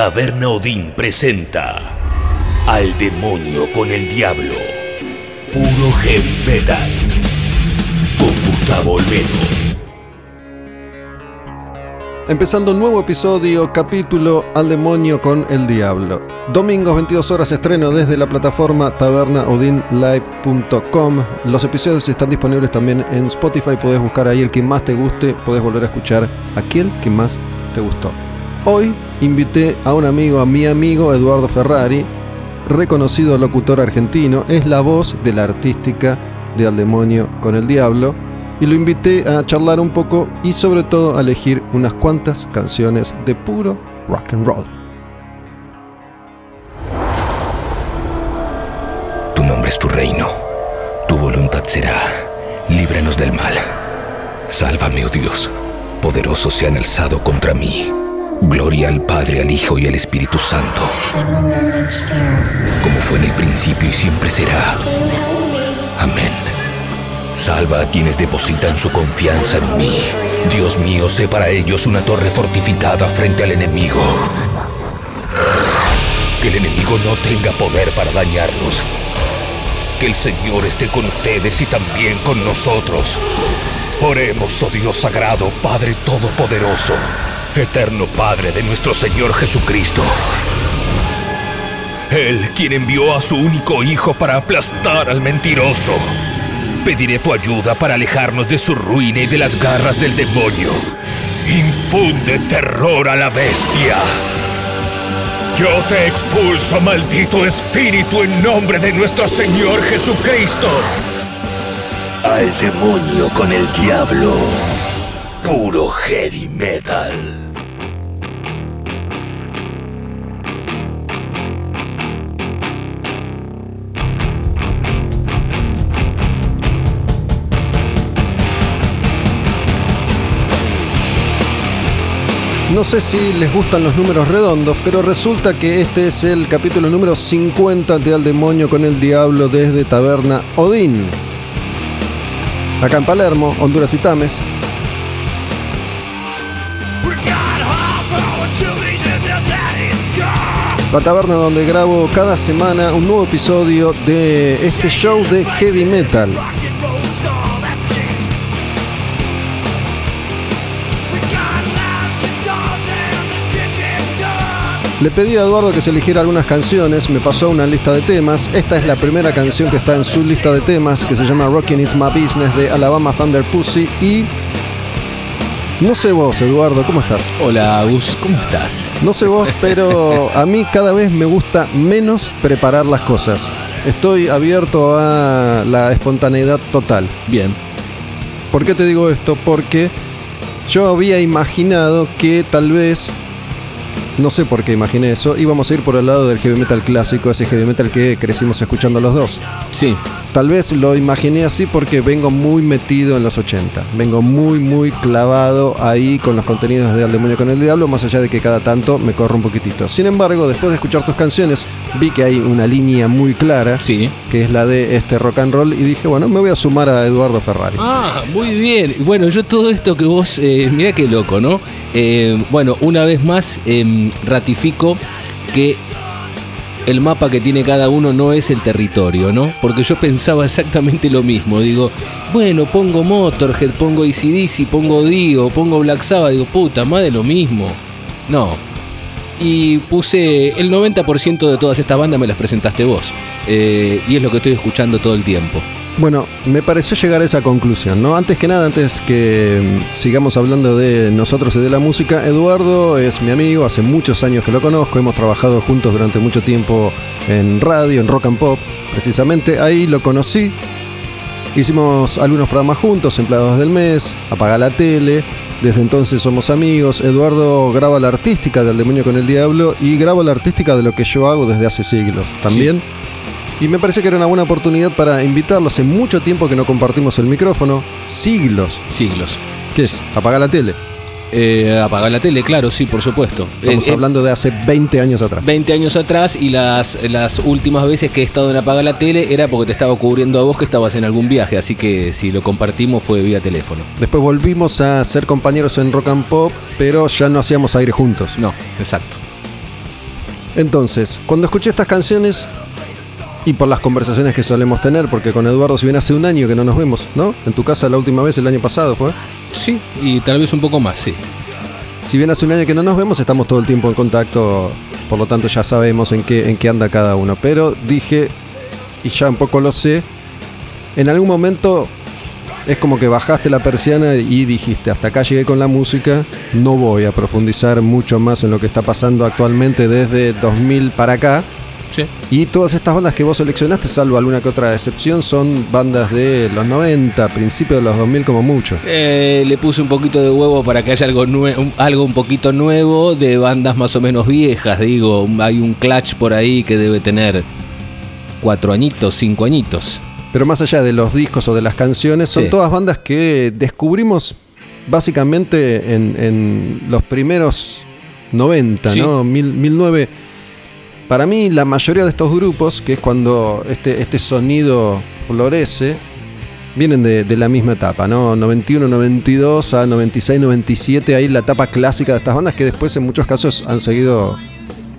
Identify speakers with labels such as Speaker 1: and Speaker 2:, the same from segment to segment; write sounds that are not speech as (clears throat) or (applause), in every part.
Speaker 1: Taberna Odín presenta Al demonio con el diablo. Puro heavy metal. Con Gustavo Olmedo.
Speaker 2: Empezando un nuevo episodio, capítulo Al demonio con el diablo. Domingos 22 horas estreno desde la plataforma tabernaodinlive.com. Los episodios están disponibles también en Spotify, podés buscar ahí el que más te guste, podés volver a escuchar aquel que más te gustó. Hoy invité a un amigo, a mi amigo Eduardo Ferrari, reconocido locutor argentino, es la voz de la artística de Al demonio con el diablo y lo invité a charlar un poco y sobre todo a elegir unas cuantas canciones de puro rock and roll.
Speaker 1: Tu nombre es tu reino. Tu voluntad será. Líbranos del mal. Sálvame, oh Dios. Poderosos se han alzado contra mí. Gloria al Padre, al Hijo y al Espíritu Santo. Como fue en el principio y siempre será. Amén. Salva a quienes depositan su confianza en mí. Dios mío, sé para ellos una torre fortificada frente al enemigo. Que el enemigo no tenga poder para dañarlos. Que el Señor esté con ustedes y también con nosotros. Oremos, oh Dios sagrado, Padre Todopoderoso, eterno Padre de nuestro Señor Jesucristo. Él quien envió a su único Hijo para aplastar al mentiroso. Pediré tu ayuda para alejarnos de su ruina y de las garras del demonio. Infunde terror a la bestia. Yo te expulso, maldito espíritu, en nombre de nuestro Señor Jesucristo. Al demonio con el diablo. Puro heavy metal.
Speaker 2: No sé si les gustan los números redondos, pero resulta que este es el capítulo número 50 de Al demonio con el diablo desde Taberna Odín. Acá en Palermo, Honduras y Tames. La taberna donde grabo cada semana un nuevo episodio de este show de heavy metal. Le pedí a Eduardo que se eligiera algunas canciones, me pasó una lista de temas. Esta es la primera canción que está en su lista de temas, que se llama Rockin' Is My Business de Alabama Thunder Pussy. Y. No sé vos, Eduardo, ¿cómo estás?
Speaker 3: Hola, Gus, ¿cómo estás?
Speaker 2: No sé vos, pero a mí cada vez me gusta menos preparar las cosas. Estoy abierto a la espontaneidad total.
Speaker 3: Bien.
Speaker 2: ¿Por qué te digo esto? Porque yo había imaginado que tal vez no sé por qué imaginé eso. Íbamos a ir por el lado del heavy metal clásico, ese heavy metal que crecimos escuchando los dos.
Speaker 3: Sí.
Speaker 2: Tal vez lo imaginé así porque vengo muy metido en los 80. Vengo muy, muy clavado ahí con los contenidos de Al Demonio con el Diablo, más allá de que cada tanto me corro un poquitito. Sin embargo, después de escuchar tus canciones, vi que hay una línea muy clara,
Speaker 3: Sí.
Speaker 2: que es la de este rock and roll, y dije, bueno, me voy a sumar a Eduardo Ferrari.
Speaker 3: Ah, muy bien. Bueno, yo todo esto que vos, eh, mirá qué loco, ¿no? Eh, bueno, una vez más em, ratifico que el mapa que tiene cada uno no es el territorio, ¿no? Porque yo pensaba exactamente lo mismo. Digo, bueno, pongo Motorhead, pongo ACDC, pongo Dio, pongo Black Sabbath. Digo, puta, más de lo mismo. No. Y puse el 90% de todas estas bandas me las presentaste vos. Eh, y es lo que estoy escuchando todo el tiempo.
Speaker 2: Bueno, me pareció llegar a esa conclusión, ¿no? Antes que nada, antes que mm, sigamos hablando de nosotros y de la música, Eduardo es mi amigo, hace muchos años que lo conozco, hemos trabajado juntos durante mucho tiempo en radio, en rock and pop, precisamente ahí lo conocí. Hicimos algunos programas juntos, Empleados del Mes, Apaga la Tele, desde entonces somos amigos. Eduardo graba la artística del Demonio con el Diablo y grabo la artística de lo que yo hago desde hace siglos también. Y me parece que era una buena oportunidad para invitarlo. Hace mucho tiempo que no compartimos el micrófono. Siglos.
Speaker 3: Siglos.
Speaker 2: ¿Qué es? Apagar la tele.
Speaker 3: Eh, apagar la tele, claro, sí, por supuesto.
Speaker 2: Estamos
Speaker 3: Eh, eh,
Speaker 2: hablando de hace 20 años atrás.
Speaker 3: 20 años atrás y las, las últimas veces que he estado en Apagar la Tele era porque te estaba cubriendo a vos que estabas en algún viaje, así que si lo compartimos fue vía teléfono.
Speaker 2: Después volvimos a ser compañeros en rock and pop, pero ya no hacíamos aire juntos.
Speaker 3: No, exacto.
Speaker 2: Entonces, cuando escuché estas canciones y por las conversaciones que solemos tener, porque con Eduardo, si bien hace un año que no nos vemos, ¿no? En tu casa la última vez el año pasado fue.
Speaker 3: Sí, y tal vez un poco más, sí.
Speaker 2: Si bien hace un año que no nos vemos, estamos todo el tiempo en contacto, por lo tanto ya sabemos en qué, en qué anda cada uno. Pero dije, y ya un poco lo sé, en algún momento es como que bajaste la persiana y dijiste, hasta acá llegué con la música, no voy a profundizar mucho más en lo que está pasando actualmente desde 2000 para acá.
Speaker 3: Sí.
Speaker 2: Y todas estas bandas que vos seleccionaste, salvo alguna que otra excepción, son bandas de los 90, principios de los 2000 como mucho.
Speaker 3: Eh, le puse un poquito de huevo para que haya algo, un- algo un poquito nuevo de bandas más o menos viejas, digo. Hay un clutch por ahí que debe tener cuatro añitos, cinco añitos.
Speaker 2: Pero más allá de los discos o de las canciones, son
Speaker 3: Sí.
Speaker 2: todas bandas que descubrimos básicamente en, en los primeros 90,
Speaker 3: Sí.
Speaker 2: ¿no? Mil, 1009. Para mí, la mayoría de estos grupos, que es cuando este, este sonido florece, vienen de, la misma etapa, ¿no? 91, 92 a 96, 97, ahí la etapa clásica de estas bandas que después en muchos casos han seguido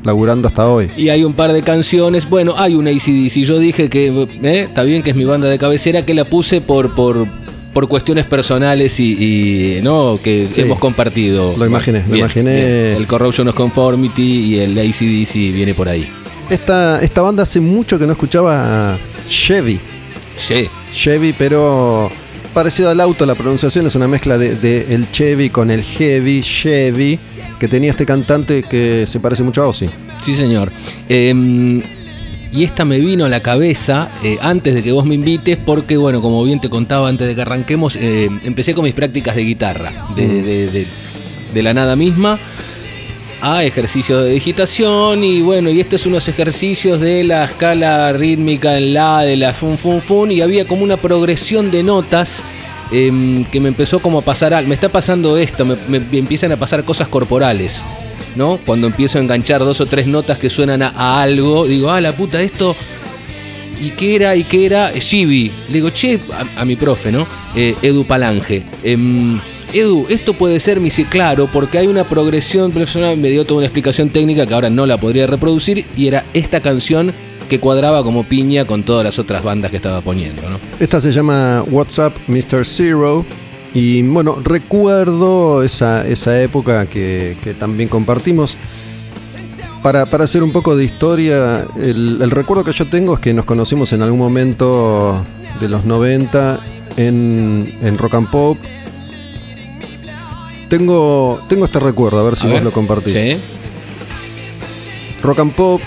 Speaker 2: laburando hasta hoy.
Speaker 3: Y hay un par de canciones. Bueno, hay una ACDC. Yo dije que eh, está bien que es mi banda de cabecera, que la puse por, por, por cuestiones personales y, y, no que
Speaker 2: Sí.
Speaker 3: hemos compartido.
Speaker 2: Lo imaginé, lo imaginé.
Speaker 3: El Corruption of Conformity y el ACDC viene por ahí.
Speaker 2: Esta, esta banda hace mucho que no escuchaba Chevy.
Speaker 3: Sí.
Speaker 2: Chevy, pero parecido al auto, la pronunciación es una mezcla de, de el Chevy con el Heavy, Chevy, que tenía este cantante que se parece mucho a Ozzy.
Speaker 3: Sí, señor. Eh, y esta me vino a la cabeza eh, antes de que vos me invites, porque, bueno, como bien te contaba antes de que arranquemos, eh, empecé con mis prácticas de guitarra, de, de- de- de la nada misma, a ejercicios de digitación. Y bueno, y estos unos ejercicios de la escala rítmica en la, de la fun, fun, fun, y había como una progresión de notas. em, que me empezó como a pasar, me está pasando esto, me empiezan a pasar cosas corporales. ¿No? Cuando empiezo a enganchar dos o tres notas que suenan a, algo, digo, ah, la puta, esto. ¿Y qué era? ¿Y qué era? Shibi. Le digo, che, a, mi profe, ¿no? Eh, Edu Palange. Em, Edu, esto puede ser, me dice, claro, porque hay una progresión personal, me dio toda una explicación técnica que ahora no la podría reproducir, y era esta canción que cuadraba como piña con todas las otras bandas que estaba poniendo, ¿no?
Speaker 2: Esta se llama WhatsApp Mr. Zero. Y bueno, recuerdo esa, esa época que, que también compartimos. Para, para hacer un poco de historia, el, el recuerdo que yo tengo es que nos conocimos en algún momento de los 90 en, en Rock and Pop. Tengo, tengo este recuerdo, a ver si
Speaker 3: A
Speaker 2: vos
Speaker 3: ver.
Speaker 2: lo compartís.
Speaker 3: Sí.
Speaker 2: Rock and Pop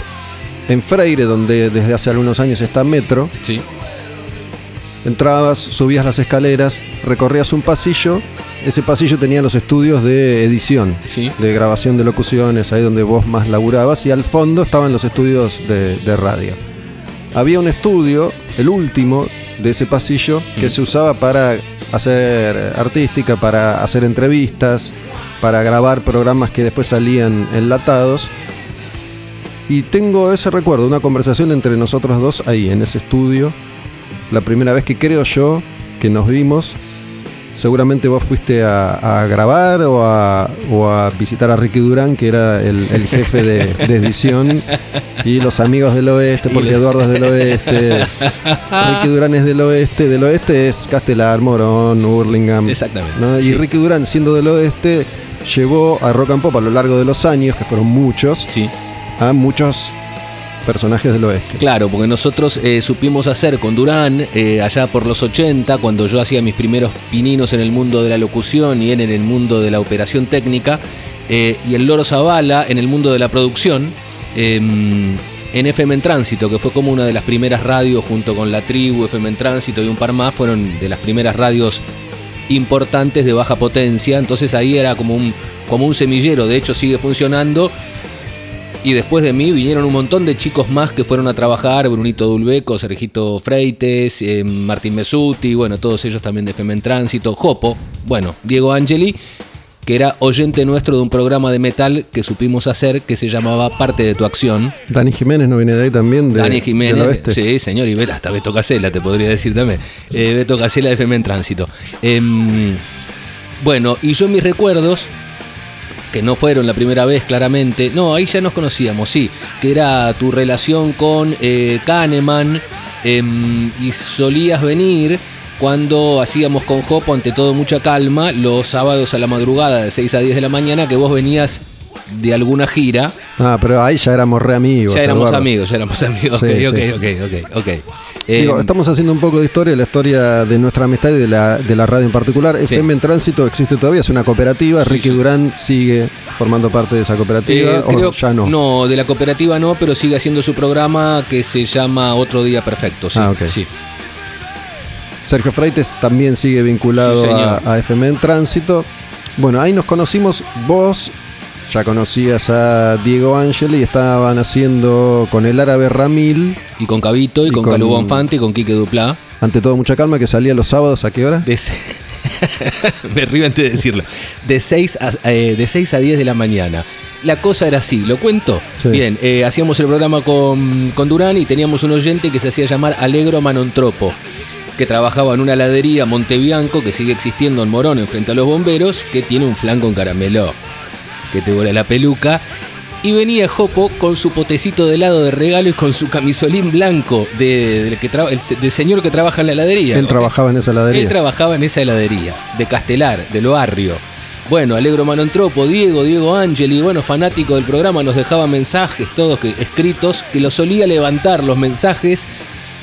Speaker 2: en Freire, donde desde hace algunos años está Metro.
Speaker 3: Sí.
Speaker 2: Entrabas, subías las escaleras, recorrías un pasillo. Ese pasillo tenía los estudios de edición,
Speaker 3: Sí.
Speaker 2: de grabación de locuciones, ahí donde vos más laburabas. Y al fondo estaban los estudios de, de radio. Había un estudio, el último de ese pasillo, que
Speaker 3: Mm.
Speaker 2: se usaba para hacer artística, para hacer entrevistas, para grabar programas que después salían enlatados. Y tengo ese recuerdo, una conversación entre nosotros dos ahí, en ese estudio. La primera vez que creo yo que nos vimos, seguramente vos fuiste a, a grabar o a, o a visitar a Ricky Durán, que era el, el (laughs) jefe de, de edición, y los amigos del oeste, porque
Speaker 3: los-
Speaker 2: Eduardo es del oeste, (laughs) Ricky Durán es del oeste, del oeste es Castelar, Morón, Hurlingham.
Speaker 3: Exactamente,
Speaker 2: ¿no? Y. Ricky Durán, siendo del oeste, llevó a Rock and Pop a lo largo de los años, que fueron muchos,
Speaker 3: Sí.
Speaker 2: a muchos personajes del oeste.
Speaker 3: Claro, porque nosotros eh, supimos hacer con Durán, eh, allá por los 80, cuando yo hacía mis primeros pininos en el mundo de la locución y en el mundo de la operación técnica, eh, y el Loro Zavala en el mundo de la producción, eh, en FM en Tránsito, que fue como una de las primeras radios junto con La Tribu, FM en Tránsito y un par más, fueron de las primeras radios importantes de baja potencia, entonces ahí era como un, como un semillero, de hecho sigue funcionando y después de mí vinieron un montón de chicos más que fueron a trabajar, Brunito Dulbeco, Sergito Freites, eh, Martín Mesuti, bueno, todos ellos también de FM en Tránsito, Jopo, bueno, Diego Angeli, que era oyente nuestro de un programa de metal que supimos hacer que se llamaba Parte de tu Acción.
Speaker 2: Dani Jiménez no viene de ahí también, de,
Speaker 3: Dani Jiménez,
Speaker 2: oeste.
Speaker 3: sí, señor, y hasta Beto Casela, te podría decir también. Eh, Beto Casela de FM en Tránsito. Em, bueno, y yo mis recuerdos que no fueron la primera vez claramente. No, ahí ya nos conocíamos, sí. Que era tu relación con eh, Kahneman em, y solías venir cuando hacíamos con Jopo, ante todo mucha calma, los sábados a la madrugada de 6 a 10 de la mañana, que vos venías de alguna gira.
Speaker 2: Ah, pero ahí ya éramos re amigos.
Speaker 3: Ya éramos
Speaker 2: Eduardo.
Speaker 3: amigos, ya éramos amigos.
Speaker 2: Sí,
Speaker 3: ok,
Speaker 2: sí.
Speaker 3: ok, ok, ok, ok.
Speaker 2: Digo,
Speaker 3: Em,
Speaker 2: estamos haciendo un poco de historia, la historia de nuestra amistad y de la, de la radio en particular.
Speaker 3: Sí.
Speaker 2: FM en Tránsito existe todavía, es una cooperativa. Ricky. Durán sigue formando parte de esa cooperativa.
Speaker 3: Eh,
Speaker 2: o
Speaker 3: creo-
Speaker 2: ya no.
Speaker 3: No, de la cooperativa no, pero sigue haciendo su programa que se llama Otro Día Perfecto. Sí,
Speaker 2: Ah, ok.
Speaker 3: sí.
Speaker 2: Sergio Freites también sigue vinculado a, a FM en Tránsito. Bueno, ahí nos conocimos. Vos ya conocías a Diego Ángel y estaban haciendo con el árabe Ramil,
Speaker 3: Y con Cabito, y,
Speaker 2: Y
Speaker 3: con,
Speaker 2: con-
Speaker 3: Calú Bonfante, y con Quique Duplá.
Speaker 2: ante todo mucha calma, que salía los sábados a qué hora?
Speaker 3: De (laughs) Me río antes de decirlo. De 6 a, eh, de 6 a 10 de la mañana. La cosa era así, ¿lo cuento?
Speaker 2: Sí.
Speaker 3: Bien, eh, hacíamos el programa con, con Durán y teníamos un oyente que se hacía llamar Alegro Manontropo, que trabajaba en una heladería Montebianco que sigue existiendo en Morón, enfrente a los bomberos, que tiene un flan con caramelo, que te vuela la peluca. Y venía Jopo con su potecito de helado de regalo y con su camisolín blanco de, del que tra- el se- del señor que trabaja en la heladería.
Speaker 2: Él trabajaba en esa heladería.
Speaker 3: Él trabajaba en esa heladería, de Castelar, del barrio. Bueno, Alegro Manontropo, Diego, Diego Angeli, bueno, fanático del programa, nos dejaba mensajes, todos que, escritos, que los solía levantar los mensajes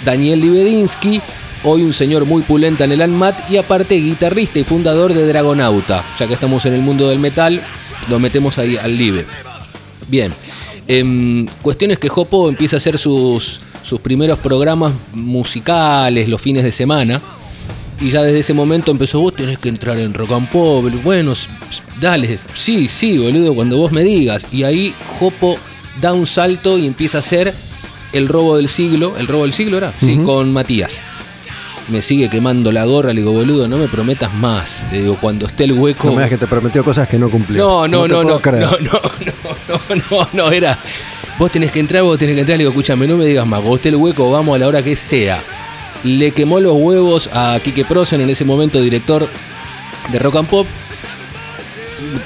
Speaker 3: Daniel Libedinsky, hoy un señor muy pulenta en el ANMAT y aparte guitarrista y fundador de Dragonauta. Ya que estamos en el mundo del metal, lo metemos ahí al Libe. Bien. Em, cuestiones que Jopo empieza a hacer sus, sus primeros programas musicales los fines de semana. Y ya desde ese momento empezó, vos tenés que entrar en rock and pop. Bueno, dale, sí, sí, boludo, cuando vos me digas. Y ahí Jopo da un salto y empieza a hacer el robo del siglo. ¿El robo del siglo era? Sí, con Matías. Me sigue quemando la gorra, le digo, boludo, no me prometas más. Le digo, cuando esté el hueco.
Speaker 2: No me digas que te prometió cosas que no cumplió.
Speaker 3: No, no, no, no, no, no, no, no, no, era. Vos tenés que entrar, vos tenés que entrar. Le digo, escúchame, no me digas más. Vos el hueco, vamos a la hora que sea. Le quemó los huevos a Quique Prosen, en ese momento director de Rock and Pop.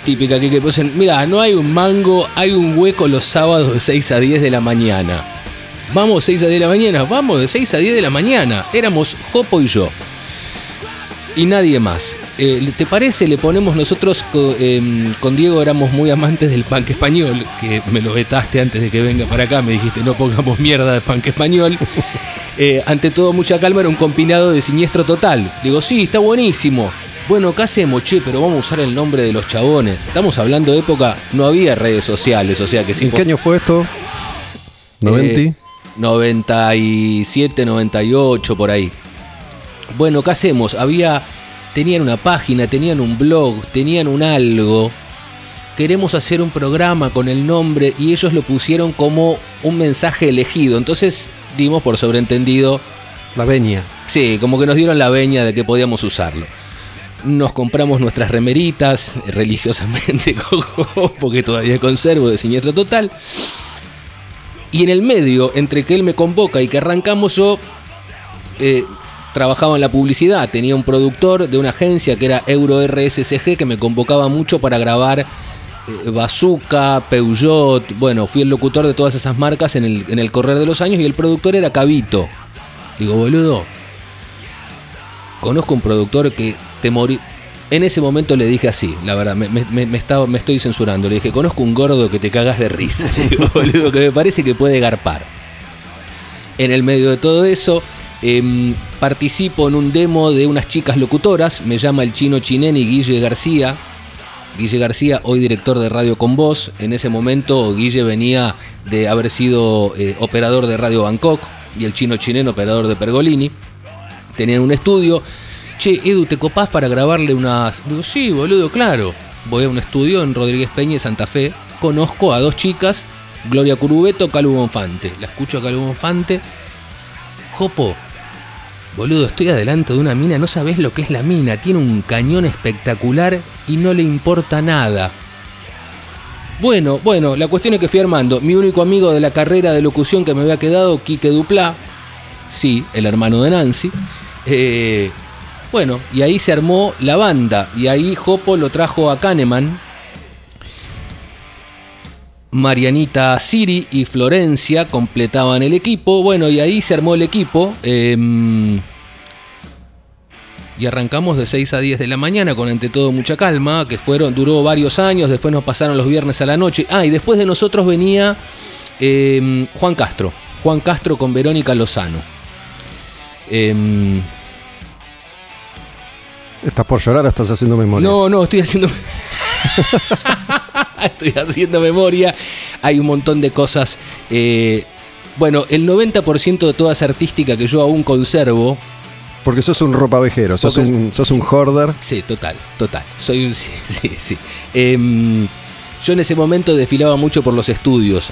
Speaker 3: Típica Quique Prosen. Mira, no hay un mango, hay un hueco los sábados de 6 a 10 de la mañana. Vamos 6 a 10 de la mañana, vamos de 6 a 10 de la mañana. Éramos Jopo y yo y nadie más. Eh, ¿Te parece? Le ponemos nosotros em, con Diego éramos muy amantes del punk español, que me lo vetaste antes de que venga para acá, me dijiste no pongamos mierda de punk español. (laughs) Eh, ante todo, mucha calma, era un compilado de siniestro total. Digo, sí, está buenísimo. Bueno, ¿qué hacemos, che? Pero vamos a usar el nombre de los chabones. Estamos hablando de época, no había redes sociales, o sea que sí.
Speaker 2: ¿En qué año fue esto? ¿90?
Speaker 3: Eh, 97, 98, por ahí. Bueno, ¿qué hacemos? Había. Tenían una página, tenían un blog, tenían un algo. Queremos hacer un programa con el nombre y ellos lo pusieron como un mensaje elegido. Entonces dimos por sobreentendido.
Speaker 2: La Veña.
Speaker 3: Sí, como que nos dieron la veña de que podíamos usarlo. Nos compramos nuestras remeritas (laughs) religiosamente, (laughs) porque todavía conservo de siniestro total. Y en el medio, entre que él me convoca y que arrancamos, yo eh, trabajaba en la publicidad. Tenía un productor de una agencia que era Euro RSCG que me convocaba mucho para grabar eh, Bazooka, Peugeot. Bueno, fui el locutor de todas esas marcas en el, en el correr de los años y el productor era Cabito. Digo, boludo, conozco un productor que te morí. En ese momento le dije así, la verdad, me, estaba, me estoy censurando. Le dije, conozco un gordo que te cagas de risa. (laughs) Digo, boludo, que me parece que puede garpar. En el medio de todo eso, em, participo en un demo de unas chicas locutoras. Me llama el chino Chinén y Guille García. Guille García, hoy director de Radio Con Voz. En ese momento, Guille venía de haber sido eh, operador de Radio Bangkok y el chino Chinén, operador de Pergolini. Tenían un estudio. Che, Edu, ¿te copás para grabarle unas.? Sí, boludo, claro. Voy a un estudio en Rodríguez Peña, Santa Fe. Conozco a dos chicas, Gloria Curubeto, Calu Bonfante. La escucho a Calu Bonfante. Jopo, boludo, estoy adelante de una mina, no sabés lo que es la mina. Tiene un cañón espectacular y no le importa nada. Bueno, bueno, la cuestión es que fui armando. Mi único amigo de la carrera de locución que me había quedado, Quique Duplá. Sí, el hermano de Nancy. Eh, bueno, y ahí se armó la banda. Y ahí Jopo lo trajo a Kahneman. Marianita Siri y Florencia completaban el equipo. Bueno, y ahí se armó el equipo. em, y arrancamos de 6 a 10 de la mañana con ante todo mucha calma, que fueron, duró varios años, después nos pasaron los viernes a la noche. Ah, y después de nosotros venía em, Juan Castro. Juan Castro con Verónica Lozano. Em,
Speaker 2: ¿Estás por llorar o estás haciendo memoria?
Speaker 3: no, no, estoy haciendo. (laughs) estoy haciendo memoria. Hay un montón de cosas. eh, bueno, el 90% de toda esa artística que yo aún conservo.
Speaker 2: Porque sos un ropavejero, sos
Speaker 3: Porque-
Speaker 2: un, sos un hoarder.
Speaker 3: Sí, total, total. Soy un. (laughs) Sí, sí. sí. Em, yo en ese momento desfilaba mucho por los estudios.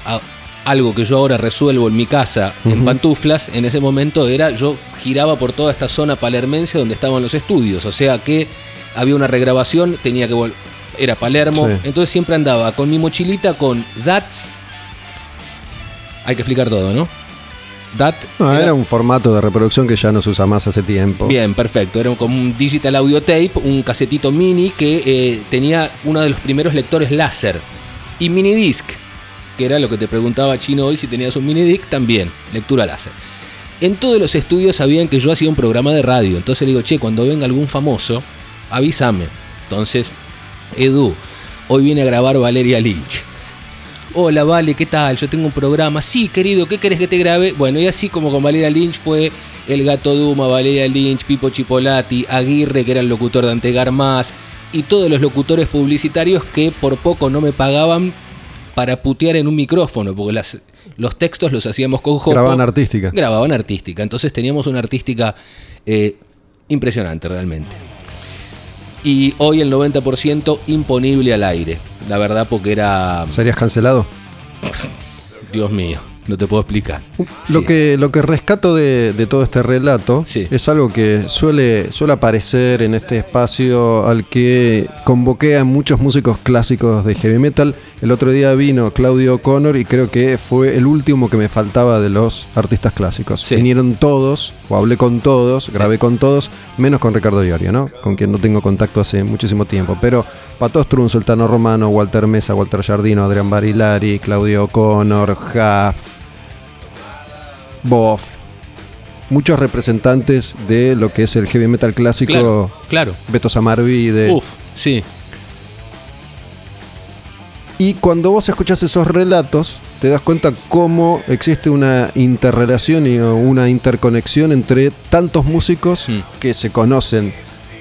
Speaker 3: Algo que yo ahora resuelvo en mi casa en pantuflas, en ese momento era yo giraba por toda esta zona palermense donde estaban los estudios. O sea que había una regrabación, tenía que volver. Era Palermo.
Speaker 2: Sí.
Speaker 3: Entonces siempre andaba con mi mochilita con DATs. Hay que explicar todo, ¿no? DAT.
Speaker 2: No, era un formato de reproducción que ya no se usa más hace tiempo.
Speaker 3: Bien, perfecto. Era como un digital audio tape, un casetito mini que eh, tenía uno de los primeros lectores láser. Y minidisc, que era lo que te preguntaba Chino hoy si tenías un minidisc, también, lectura láser. En todos los estudios sabían que yo hacía un programa de radio. Entonces le digo, che, cuando venga algún famoso, avísame. Entonces, Edu, hoy viene a grabar Valeria Lynch. Hola, Vale, ¿qué tal? Yo tengo un programa. Sí, querido, ¿qué querés que te grabe? Bueno, y así como con Valeria Lynch fue El Gato Duma, Valeria Lynch, Pipo Chipolati, Aguirre, que era el locutor de Antegar Más, y todos los locutores publicitarios que por poco no me pagaban para putear en un micrófono, porque las, los textos los hacíamos con Jopo.
Speaker 2: Grababan artística.
Speaker 3: Grababan artística. Entonces teníamos una artística eh, impresionante realmente. Y hoy el 90% imponible al aire. La verdad, porque era.
Speaker 2: ¿Serías cancelado?
Speaker 3: Dios mío, no te puedo explicar.
Speaker 2: Lo,
Speaker 3: Sí.
Speaker 2: que, lo que rescato de, de todo este relato
Speaker 3: Sí.
Speaker 2: es algo que suele, suele aparecer en este espacio al que convoqué a muchos músicos clásicos de heavy metal. El otro día vino Claudio O'Connor y creo que fue el último que me faltaba de los artistas clásicos.
Speaker 3: Sí.
Speaker 2: Vinieron todos, o hablé con todos, grabé con todos, menos con Ricardo Iorio, ¿no? Con quien no tengo contacto hace muchísimo tiempo. Pero Pato Strun, Sultano Romano, Walter Mesa, Walter Jardino, Adrián Barilari, Claudio O'Connor, Huff, Boff, muchos representantes de lo que es el heavy metal clásico.
Speaker 3: Claro, claro.
Speaker 2: Beto Samarvide.
Speaker 3: Uf, sí.
Speaker 2: Y cuando vos escuchás esos relatos, te das cuenta cómo existe una interrelación y una interconexión entre tantos músicos
Speaker 3: Mm.
Speaker 2: que se conocen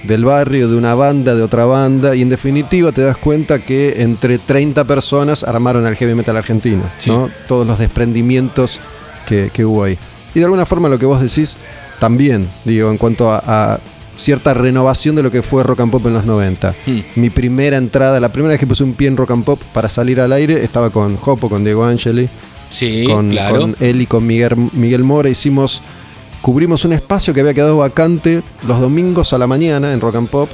Speaker 2: del barrio, de una banda, de otra banda, y en definitiva te das cuenta que entre 30 personas armaron el heavy metal argentino,
Speaker 3: Sí.
Speaker 2: ¿no? Todos los desprendimientos que, que hubo ahí. Y de alguna forma lo que vos decís también, digo, en cuanto a, a cierta renovación de lo que fue rock and pop en los 90.
Speaker 3: Mm.
Speaker 2: Mi primera entrada, la primera vez que puse un pie en rock and pop para salir al aire, estaba con Jopo, con Diego Angeli,
Speaker 3: Sí,
Speaker 2: con,
Speaker 3: claro.
Speaker 2: con él y con Miguel, Miguel Mora. Hicimos, cubrimos un espacio que había quedado vacante los domingos a la mañana en rock and pop.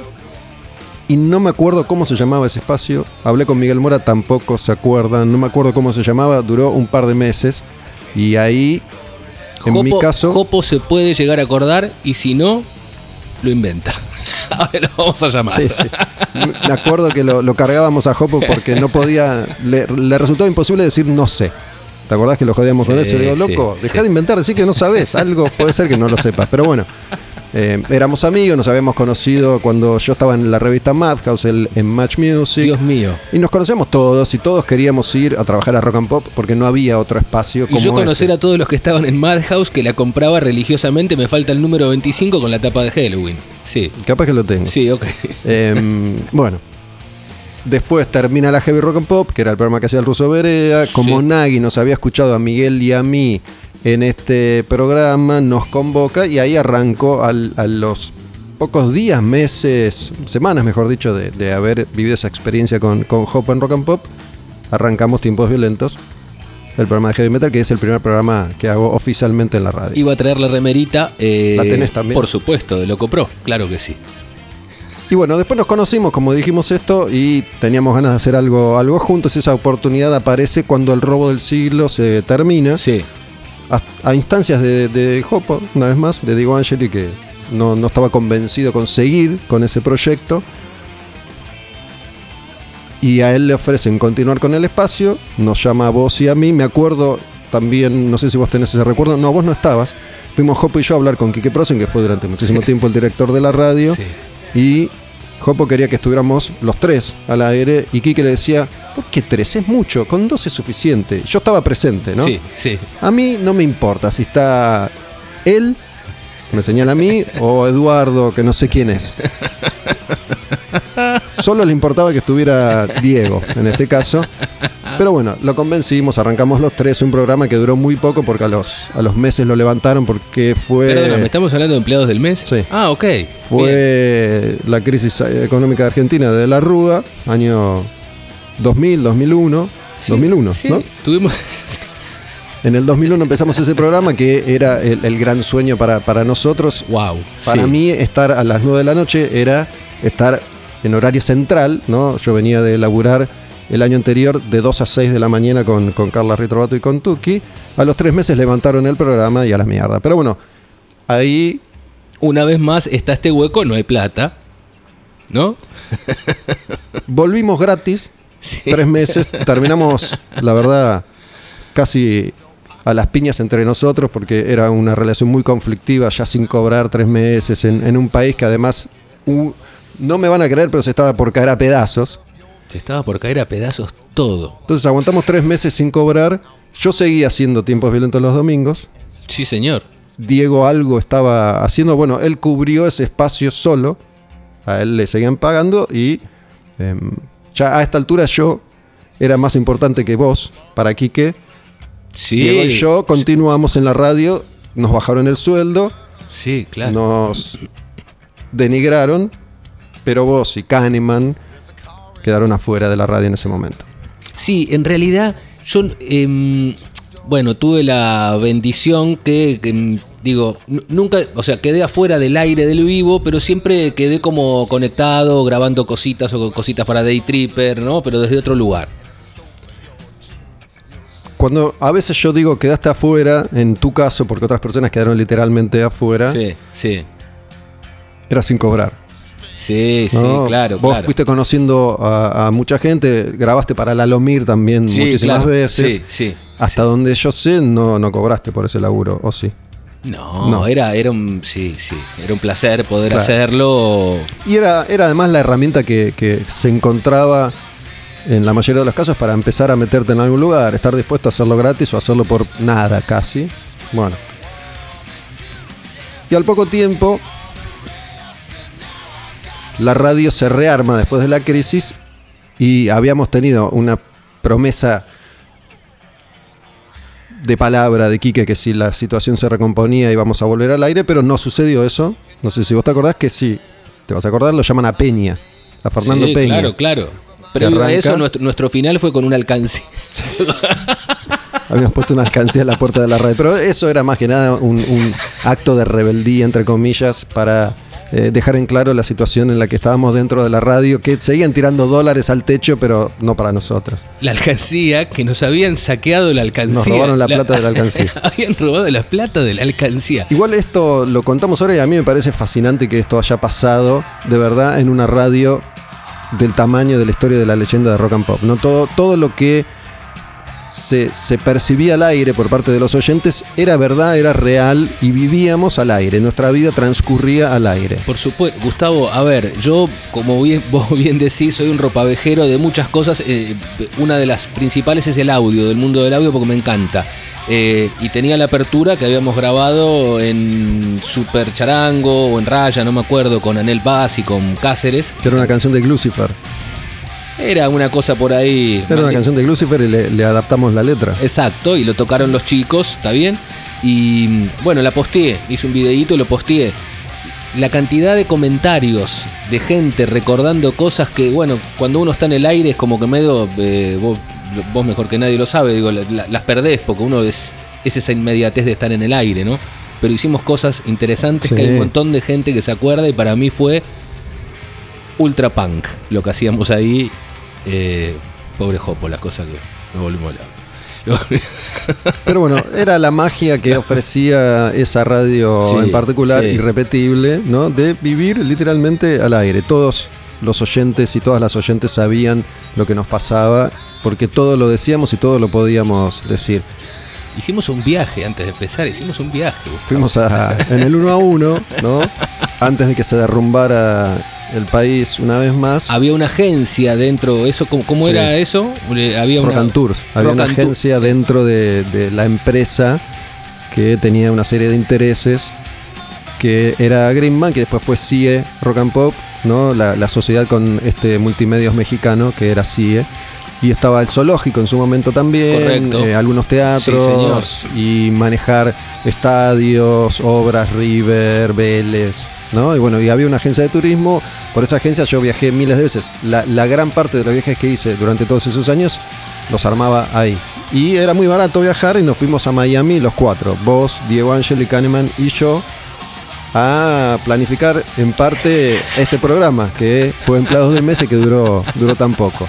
Speaker 2: Y no me acuerdo cómo se llamaba ese espacio. Hablé con Miguel Mora, tampoco se acuerdan. No me acuerdo cómo se llamaba. Duró un par de meses. Y ahí, en
Speaker 3: Jopo,
Speaker 2: mi caso,
Speaker 3: Jopo se puede llegar a acordar y si no, lo inventa. (laughs) Ahora lo vamos a llamar.
Speaker 2: Sí, sí. Me acuerdo que lo, lo cargábamos a Jopo porque no podía. Le, le resultaba imposible decir no sé. ¿Te acordás que lo jodíamos con eso? Digo,
Speaker 3: sí,
Speaker 2: loco, dejá
Speaker 3: sí.
Speaker 2: de inventar, decir que no sabes. Algo puede ser que no lo sepas. Pero bueno, eh, éramos amigos, nos habíamos conocido cuando yo estaba en la revista Madhouse, el- en Match Music.
Speaker 3: Dios mío.
Speaker 2: Y nos conocíamos todos y todos queríamos ir a trabajar a Rock and Pop porque no había otro espacio
Speaker 3: Y
Speaker 2: como
Speaker 3: yo conocer
Speaker 2: ese.
Speaker 3: a todos los que estaban en Madhouse que la compraba religiosamente, me falta el número 25 con la tapa de Halloween. Sí,
Speaker 2: Capaz que lo tengo.
Speaker 3: sí, ok.
Speaker 2: Em, (laughs) bueno. Después termina la Heavy Rock and Pop, que era el programa que hacía el Ruso Berea. Como
Speaker 3: Sí.
Speaker 2: Nagui nos había escuchado a Miguel y a mí en este programa, nos convoca y ahí arrancó al- a los pocos días, meses, semanas mejor dicho, de, de haber vivido esa experiencia con, con Hop en Rock and Pop. Arrancamos Tiempos Violentos, el programa de Heavy Metal, que es el primer programa que hago oficialmente en la radio.
Speaker 3: Iba a traer la remerita. eh,
Speaker 2: ¿La tenés también?
Speaker 3: Por supuesto, de Loco Pro, claro que sí.
Speaker 2: Y bueno, después nos conocimos, como dijimos esto, y teníamos ganas de hacer algo, algo juntos. Esa oportunidad aparece cuando el robo del siglo se termina.
Speaker 3: Sí,
Speaker 2: A, a instancias de, de Jopo, una vez más, de Diego Angeli, que no, no estaba convencido con seguir con ese proyecto. y a él le ofrecen continuar con el espacio, nos llama a vos y a mí, me acuerdo también, no sé si vos tenés ese recuerdo, no, vos no estabas, fuimos Jopo y yo a hablar con Quique Prosen, que fue durante muchísimo (laughs) tiempo el director de la radio,
Speaker 3: Sí.
Speaker 2: y Jopo quería que estuviéramos los tres al aire, y Quique le decía, ¿por qué tres? Es mucho, con dos es suficiente. Yo estaba presente, ¿no?
Speaker 3: Sí, sí.
Speaker 2: A mí no me importa si está él, me señala a mí, o Eduardo, que no sé quién es. Solo le importaba que estuviera Diego, en este caso. Pero bueno, lo convencimos, arrancamos los tres, un programa que duró muy poco porque a los, a los meses lo levantaron porque fue...
Speaker 3: Perdóname, ¿estamos hablando de empleados del mes?
Speaker 2: Sí.
Speaker 3: Ah, ok. Bien.
Speaker 2: Fue la crisis económica de Argentina de la Rúa, año 2000, 2001.
Speaker 3: Sí,
Speaker 2: 2001,
Speaker 3: sí.
Speaker 2: ¿no?
Speaker 3: Tuvimos. (laughs)
Speaker 2: En el 2001 empezamos ese programa que era el, el gran sueño para, para nosotros.
Speaker 3: wow.
Speaker 2: Para
Speaker 3: sí.
Speaker 2: mí estar a las 9 de la noche era estar en horario central, ¿no? Yo venía de laburar el año anterior de 2 a 6 de la mañana con, con Carla Ritrovato y con Tuki. A los tres meses levantaron el programa y a la mierda. Pero bueno, ahí
Speaker 3: Una vez más está este hueco, no hay plata. ¿No?
Speaker 2: volvimos gratis,
Speaker 3: Sí.
Speaker 2: tres meses, (laughs) terminamos, la verdad, casi a las piñas entre nosotros porque era una relación muy conflictiva, ya sin cobrar tres meses, en, en un país que además, no me van a creer, pero se estaba por caer a pedazos.
Speaker 3: Se estaba por caer a pedazos todo.
Speaker 2: Entonces aguantamos tres meses sin cobrar. Yo seguía haciendo tiempos violentos los domingos.
Speaker 3: Sí, señor.
Speaker 2: Diego algo estaba haciendo. Bueno, él cubrió ese espacio solo. A él le seguían pagando y em, ya a esta altura yo era más importante que vos para Quique.
Speaker 3: Sí.
Speaker 2: Diego y yo continuamos en la radio. Nos bajaron el sueldo.
Speaker 3: Sí, claro.
Speaker 2: Nos denigraron. Pero vos y Kahneman quedaron afuera de la radio en ese momento.
Speaker 3: Sí, en realidad yo, em, bueno, tuve la bendición que, que, em, digo, nu- nunca, o sea, quedé afuera del aire del vivo, pero siempre quedé como conectado, grabando cositas o cositas para Day Tripper, ¿no? Pero desde otro lugar.
Speaker 2: Cuando a veces yo digo quedaste afuera, en tu caso, porque otras personas quedaron literalmente afuera,
Speaker 3: Sí, sí.
Speaker 2: era sin cobrar.
Speaker 3: Sí, sí, claro,
Speaker 2: Vos
Speaker 3: claro.
Speaker 2: fuiste conociendo a, a mucha gente, grabaste para Lalomir también
Speaker 3: Sí,
Speaker 2: muchísimas
Speaker 3: claro.
Speaker 2: veces.
Speaker 3: Sí, sí.
Speaker 2: Hasta donde yo sé, no, no cobraste por ese laburo, ¿o sí?
Speaker 3: No,
Speaker 2: No.
Speaker 3: era, era un, sí, sí, era un placer poder
Speaker 2: Claro.
Speaker 3: hacerlo.
Speaker 2: Y era, era además la herramienta que, que se encontraba en la mayoría de los casos para empezar a meterte en algún lugar, estar dispuesto a hacerlo gratis o hacerlo por nada casi. Bueno. Y al poco tiempo, la radio se rearma después de la crisis y habíamos tenido una promesa de palabra de Quique que si la situación se recomponía íbamos a volver al aire, pero no sucedió eso. No sé si vos te acordás que sí, te vas a acordar, lo llaman a Peña, a Fernando
Speaker 3: Sí,
Speaker 2: Peña.
Speaker 3: Claro, claro. Previo a eso, nuestro, nuestro final fue con un alcance. (laughs)
Speaker 2: Habíamos puesto una alcancía en la puerta de la radio. Pero eso era más que nada un, un acto de rebeldía, entre comillas, para eh, dejar en claro la situación en la que estábamos dentro de la radio, que seguían tirando dólares al techo, pero no para nosotros.
Speaker 3: La alcancía, que nos habían saqueado la alcancía.
Speaker 2: Nos robaron la plata de la alcancía. (laughs)
Speaker 3: habían robado la plata de la alcancía.
Speaker 2: Igual esto lo contamos ahora y a mí me parece fascinante que esto haya pasado de verdad en una radio del tamaño de la historia de la leyenda de rock and pop. No todo, todo lo que se, se percibía al aire por parte de los oyentes era verdad, era real y vivíamos al aire. Nuestra vida transcurría al aire.
Speaker 3: Por supuesto, Gustavo, a ver, yo, como bien, (laughs) vos bien decís, soy un ropavejero de muchas cosas. eh, una de las principales es el audio, del mundo del audio, porque me encanta. Eh, y tenía la apertura que habíamos grabado en Super Charango o en Raya, no me acuerdo, con Anel Paz y con Cáceres.
Speaker 2: Que era una canción de Lucifer.
Speaker 3: Era una cosa por ahí.
Speaker 2: Era una canción de Lucifer y le, le adaptamos la letra.
Speaker 3: Exacto, y lo tocaron los chicos, ¿está bien? Y bueno, la posteé, hice un videíto y lo posteé. La cantidad de comentarios de gente recordando cosas que, bueno, cuando uno está en el aire es como que medio, eh, vos, vos mejor que nadie lo sabe, digo, la- la- las perdés porque uno es, es esa inmediatez de estar en el aire, ¿no? Pero hicimos cosas interesantes
Speaker 2: Sí.
Speaker 3: que hay un montón de gente que se acuerda y para mí fue ultra punk lo que hacíamos ahí. Eh, pobre Jopo, las cosas que nos volvimos locos.
Speaker 2: Pero bueno, era la magia que (laughs) ofrecía esa radio
Speaker 3: Sí,
Speaker 2: en particular,
Speaker 3: sí.
Speaker 2: irrepetible, ¿no? De vivir literalmente al aire. Todos los oyentes y todas las oyentes sabían lo que nos pasaba, porque todo lo decíamos y todo lo podíamos decir.
Speaker 3: Hicimos un viaje antes de empezar, hicimos un viaje. Gustavo.
Speaker 2: Fuimos a, en el 1 a 1, ¿no? (laughs) Antes de que se derrumbara el país una vez más.
Speaker 3: Había una agencia dentro, eso ¿cómo, cómo
Speaker 2: Sí.
Speaker 3: era eso? Había
Speaker 2: Rock
Speaker 3: una
Speaker 2: and Tours. Había
Speaker 3: Rock
Speaker 2: una
Speaker 3: Tour-
Speaker 2: agencia dentro de, de la empresa que tenía una serie de intereses que era Greenman, que después fue CIE Rock and Pop, ¿no? La, la sociedad con este multimedios mexicano que era CIE. Y estaba el zoológico en su momento también, eh, algunos teatros y manejar estadios, obras, River, Vélez, ¿no? Y bueno, y había una agencia de turismo. Por esa agencia yo viajé miles de veces. La, la gran parte de los viajes que hice durante todos esos años los armaba ahí. Y era muy barato viajar y nos fuimos a Miami los cuatro. Vos, Diego Ángel y Kahneman y yo a planificar en parte este programa que fue empleados del mes y que duró, duró tan poco.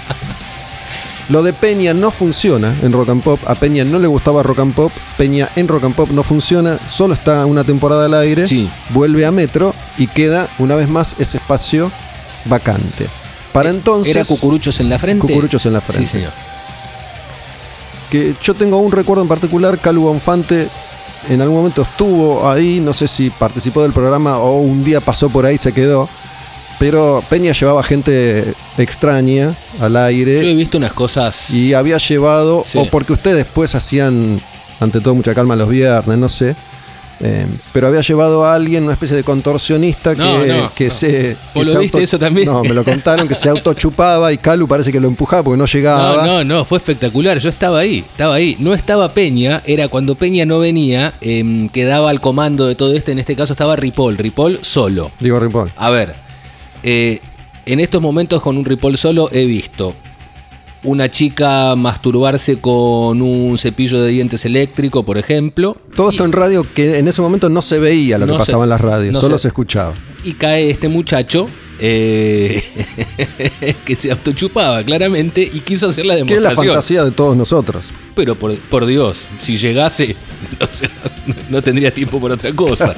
Speaker 2: Lo de Peña no funciona en Rock and Pop. A Peña no le gustaba Rock and Pop. Peña en Rock and Pop no funciona. Solo está una temporada al aire.
Speaker 3: Sí.
Speaker 2: Vuelve a Metro y queda una vez más ese espacio vacante. Para entonces.
Speaker 3: ¿Era cucuruchos en la frente?
Speaker 2: Cucuruchos en la frente.
Speaker 3: Sí, señor.
Speaker 2: que yo tengo un recuerdo en particular, Calu Bonfante en algún momento estuvo ahí, no sé si participó del programa o un día pasó por ahí y se quedó, pero Peña llevaba gente extraña al
Speaker 3: Yo he
Speaker 2: aire
Speaker 3: visto unas cosas.
Speaker 2: y había llevado,
Speaker 3: Sí.
Speaker 2: o porque ustedes después hacían, ante todo mucha calma los viernes, no sé, eh, pero había llevado a alguien, una especie de contorsionista que,
Speaker 3: No,
Speaker 2: que
Speaker 3: no.
Speaker 2: se...
Speaker 3: ¿Vos lo
Speaker 2: se
Speaker 3: viste eso también?
Speaker 2: No, me lo contaron, que se autochupaba y Calu parece que lo empujaba porque no llegaba.
Speaker 3: No, no, no, fue espectacular. Yo estaba ahí, estaba ahí. No estaba Peña, era cuando Peña no venía, em, quedaba al comando de todo este. En este caso estaba Ripoll, Ripoll solo.
Speaker 2: Digo Ripoll.
Speaker 3: A ver, eh, en estos momentos con un Ripoll solo he visto una chica masturbarse con un cepillo de dientes eléctrico, por ejemplo.
Speaker 2: Todo esto en radio que en ese momento no se veía lo
Speaker 3: No
Speaker 2: que
Speaker 3: se-
Speaker 2: pasaba en las radios,
Speaker 3: no
Speaker 2: solo
Speaker 3: se-
Speaker 2: se escuchaba.
Speaker 3: y cae este muchacho eh, (laughs) que se autochupaba claramente y quiso hacer la
Speaker 2: Que es la
Speaker 3: demostración.
Speaker 2: fantasía de todos nosotros.
Speaker 3: Pero por, por Dios, si llegase, (laughs) o sea, no tendría tiempo por otra cosa.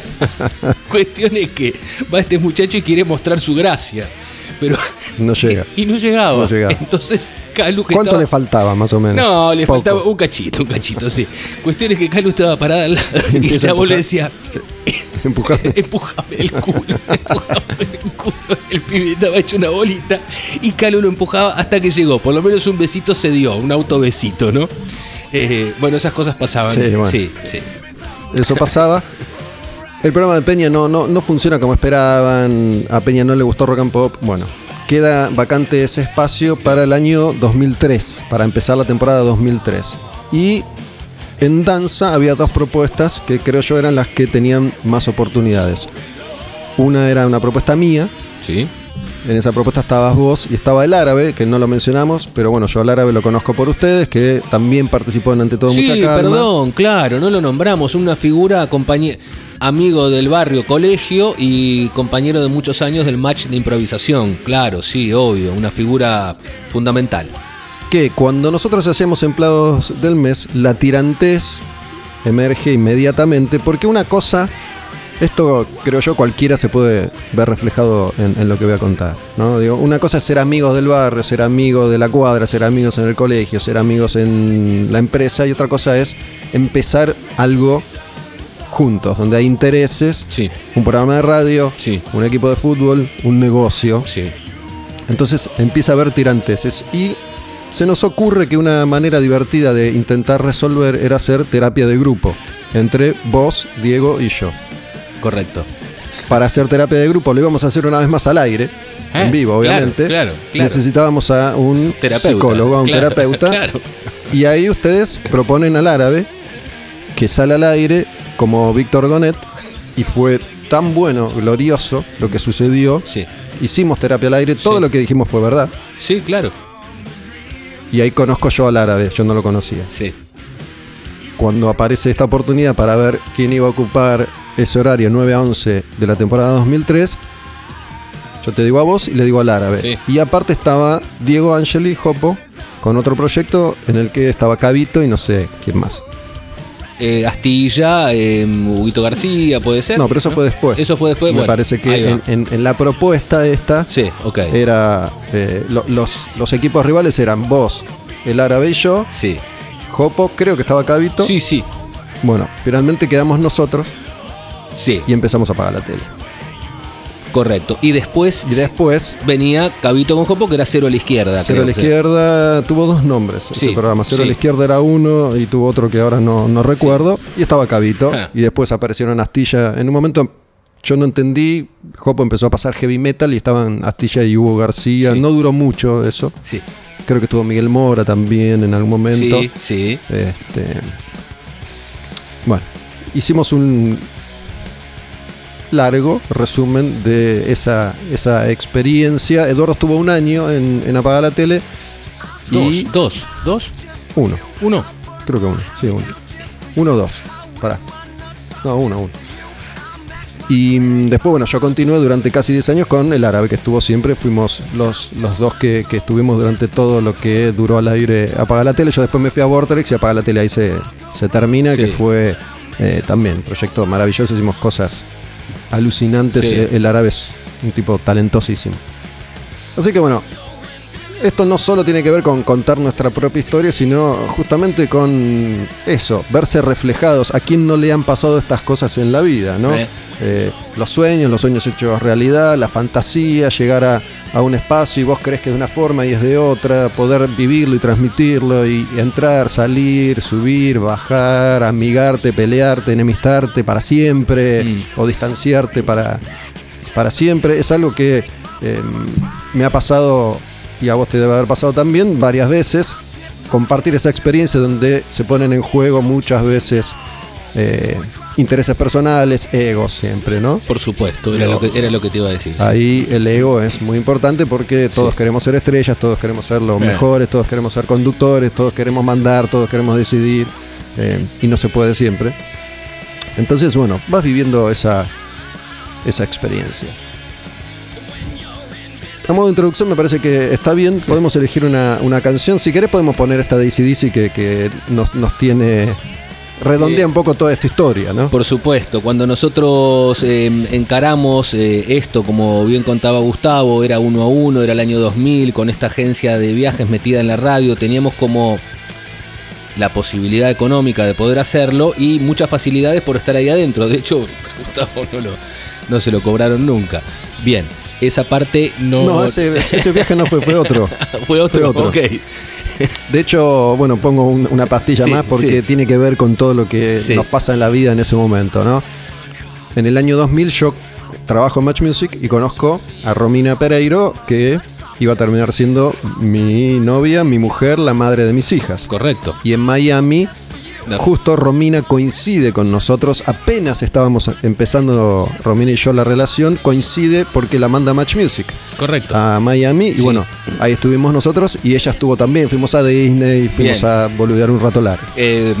Speaker 3: (laughs) Cuestión es que va este muchacho y quiere mostrar su gracia. Pero.
Speaker 2: No (laughs) llega.
Speaker 3: Y no llegaba.
Speaker 2: No llegaba.
Speaker 3: Entonces, Calu que
Speaker 2: ¿Cuánto
Speaker 3: estaba-
Speaker 2: le faltaba más o menos?
Speaker 3: No, le
Speaker 2: Poco.
Speaker 3: faltaba un cachito, un cachito, sí. Cuestión es que Calu estaba parada al lado y ya vos le decía,
Speaker 2: Empujaba.
Speaker 3: empujame el culo, empujame el culo. El pibe estaba hecho una bolita y Calu lo empujaba hasta que llegó. Por lo menos un besito se dio, un autobesito, ¿no? (laughs) Eh, bueno, esas cosas pasaban.
Speaker 2: Sí, bueno.
Speaker 3: sí, sí.
Speaker 2: Eso pasaba. El programa de Peña no, no, no funciona como esperaban. A Peña no le gustó Rock and Pop. Bueno, queda vacante ese espacio para el año 2003, para empezar la temporada 2003. Y en danza había dos propuestas que creo yo eran las que tenían más oportunidades. Una era una propuesta mía,
Speaker 3: Sí.
Speaker 2: En esa propuesta estabas vos y estaba el árabe, que no lo mencionamos, pero bueno, yo al árabe lo conozco por ustedes, que también participó en Ante Todo Mucha
Speaker 3: Sí,
Speaker 2: Calma.
Speaker 3: perdón, claro, no lo nombramos. Una figura compañe- amigo del barrio colegio y compañero de muchos años del match de improvisación. Claro, sí, obvio, una figura fundamental.
Speaker 2: Que cuando nosotros hacemos empleados del mes, la tirantez emerge inmediatamente, porque una cosa, esto creo yo cualquiera se puede ver reflejado en, en lo que voy a contar. ¿no? Digo, una cosa es ser amigos del barrio, ser amigos de la cuadra, ser amigos en el colegio, ser amigos en la empresa, y otra cosa es empezar algo juntos, donde hay intereses,
Speaker 3: Sí,
Speaker 2: un programa de radio,
Speaker 3: Sí.
Speaker 2: un equipo de fútbol, un negocio.
Speaker 3: sí.
Speaker 2: Entonces empieza a haber tiranteses y se nos ocurre que una manera divertida de intentar resolver era hacer terapia de grupo entre vos, Diego y yo.
Speaker 3: Correcto.
Speaker 2: Para hacer terapia de grupo lo íbamos a hacer una vez más al aire,
Speaker 3: Eh,
Speaker 2: en vivo, obviamente.
Speaker 3: claro, claro.
Speaker 2: Necesitábamos a un
Speaker 3: Terapeuta.
Speaker 2: psicólogo, a un
Speaker 3: claro,
Speaker 2: terapeuta. (laughs)
Speaker 3: Claro.
Speaker 2: Y ahí ustedes proponen al árabe que sale al aire como Víctor Gonet y fue tan bueno, glorioso lo que sucedió.
Speaker 3: Sí,
Speaker 2: Hicimos terapia al aire, todo
Speaker 3: Sí.
Speaker 2: lo que dijimos fue verdad.
Speaker 3: sí, claro.
Speaker 2: Y ahí conozco yo al árabe, yo no lo conocía.
Speaker 3: Sí.
Speaker 2: Cuando aparece esta oportunidad para ver quién iba a ocupar ese horario 9 a 11 de la temporada 2003, yo te digo a vos y le digo al árabe.
Speaker 3: Sí.
Speaker 2: Y aparte estaba Diego Angeli Jopo con otro proyecto en el que estaba Cabito y no sé quién más.
Speaker 3: Eh, Astilla, eh, Huguito García, puede ser.
Speaker 2: No, pero eso fue después.
Speaker 3: Eso fue después.
Speaker 2: Me
Speaker 3: bueno,
Speaker 2: parece que en, en- en la propuesta esta
Speaker 3: Sí, ok.
Speaker 2: era. eh, lo- los, los equipos rivales eran vos, el árabe y yo.
Speaker 3: sí.
Speaker 2: Jopo, creo que estaba Cabito.
Speaker 3: Sí, sí.
Speaker 2: Bueno, finalmente quedamos nosotros
Speaker 3: Sí,
Speaker 2: y empezamos a apagar la tele.
Speaker 3: correcto. Y después,
Speaker 2: Y después,
Speaker 3: venía Cabito con Jopo, que era cero a la izquierda.
Speaker 2: Cero a la izquierda tuvo dos nombres ese
Speaker 3: Sí,
Speaker 2: programa. Cero a la izquierda era uno y tuvo otro que ahora no, no recuerdo. Y estaba Cabito.
Speaker 3: Ah.
Speaker 2: Y después aparecieron Astilla. En un momento yo no entendí. Jopo empezó a pasar heavy metal y estaban Astilla y Hugo García. No duró mucho eso.
Speaker 3: Sí,
Speaker 2: Creo que estuvo Miguel Mora también en algún momento.
Speaker 3: sí, sí.
Speaker 2: Este, bueno, hicimos un largo resumen de esa, esa experiencia. Eduardo estuvo un año en, en Apagar la Tele.
Speaker 3: Dos,
Speaker 2: Y
Speaker 3: dos, dos,
Speaker 2: uno,
Speaker 3: uno.
Speaker 2: creo que uno, sí, uno. Uno o dos, pará. No, uno, uno. Y mm, después, bueno, yo continué durante casi 10 años con el árabe que estuvo siempre. Fuimos los, los dos que, que estuvimos durante todo lo que duró al aire Apaga la Tele. Yo después me fui a Vortex y Apaga la Tele ahí se, se termina,
Speaker 3: Sí.
Speaker 2: que fue eh, también un proyecto maravilloso. Hicimos cosas alucinantes.
Speaker 3: Sí.
Speaker 2: El árabe es un tipo talentosísimo. Así que bueno, esto no solo tiene que ver con contar nuestra propia historia, sino justamente con eso, verse reflejados. A quién no le han pasado estas cosas en la vida, ¿no?
Speaker 3: Eh.
Speaker 2: Eh, los sueños, los sueños hechos realidad, la fantasía, llegar a, a un espacio y vos crees que es de una forma y es de otra, poder vivirlo y transmitirlo y, y entrar, salir, subir, bajar, amigarte, pelearte, enemistarte para siempre
Speaker 3: Mm.
Speaker 2: o distanciarte para, para siempre. Es algo que eh, me ha pasado y a vos te debe haber pasado también varias veces. Compartir esa experiencia donde se ponen en juego muchas veces eh, intereses personales, egos siempre, ¿no?
Speaker 3: Por supuesto, era, lo que, era lo que te iba a decir. sí.
Speaker 2: Ahí el ego es muy importante porque todos
Speaker 3: Sí.
Speaker 2: queremos ser estrellas, todos queremos ser los mejores, todos queremos ser conductores, todos queremos mandar, todos queremos decidir eh, y no se puede siempre. Entonces, bueno, vas viviendo esa, esa experiencia. A modo de introducción me parece que está bien, podemos elegir una, una canción. Si querés podemos poner esta de ACDC que, que nos, nos tiene... Redondea un poco toda esta historia, ¿no?
Speaker 3: Por supuesto, cuando nosotros eh, encaramos eh, esto, como bien contaba Gustavo, era uno a uno, era el año 2000, con esta agencia de viajes metida en la radio, teníamos como la posibilidad económica de poder hacerlo y muchas facilidades por estar ahí adentro. De hecho, (laughs) Gustavo no, lo, no se lo cobraron nunca. Bien, esa parte no...
Speaker 2: No, ese, ese viaje no fue, fue otro. (laughs)
Speaker 3: fue otro,
Speaker 2: fue otro.
Speaker 3: ok.
Speaker 2: De hecho, bueno, pongo un- una pastilla
Speaker 3: Sí,
Speaker 2: más porque
Speaker 3: sí.
Speaker 2: tiene que ver con todo lo que
Speaker 3: Sí.
Speaker 2: nos pasa en la vida en ese momento, ¿no? En el año 2000 yo trabajo en Match Music y conozco a Romina Pereiro, que iba a terminar siendo mi novia, mi mujer, la madre de mis hijas.
Speaker 3: Correcto.
Speaker 2: Y en Miami,
Speaker 3: No.
Speaker 2: justo Romina coincide con nosotros, apenas estábamos empezando Romina y yo la relación, coincide porque la manda Match Music
Speaker 3: Correcto.
Speaker 2: a Miami y
Speaker 3: Sí.
Speaker 2: bueno, ahí estuvimos nosotros y ella estuvo también, fuimos a Disney, fuimos
Speaker 3: Bien.
Speaker 2: a boludear un rato largo.
Speaker 3: Eh,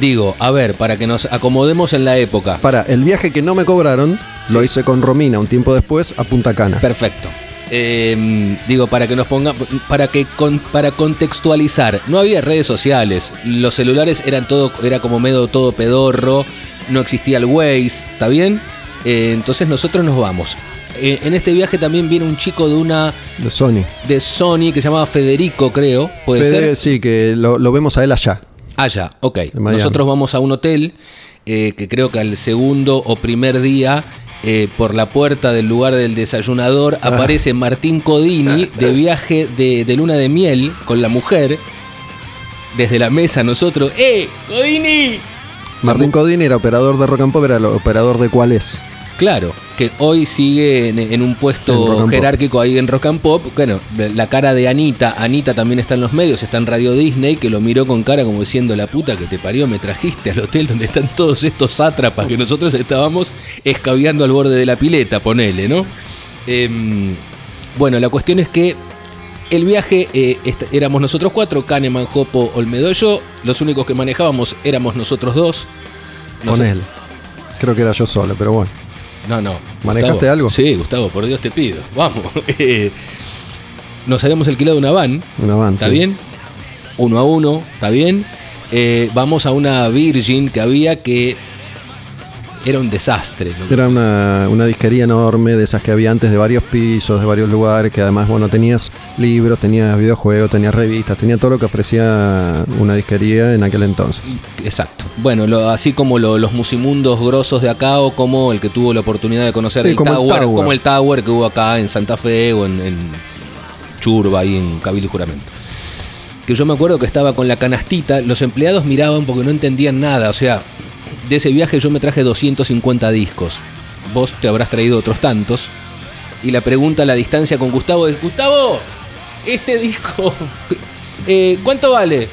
Speaker 3: digo, a ver, para que nos acomodemos en la época.
Speaker 2: Para, el viaje que no me cobraron, lo hice con Romina un tiempo después a Punta Cana.
Speaker 3: Perfecto. Eh, digo, para que nos ponga, para que con- para contextualizar, no había redes sociales, los celulares eran todo, era como medio todo pedorro, no existía el Waze, ¿está bien? Eh, entonces nosotros nos vamos. Eh, en este viaje también viene un chico de una
Speaker 2: De Sony.
Speaker 3: de Sony que se llamaba Federico, creo, puede
Speaker 2: Fede,
Speaker 3: ser.
Speaker 2: sí, que lo, lo vemos a él allá.
Speaker 3: Allá, ok. Nosotros vamos a un hotel eh, que creo que al segundo o primer día, eh, por la puerta del lugar del desayunador,
Speaker 2: Ah.
Speaker 3: aparece Martín Codini de viaje de, de luna de miel con la mujer. Desde la mesa nosotros, ¡eh! ¡Codini!
Speaker 2: Martín Codini era operador de Rock and Pop, era el operador de cuál es.
Speaker 3: Claro, que hoy sigue en, en un puesto jerárquico ahí en Rock and Pop. Bueno, la cara de Anita, Anita también está en los medios, está en Radio Disney, que lo miró con cara como diciendo, la puta que te parió, me trajiste al hotel donde están todos estos sátrapas que nosotros estábamos escabeando al borde de la pileta, ponele, ¿no? Em, bueno, la cuestión es que el viaje eh, éramos nosotros cuatro, Kahneman, Jopo, Olmedo y yo. Los únicos que manejábamos éramos nosotros dos.
Speaker 2: Con él. Creo que era yo solo, pero bueno.
Speaker 3: No, no.
Speaker 2: ¿Manejaste
Speaker 3: Gustavo.
Speaker 2: algo?
Speaker 3: Sí, Gustavo, por Dios te pido. (laughs) Vamos. Eh, Nos habíamos alquilado una van,
Speaker 2: Un avance.
Speaker 3: ¿está bien? Uno a uno, ¿está bien? eh, vamos a una Virgin que había que era un desastre.
Speaker 4: Era una, una disquería enorme, de esas que había antes de varios pisos, de varios lugares, que además, bueno, tenías libros, tenías videojuegos, tenías revistas, tenía todo lo que ofrecía una disquería en aquel entonces.
Speaker 3: Exacto. Bueno, lo- así como lo- los musimundos grosos de acá o como el que tuvo la oportunidad de conocer
Speaker 4: Sí,
Speaker 3: el,
Speaker 4: como el
Speaker 3: tower,
Speaker 4: Tower.
Speaker 3: como el Tower que hubo acá en Santa Fe o en, en Churba, ahí en Cabildo y Juramento. Que yo me acuerdo que estaba con la canastita, los empleados miraban porque no entendían nada, o sea, de ese viaje yo me traje 250 discos. Vos te habrás traído otros tantos. Y la pregunta a la distancia con Gustavo es, Gustavo, este disco, (laughs) eh, ¿cuánto vale?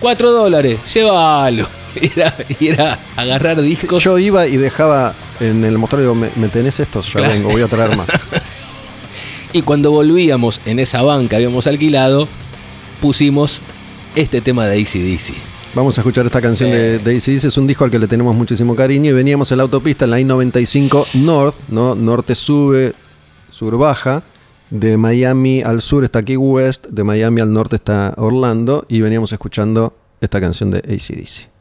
Speaker 3: 4 dólares, llévalo. (laughs) Era, era agarrar discos.
Speaker 4: Yo iba y dejaba en el mostrador, digo, ¿me, me tenés estos? Ya
Speaker 3: Claro.
Speaker 4: vengo, voy a traer más. (laughs)
Speaker 3: Y cuando volvíamos en esa van que habíamos alquilado, pusimos este tema de ACDC.
Speaker 4: Vamos a escuchar esta canción
Speaker 3: Sí.
Speaker 4: de, de AC/DC, es un disco al que le tenemos muchísimo cariño y veníamos en la autopista en la I-95 North, ¿no? Norte sube, sur baja, de Miami al sur está Key West, de Miami al norte está Orlando y veníamos escuchando esta canción de ACDC.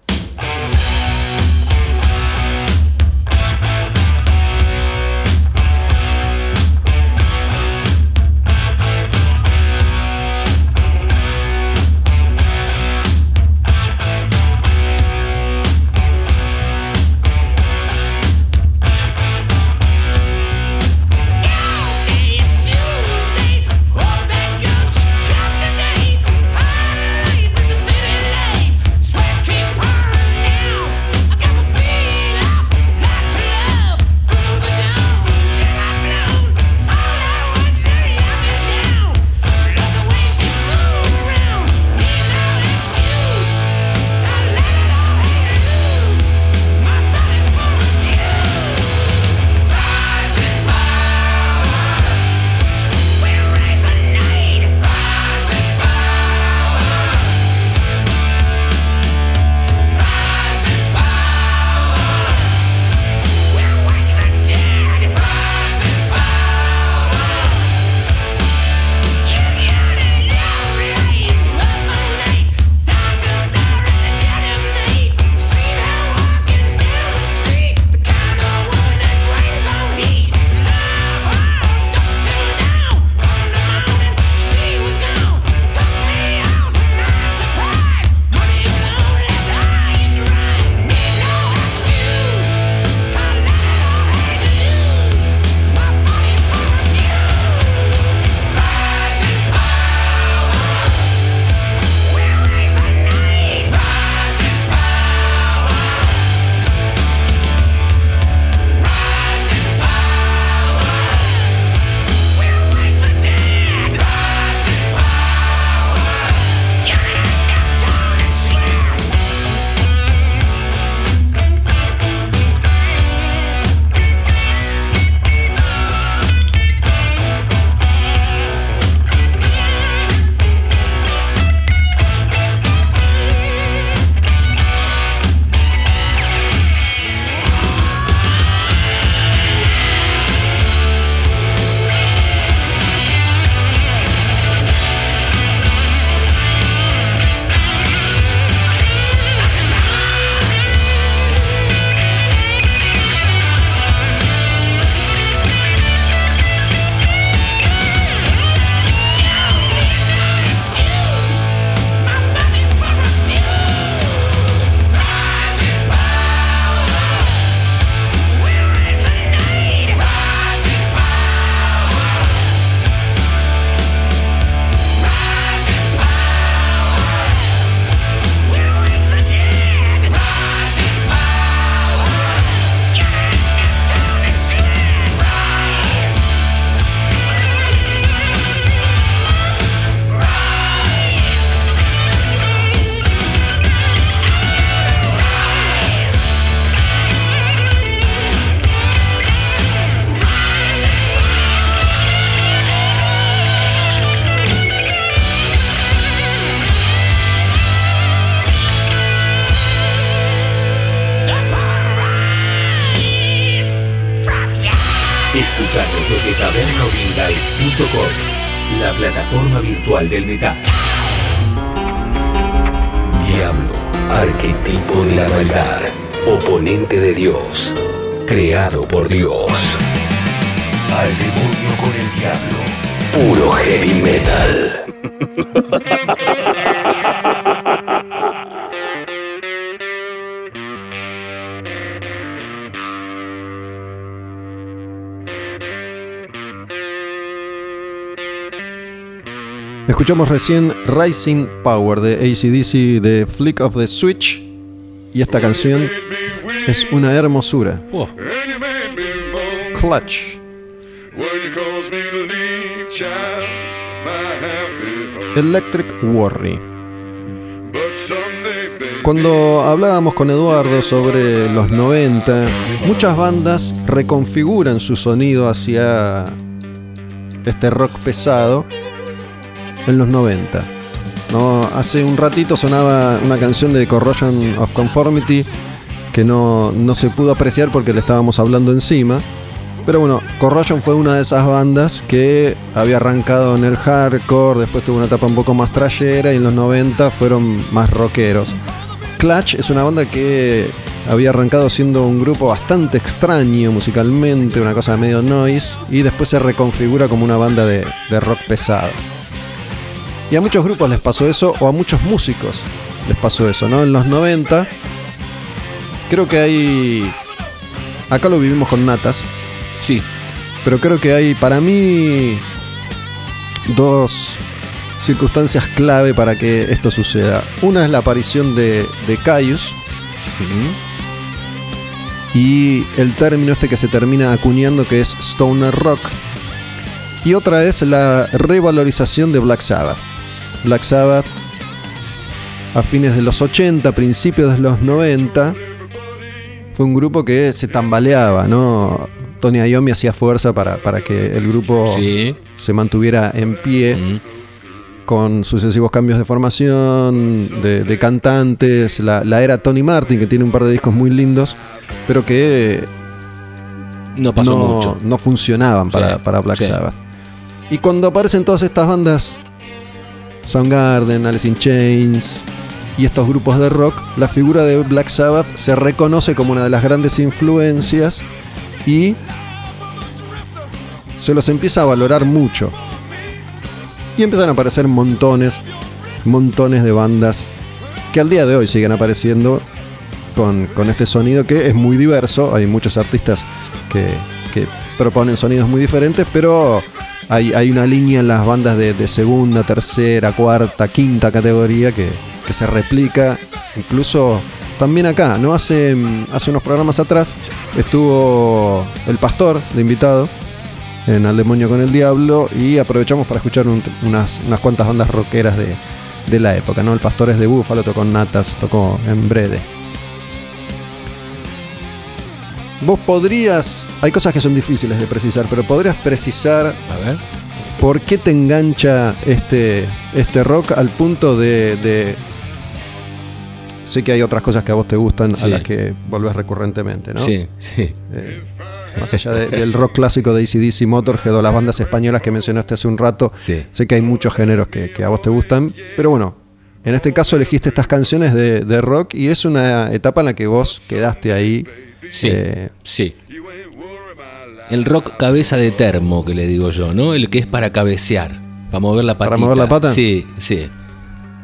Speaker 1: Del metal.
Speaker 2: Escuchamos recién Rising Power de ACDC de Flick of the Switch y esta canción es una hermosura.
Speaker 3: Oh,
Speaker 2: Clutch. Electric Worry. Cuando hablábamos con Eduardo sobre los 90, muchas bandas reconfiguran su sonido hacia este rock pesado en los 90. ¿no? Hace un ratito sonaba una canción de Corrosion of Conformity que no, no se pudo apreciar porque le estábamos hablando encima. Pero bueno, Corrosion fue una de esas bandas que había arrancado en el hardcore, después tuvo una etapa un poco más trayera y en los 90 fueron más rockeros. Clutch es una banda que había arrancado siendo un grupo bastante extraño musicalmente, una cosa medio noise, y después se reconfigura como una banda de, de rock pesado. Y a muchos grupos les pasó eso, o a muchos músicos les pasó eso, ¿no? En los 90, creo que hay. Acá lo vivimos con Natas,
Speaker 3: sí,
Speaker 2: pero creo que hay para mí dos circunstancias clave para que esto suceda. Una es la aparición de, de Caius y el término este que se termina acuñando que es Stoner Rock. Y otra es la revalorización de Black Sabbath. Black Sabbath a fines de los 80, principios de los 90, fue un grupo que se tambaleaba, ¿no? Tony Iommi hacía fuerza para, para que el grupo
Speaker 3: sí.
Speaker 2: se mantuviera en pie
Speaker 3: Mm.
Speaker 2: con sucesivos cambios de formación, de, de cantantes, la, la era Tony Martin, que tiene un par de discos muy lindos, pero que
Speaker 3: No pasó
Speaker 2: no,
Speaker 3: mucho.
Speaker 2: no funcionaban para,
Speaker 3: Sí,
Speaker 2: para Black
Speaker 3: sí.
Speaker 2: Sabbath. Y cuando aparecen todas estas bandas, Soundgarden, Alice in Chains y estos grupos de rock, la figura de Black Sabbath se reconoce como una de las grandes influencias y se los empieza a valorar mucho. Y empiezan a aparecer montones, montones de bandas que al día de hoy siguen apareciendo con, con este sonido que es muy diverso. Hay muchos artistas que, que proponen sonidos muy diferentes, pero hay, una línea en las bandas de, segunda, tercera, cuarta, quinta categoría que, se replica incluso también acá. ¿no? Hace, mm, hace unos programas atrás estuvo el pastor de invitado en Al Demonio con el Diablo y aprovechamos para escuchar un- unas, unas cuantas bandas rockeras de, de la época. ¿no? El pastor es de Búfalo, tocó Natas, tocó en Brede. Vos podrías, hay cosas que son difíciles de precisar, pero podrías precisar
Speaker 3: A ver.
Speaker 2: por qué te engancha este, este rock al punto de, de- Sé que hay otras cosas que a vos te gustan,
Speaker 3: Sí.
Speaker 2: a las que volvés recurrentemente, ¿no?
Speaker 3: Sí, sí.
Speaker 2: Eh, más allá de- del rock clásico de ACDC, Motorhead o las bandas españolas que mencionaste hace un rato,
Speaker 3: Sí.
Speaker 2: sé que hay muchos géneros que, que a vos te gustan, pero bueno, en este caso elegiste estas canciones de, de rock y es una etapa en la que vos quedaste ahí.
Speaker 3: Sí,
Speaker 2: eh,
Speaker 3: sí. El rock cabeza de termo, que le digo yo, ¿no? El que es para cabecear, para mover la patita.
Speaker 2: ¿Para mover la pata?
Speaker 3: Sí, sí.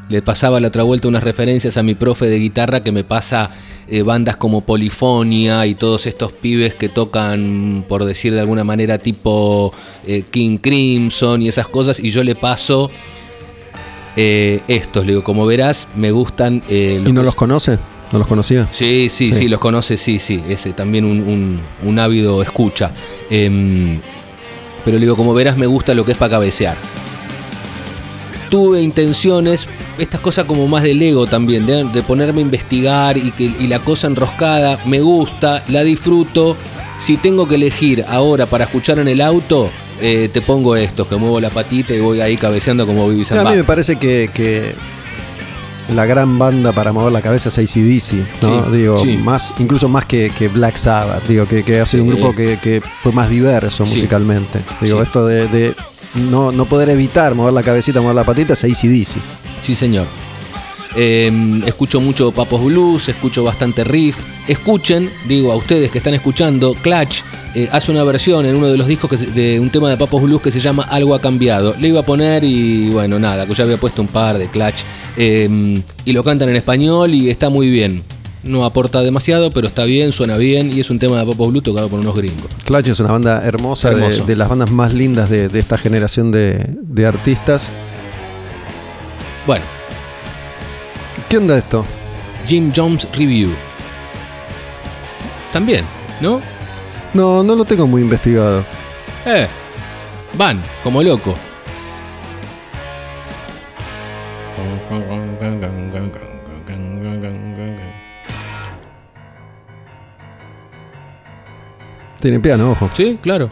Speaker 3: Le pasaba la otra vuelta unas referencias a mi profe de guitarra que me pasa eh, bandas como Polifonia y todos estos pibes que tocan, por decir de alguna manera, tipo eh, King Crimson y esas cosas, y yo le paso eh, estos, le digo, como verás, me gustan... eh,
Speaker 2: ¿Y no los conoce? ¿No los conocía?
Speaker 3: Sí, sí,
Speaker 2: Sí.
Speaker 3: sí, los conoce, sí, sí. Ese también un, un- un ávido escucha. Em, pero le digo, como verás, me gusta lo que es para cabecear. Tuve intenciones, estas cosas como más del ego también, de, de ponerme a investigar y, que, y la cosa enroscada, me gusta, la disfruto. Si tengo que elegir ahora para escuchar en el auto, eh, te pongo esto, que muevo la patita y voy ahí cabeceando como Vivi
Speaker 2: a mí me parece que, que la gran banda para mover la cabeza es ACDC, ¿no?
Speaker 3: Sí,
Speaker 2: digo,
Speaker 3: sí.
Speaker 2: más, incluso más que, que Black Sabbath, digo, que, que ha sido un grupo que, que fue más diverso musicalmente. Digo, esto de, de no, no poder evitar mover la cabecita, mover la patita es ACDC.
Speaker 3: Sí, señor. Eh, escucho mucho Papos Blues, escucho bastante riff. Escuchen, digo a ustedes que están escuchando, Clutch eh, hace una versión en uno de los discos que se- de un tema de Papos Blues que se llama Algo ha cambiado. Le iba a poner y bueno, nada, que ya había puesto un par de Clutch. Eh, y lo cantan en español y está muy bien. No aporta demasiado, pero está bien, suena bien y es un tema de Papos Blues tocado por unos gringos.
Speaker 2: Clutch es una banda hermosa, de, las bandas más lindas de, de esta generación de, de artistas.
Speaker 3: Bueno,
Speaker 2: ¿Qué onda esto?
Speaker 3: Jim Jones Review. También, ¿no?
Speaker 2: No, no lo tengo muy investigado.
Speaker 3: Eh, van, como loco.
Speaker 2: Tiene piano, ojo.
Speaker 3: Sí, claro.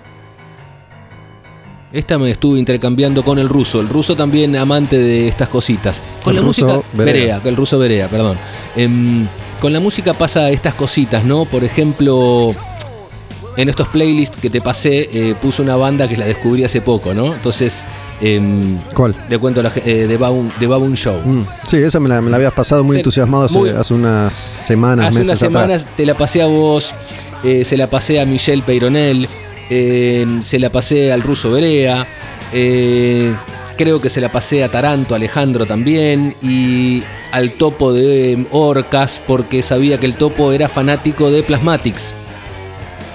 Speaker 3: Esta me estuve intercambiando con el ruso. El ruso también amante de estas cositas. Con
Speaker 2: El
Speaker 3: la
Speaker 2: ruso
Speaker 3: música.
Speaker 2: Berea.
Speaker 3: el ruso Berea, perdón. Em, con la música pasa estas cositas, ¿no? Por ejemplo, en estos playlists que te pasé, eh, puse una banda que la descubrí hace poco, ¿no? Entonces, em,
Speaker 2: ¿Cuál?
Speaker 3: le cuento la, eh, de, Baboon, de Baboon Show.
Speaker 2: Mm, Sí, esa me la, me la habías pasado muy
Speaker 3: Pero
Speaker 2: entusiasmado hace,
Speaker 3: muy-
Speaker 2: hace unas semanas,
Speaker 3: Hace
Speaker 2: meses
Speaker 3: unas semanas
Speaker 2: atrás.
Speaker 3: te la pasé a vos, eh, se la pasé a Michelle Peyronel, eh, se la pasé al ruso Berea, eh, creo que se la pasé a Taranto, Alejandro también, y al topo de eh, Orcas, porque sabía que el topo era fanático de Plasmatics.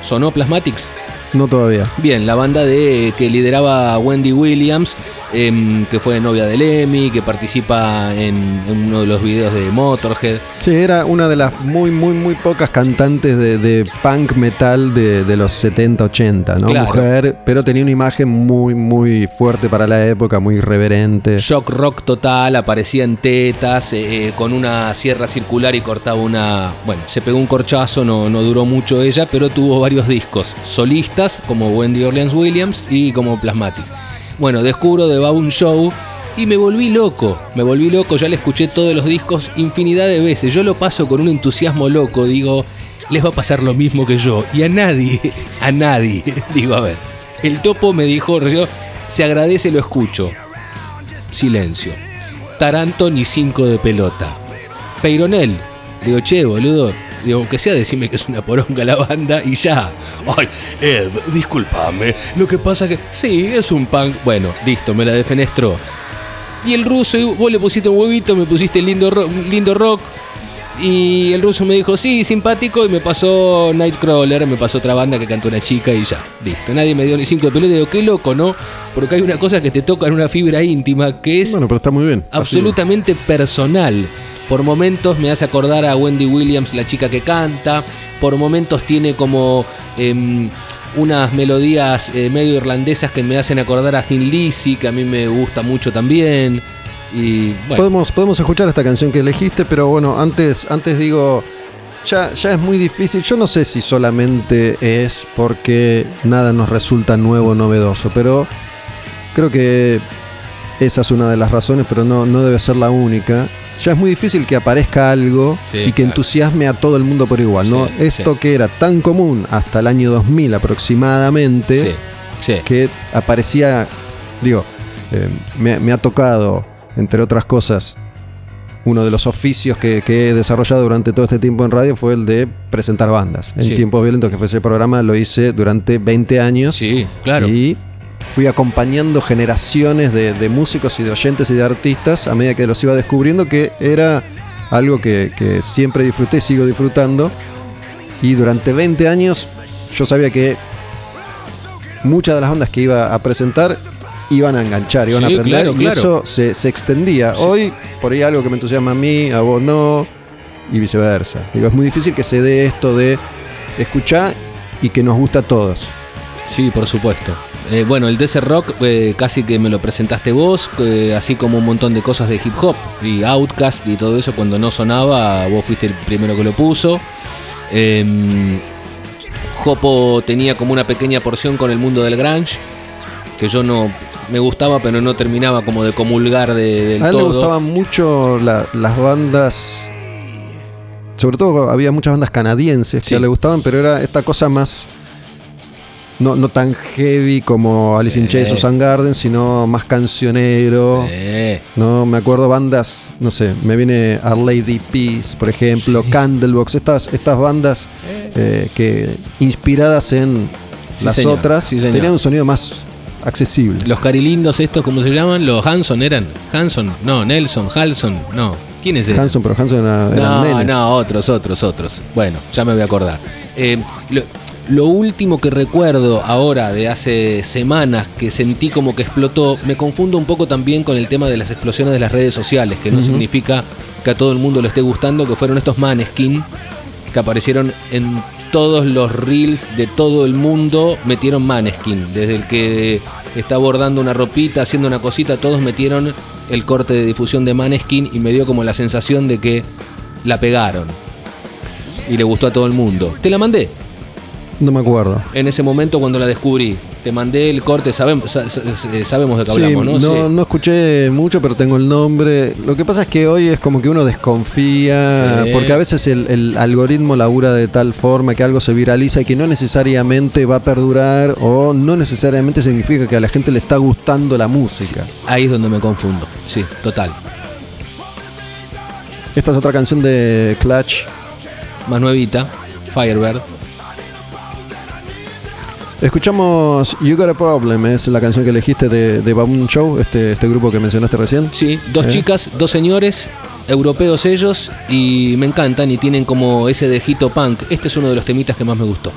Speaker 3: ¿Sonó Plasmatics?
Speaker 2: No todavía.
Speaker 3: Bien, la banda de que lideraba Wendy Williams, em, que fue novia de Lemmy, que participa en, en uno de los videos de Motorhead.
Speaker 2: Sí, era una de las muy, muy, muy pocas cantantes de, de punk metal de, de los 70, 80, ¿no?
Speaker 3: Claro.
Speaker 2: Mujer, pero tenía una imagen muy, muy fuerte para la época, muy irreverente.
Speaker 3: Shock rock total, aparecía en tetas, eh, eh, con una sierra circular y cortaba una. Bueno, se pegó un corchazo, no, no duró mucho ella, pero tuvo varios discos solistas, como Wendy Orleans Williams y como Plasmatics. Bueno, descubro The Baboon Show y me volví loco. Me volví loco, ya le escuché todos los discos infinidad de veces. Yo lo paso con un entusiasmo loco, digo, les va a pasar lo mismo que yo. Y a nadie, a nadie. (laughs) Digo, a ver. El topo me dijo, se agradece, lo escucho. Silencio. Taranto ni cinco de pelota. Peironel. Digo, che, boludo. Digo, aunque sea decime que es una poronga la banda y ya. Ay, Ed, discúlpame. Lo que pasa que. Sí, es un punk. Bueno, listo, me la defenestró. Y el ruso, vos le pusiste un huevito, me pusiste lindo rock, lindo rock. Y el ruso me dijo, sí, simpático. Y me pasó Nightcrawler, me pasó otra banda que cantó una chica y ya. Listo. Nadie me dio ni cinco de pelota. Digo, qué loco, ¿no? Porque hay una cosa que te toca en una fibra íntima que es
Speaker 2: Bueno, pero está muy bien.
Speaker 3: Absolutamente personal. Por momentos me hace acordar a Wendy Williams, la chica que canta. Por momentos tiene como em, unas melodías eh, medio irlandesas que me hacen acordar a Thin Lizzy, que a mí me gusta mucho también. Y
Speaker 2: Podemos, podemos escuchar esta canción que elegiste, pero bueno, antes, antes digo, ya, ya es muy difícil. Yo no sé si solamente es porque nada nos resulta nuevo, novedoso, pero creo que esa es una de las razones, pero no, no debe ser la única. Ya es muy difícil que aparezca algo
Speaker 3: Sí,
Speaker 2: y que
Speaker 3: claro.
Speaker 2: entusiasme a todo el mundo por igual, ¿no?
Speaker 3: Sí,
Speaker 2: Esto
Speaker 3: sí.
Speaker 2: que era tan común hasta el año 2000 aproximadamente, que aparecía, digo, eh, me, me ha tocado, entre otras cosas, uno de los oficios que, que he desarrollado durante todo este tiempo en radio fue el de presentar bandas. En. Tiempos Violentos, que fue ese programa, lo hice durante 20 años.
Speaker 3: Sí, claro.
Speaker 2: Y fui acompañando generaciones de, de músicos y de oyentes y de artistas a medida que los iba descubriendo, que era algo que, que siempre disfruté y sigo disfrutando. Y durante 20 años yo sabía que muchas de las bandas que iba a presentar iban a enganchar, iban a aprender
Speaker 3: claro,
Speaker 2: y
Speaker 3: claro.
Speaker 2: eso se, se extendía. Hoy por ahí algo que me entusiasma a mí, a vos no, y viceversa. Digo, es muy difícil que se dé esto de escuchar y que nos gusta a todos.
Speaker 3: Sí, por supuesto. Eh, bueno, el DC Rock eh, casi que me lo presentaste vos, eh, así como un montón de cosas de hip hop y Outcast y todo eso cuando no sonaba, vos fuiste el primero que lo puso. Em, Jopo tenía como una pequeña porción con el mundo del grunge, que yo no me gustaba, pero no terminaba como de comulgar de, del
Speaker 2: A él le gustaban mucho la- las bandas. Sobre todo había muchas bandas canadienses que
Speaker 3: Sí.
Speaker 2: le gustaban, pero era esta cosa más. No, no tan heavy como Alice in. Chains o Soundgarden, sino más cancionero.
Speaker 3: Sí.
Speaker 2: No, me acuerdo bandas, no sé, me viene Our Lady Peace, por ejemplo,
Speaker 3: Sí.
Speaker 2: Candlebox, estas, estas bandas eh, que inspiradas en las
Speaker 3: señor.
Speaker 2: otras tenían un sonido más accesible.
Speaker 3: Los carilindos estos, ¿cómo se llaman? Los Hanson eran. Hanson, no, Nelson, Halson, no. ¿Quién es ese?
Speaker 2: Hanson, pero Hanson era, eran
Speaker 3: No,
Speaker 2: nenes.
Speaker 3: no, otros, otros, otros. Bueno, ya me voy a acordar. Eh, lo, lo último que recuerdo ahora de hace semanas que sentí como que explotó, me confundo un poco también con el tema de las explosiones de las redes sociales, que no significa que a todo el mundo le esté gustando, que fueron estos maneskin que aparecieron en todos los reels de todo el mundo, metieron maneskin. Desde el que está bordando una ropita, haciendo una cosita, todos metieron el corte de difusión de maneskin y me dio como la sensación de que la pegaron. Y le gustó a todo el mundo. Te la mandé
Speaker 2: No me acuerdo.
Speaker 3: en ese momento cuando la descubrí. Te mandé el corte, sabemos, sa- sa- eh, sabemos de qué
Speaker 2: Sí,
Speaker 3: hablamos, ¿no?
Speaker 2: no,
Speaker 3: Sí.
Speaker 2: no escuché mucho, pero tengo el nombre. Lo que pasa es que hoy es como que uno desconfía,
Speaker 3: Sí.
Speaker 2: porque a veces el, el algoritmo labura de tal forma que algo se viraliza y que no necesariamente va a perdurar o no necesariamente significa que a la gente le está gustando la música.
Speaker 3: Ahí es donde me confundo. Sí, total.
Speaker 2: Esta es otra canción de Clutch.
Speaker 3: Más nuevita, Firebird.
Speaker 2: Escuchamos You Got a Problem, es la canción que elegiste de, de Baboon Show, este, este grupo que mencionaste recién.
Speaker 3: Sí, dos
Speaker 2: ¿Eh?
Speaker 3: chicas, dos señores, europeos ellos, y me encantan y tienen como ese dejito punk. Este es uno de los temitas que más me gustó.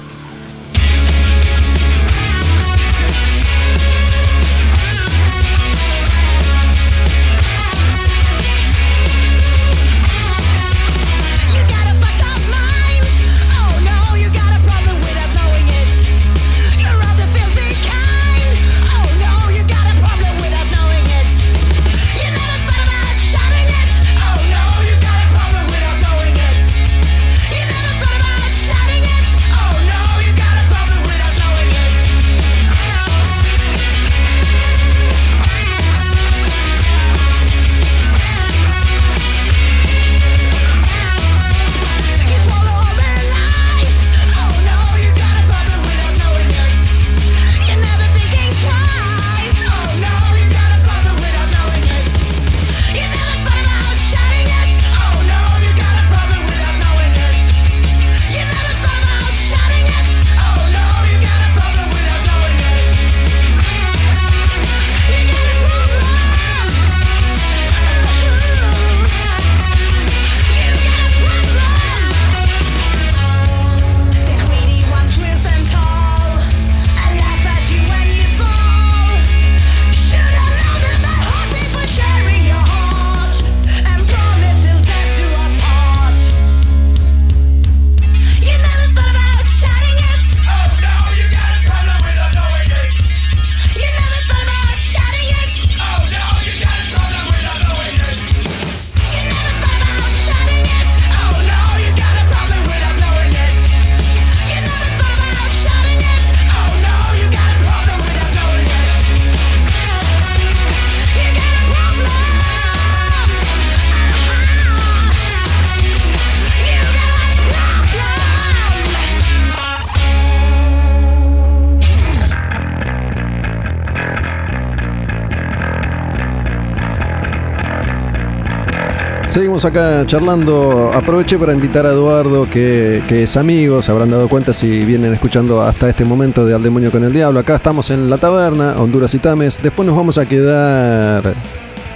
Speaker 2: Seguimos acá charlando. Aproveché para invitar a Eduardo, que, que es amigo, se habrán dado cuenta si vienen escuchando hasta este momento de Al Demonio con el Diablo. Acá estamos en la taberna, Honduras y Tames. Después nos vamos a quedar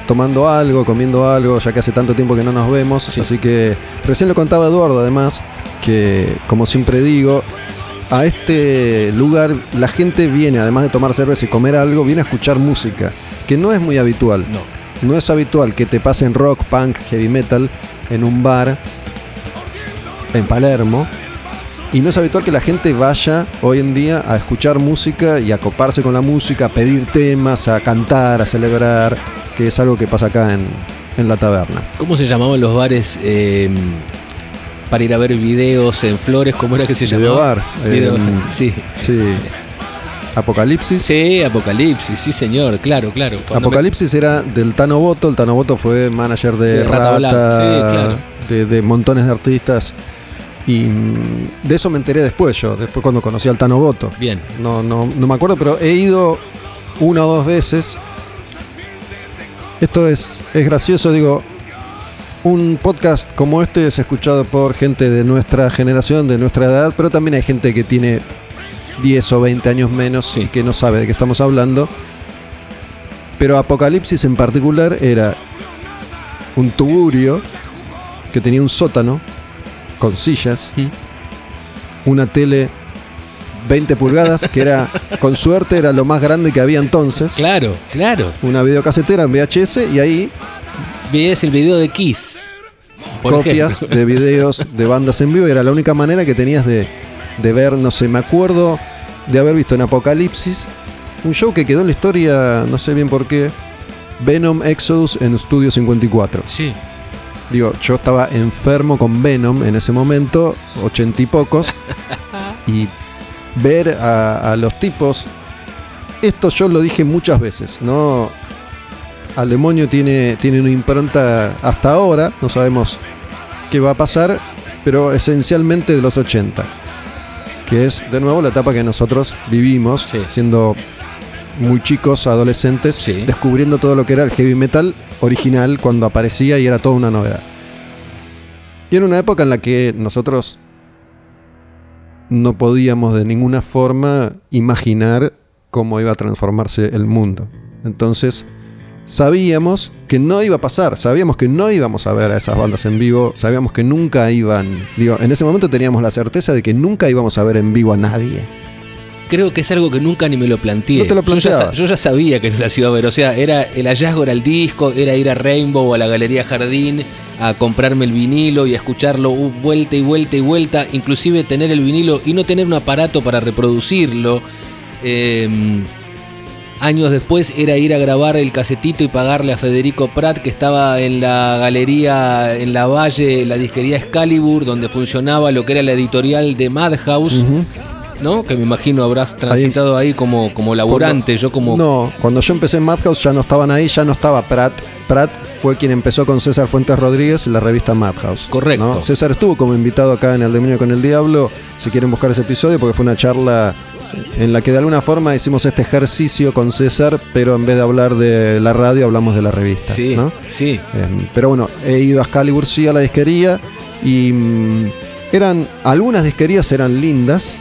Speaker 2: tomando algo, comiendo algo, ya que hace tanto tiempo que no nos vemos.
Speaker 3: Sí.
Speaker 2: Así que recién lo contaba Eduardo, además, que como siempre digo, a este lugar la gente viene, además de tomar cerveza y comer algo, viene a escuchar música, que no es muy habitual.
Speaker 3: No.
Speaker 2: No es habitual que te pasen rock, punk, heavy metal en un bar en Palermo. Y no es habitual que la gente vaya hoy en día a escuchar música y a coparse con la música, a pedir temas, a cantar, a celebrar, que es algo que pasa acá en, en la taberna.
Speaker 3: ¿Cómo se llamaban los bares eh, para ir a ver videos en Flores? ¿Cómo era que se llamaba?
Speaker 2: Videobar,
Speaker 3: Video-
Speaker 2: em, (laughs)
Speaker 3: sí.
Speaker 2: Sí. Apocalipsis.
Speaker 3: Sí, Apocalipsis, sí señor, claro, claro. Cuando
Speaker 2: Apocalipsis era del Tano Boto. El Tano Boto fue manager de,
Speaker 3: De Rata sí, claro.
Speaker 2: de, de montones de artistas. Y de eso me enteré después yo, después cuando conocí al Tano Boto.
Speaker 3: Bien.
Speaker 2: No, no, no me acuerdo, pero he ido una o dos veces. Esto es, es gracioso, digo. Un podcast como este es escuchado por gente de nuestra generación, de nuestra edad, pero también hay gente que tiene 10 o 20 años menos
Speaker 3: Sí.
Speaker 2: y que no sabe de qué estamos hablando. Pero Apocalipsis en particular era un tuburio que tenía un sótano con sillas,
Speaker 3: Mm.
Speaker 2: una tele 20 pulgadas, que era, con suerte, era lo más grande que había entonces.
Speaker 3: Claro, claro.
Speaker 2: Una videocasetera en VHS y ahí
Speaker 3: Ves el video de Kiss. por
Speaker 2: copias
Speaker 3: ejemplo.
Speaker 2: de videos de bandas en vivo. Era la única manera que tenías de, de ver, no sé, me acuerdo de haber visto en Apocalipsis un show que quedó en la historia, no sé bien por qué, Venom Exodus en Studio 54.
Speaker 3: Sí.
Speaker 2: Digo, yo estaba enfermo con Venom en ese momento, ochenta y pocos, (laughs) y ver a, a los tipos, esto yo lo dije muchas veces, ¿no? Al demonio tiene, tiene una impronta hasta ahora, no sabemos qué va a pasar, pero esencialmente de los 80, que es de nuevo la etapa que nosotros vivimos,
Speaker 3: Sí.
Speaker 2: siendo muy chicos, adolescentes,
Speaker 3: Sí.
Speaker 2: descubriendo todo lo que era el heavy metal original cuando aparecía y era toda una novedad. Y en una época en la que nosotros no podíamos de ninguna forma imaginar cómo iba a transformarse el mundo. Entonces, sabíamos que no iba a pasar, sabíamos que no íbamos a ver a esas bandas en vivo, sabíamos que nunca iban, digo, en ese momento teníamos la certeza de que nunca íbamos a ver en vivo a nadie.
Speaker 3: Creo que es algo que nunca ni me lo planteé.
Speaker 2: No te lo
Speaker 3: yo, ya, yo ya sabía que no las iba a ver. O sea, era el hallazgo era el disco, era ir a Rainbow o a la Galería Jardín a comprarme el vinilo y a escucharlo vuelta y vuelta y vuelta. Inclusive tener el vinilo y no tener un aparato para reproducirlo. Eh, años después era ir a grabar el casetito y pagarle a Federico Prat, que estaba en la galería en la Valle, la disquería Excalibur, donde funcionaba lo que era la editorial de Madhouse. ¿no? Que me imagino habrás transitado ahí, como, como laburante, yo como...
Speaker 2: No, cuando yo empecé en Madhouse ya no estaban ahí, ya no estaba Pratt. Pratt fue quien empezó con César Fuentes Rodríguez la revista Madhouse.
Speaker 3: Correcto.
Speaker 2: ¿no? César estuvo como invitado acá en El Demonio con el Diablo, si quieren buscar ese episodio, porque fue una charla en la que de alguna forma hicimos este ejercicio con César, pero en vez de hablar de la radio hablamos de la revista.
Speaker 3: Sí,
Speaker 2: ¿no?
Speaker 3: sí.
Speaker 2: Eh, pero bueno, he ido a Excalibur sí a la disquería y mm, eran algunas disquerías eran lindas,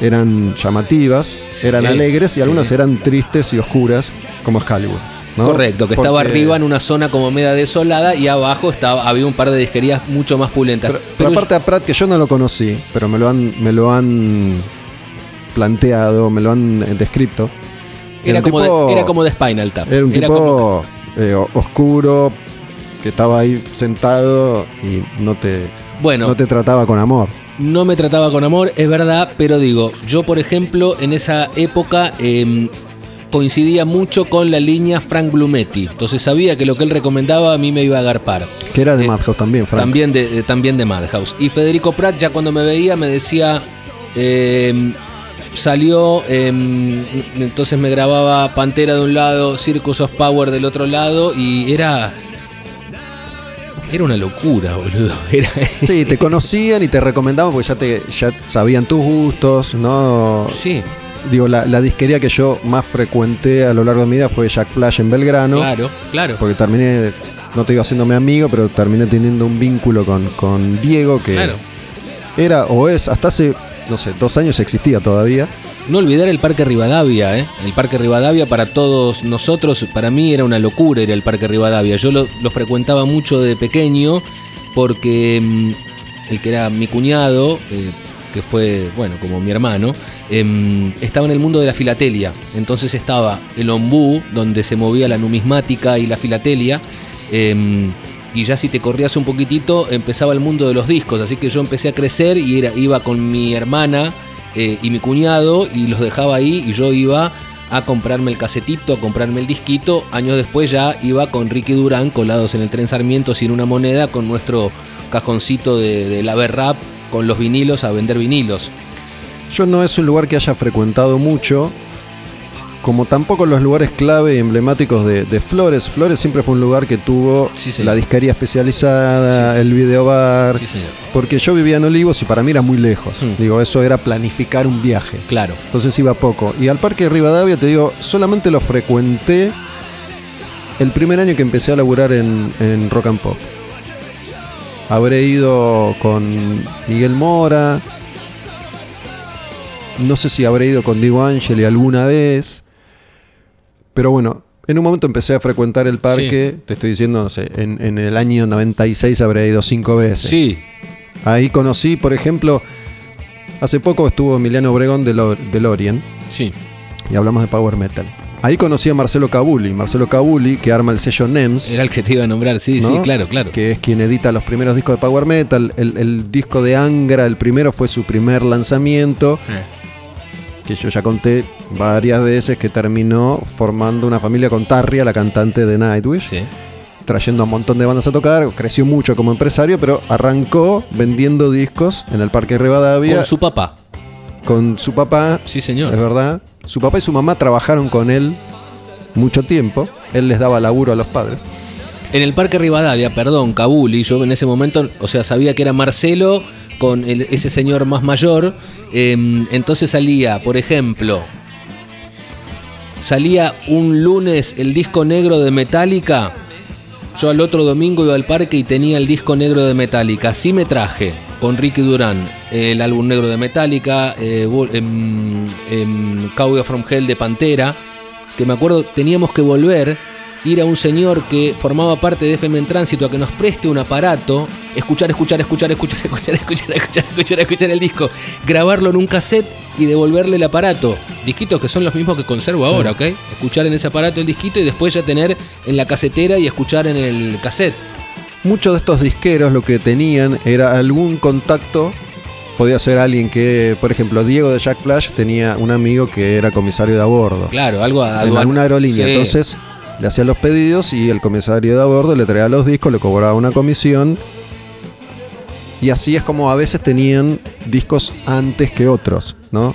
Speaker 2: eran llamativas,
Speaker 3: Sí,
Speaker 2: eran alegres y
Speaker 3: sí.
Speaker 2: algunas eran tristes y oscuras como Excalibur. ¿no?
Speaker 3: Correcto, que estaba arriba en una zona como media desolada y abajo estaba, había un par de disquerías mucho más pulentas.
Speaker 2: Pero, pero aparte a Pratt que yo no lo conocí, pero me lo han me lo han planteado, me lo han eh, descrito.
Speaker 3: era, como
Speaker 2: tipo-
Speaker 3: de, era como de Spinal Tap.
Speaker 2: Era un
Speaker 3: como-
Speaker 2: tipo eh, oscuro que estaba ahí sentado y no te
Speaker 3: bueno,
Speaker 2: no te trataba con amor.
Speaker 3: no me trataba con amor, es verdad, pero digo, yo por ejemplo en esa época em, coincidía mucho con la línea Frank Blumetti, entonces sabía que lo que él recomendaba a mí me iba a agarpar.
Speaker 2: Que era de
Speaker 3: Eh,
Speaker 2: Madhouse también, Frank.
Speaker 3: También de, también de Madhouse. Y Federico Pratt ya cuando me veía me decía, eh, salió, eh, entonces me grababa Pantera de un lado, Circus of Power del otro lado y era... Era una locura, boludo. (laughs) Era,
Speaker 2: Sí, te conocían y te recomendaban porque ya te ya sabían tus gustos, ¿no?
Speaker 3: sí,
Speaker 2: Digo, la, la disquería que yo más frecuenté a lo largo de mi vida fue Jack Flash en Belgrano.
Speaker 3: claro, claro.
Speaker 2: Porque terminé, no te digo haciéndome amigo, pero terminé teniendo un vínculo con, con Diego que
Speaker 3: Claro.
Speaker 2: era o es, hasta hace, no sé, dos años existía todavía.
Speaker 3: No olvidar el Parque Rivadavia, ¿eh? El Parque Rivadavia para todos nosotros, para mí era una locura ir al Parque Rivadavia. Yo lo, frecuentaba mucho de pequeño porque mm, el que era mi cuñado, eh, que fue, bueno, como mi hermano, em, estaba en el mundo de la filatelia. Entonces estaba el ombú, donde se movía la numismática y la filatelia. em, y ya si te corrías un poquitito, empezaba el mundo de los discos. Así que yo empecé a crecer y era, iba con mi hermana eh, y mi cuñado y los dejaba ahí y yo iba a comprarme el casetito, a comprarme el disquito. Años después ya iba con Ricky Durán colados en el tren Sarmiento sin una moneda con nuestro cajoncito de, la rap con los vinilos a vender vinilos.
Speaker 2: Yo no es un lugar que haya frecuentado mucho, como tampoco los lugares clave y emblemáticos de, de Flores. Flores siempre fue un lugar que tuvo
Speaker 3: Sí,
Speaker 2: la disquería especializada,
Speaker 3: Sí.
Speaker 2: el videobar.
Speaker 3: Sí, señor.
Speaker 2: Porque yo vivía en Olivos y para mí era muy lejos.
Speaker 3: Mm.
Speaker 2: Digo, eso era planificar un viaje.
Speaker 3: Claro.
Speaker 2: Entonces iba poco. Y al Parque de Rivadavia, te digo, solamente lo frecuenté el primer año que empecé a laburar en, en Rock and Pop. Habré ido con Miguel Mora. No sé si habré ido con Diego Angeli alguna vez. Pero bueno, en un momento empecé a frecuentar el parque. Te estoy diciendo, no sé, en, en el año 96 habré ido cinco veces.
Speaker 3: Sí.
Speaker 2: Ahí conocí, por ejemplo, hace poco estuvo Emiliano Obregón de, Lo- de Lorien
Speaker 3: Sí.
Speaker 2: y hablamos de Power Metal. Ahí conocí a Marcelo Cabuli, Marcelo Cabuli, que arma el sello NEMS,
Speaker 3: Era el que te iba a nombrar, sí,
Speaker 2: ¿no?
Speaker 3: sí, claro, claro.
Speaker 2: que es quien edita los primeros discos de Power Metal. El, el disco de Angra, el primero fue su primer lanzamiento, que yo ya conté varias veces que terminó formando una familia con Tarria, la cantante de Nightwish,
Speaker 3: Sí.
Speaker 2: trayendo a un montón de bandas a tocar, creció mucho como empresario, pero arrancó vendiendo discos en el Parque Rivadavia
Speaker 3: Con su papá.
Speaker 2: con su papá,
Speaker 3: Sí,
Speaker 2: es
Speaker 3: señor.
Speaker 2: verdad. Su papá y su mamá trabajaron con él mucho tiempo. Él les daba laburo a los padres.
Speaker 3: En el Parque Rivadavia, perdón, Kabuli, yo en ese momento, o sea, sabía que era Marcelo con ese señor más mayor. eh, entonces salía, por ejemplo, salía un lunes el disco negro de Metallica. Yo al otro domingo iba al parque y tenía el disco negro de Metallica. Así me traje con Ricky Durán el álbum negro de Metallica, eh, em, em, from Hell de Pantera. Que me acuerdo, teníamos que volver, ir a un señor que formaba parte de FM en Tránsito a que nos preste un aparato, escuchar, escuchar, escuchar, escuchar, (laughs) escuchar, escuchar, escuchar, escuchar, escuchar el disco, grabarlo en un cassette y devolverle el aparato. Disquitos que son los mismos que conservo ahora, ¿ok? Escuchar en ese aparato el disquito y después ya tener en la casetera y escuchar en el cassette.
Speaker 2: Muchos de estos disqueros lo que tenían era algún contacto. Podía ser alguien que, por ejemplo, Diego de Jack Flash tenía un amigo que era comisario de a bordo.
Speaker 3: Claro, algo a
Speaker 2: en alguna aerolínea.
Speaker 3: Sí.
Speaker 2: Entonces le hacía los pedidos y el comisario de a bordo le traía los discos, le cobraba una comisión. Y así es como a veces tenían discos antes que otros, ¿no?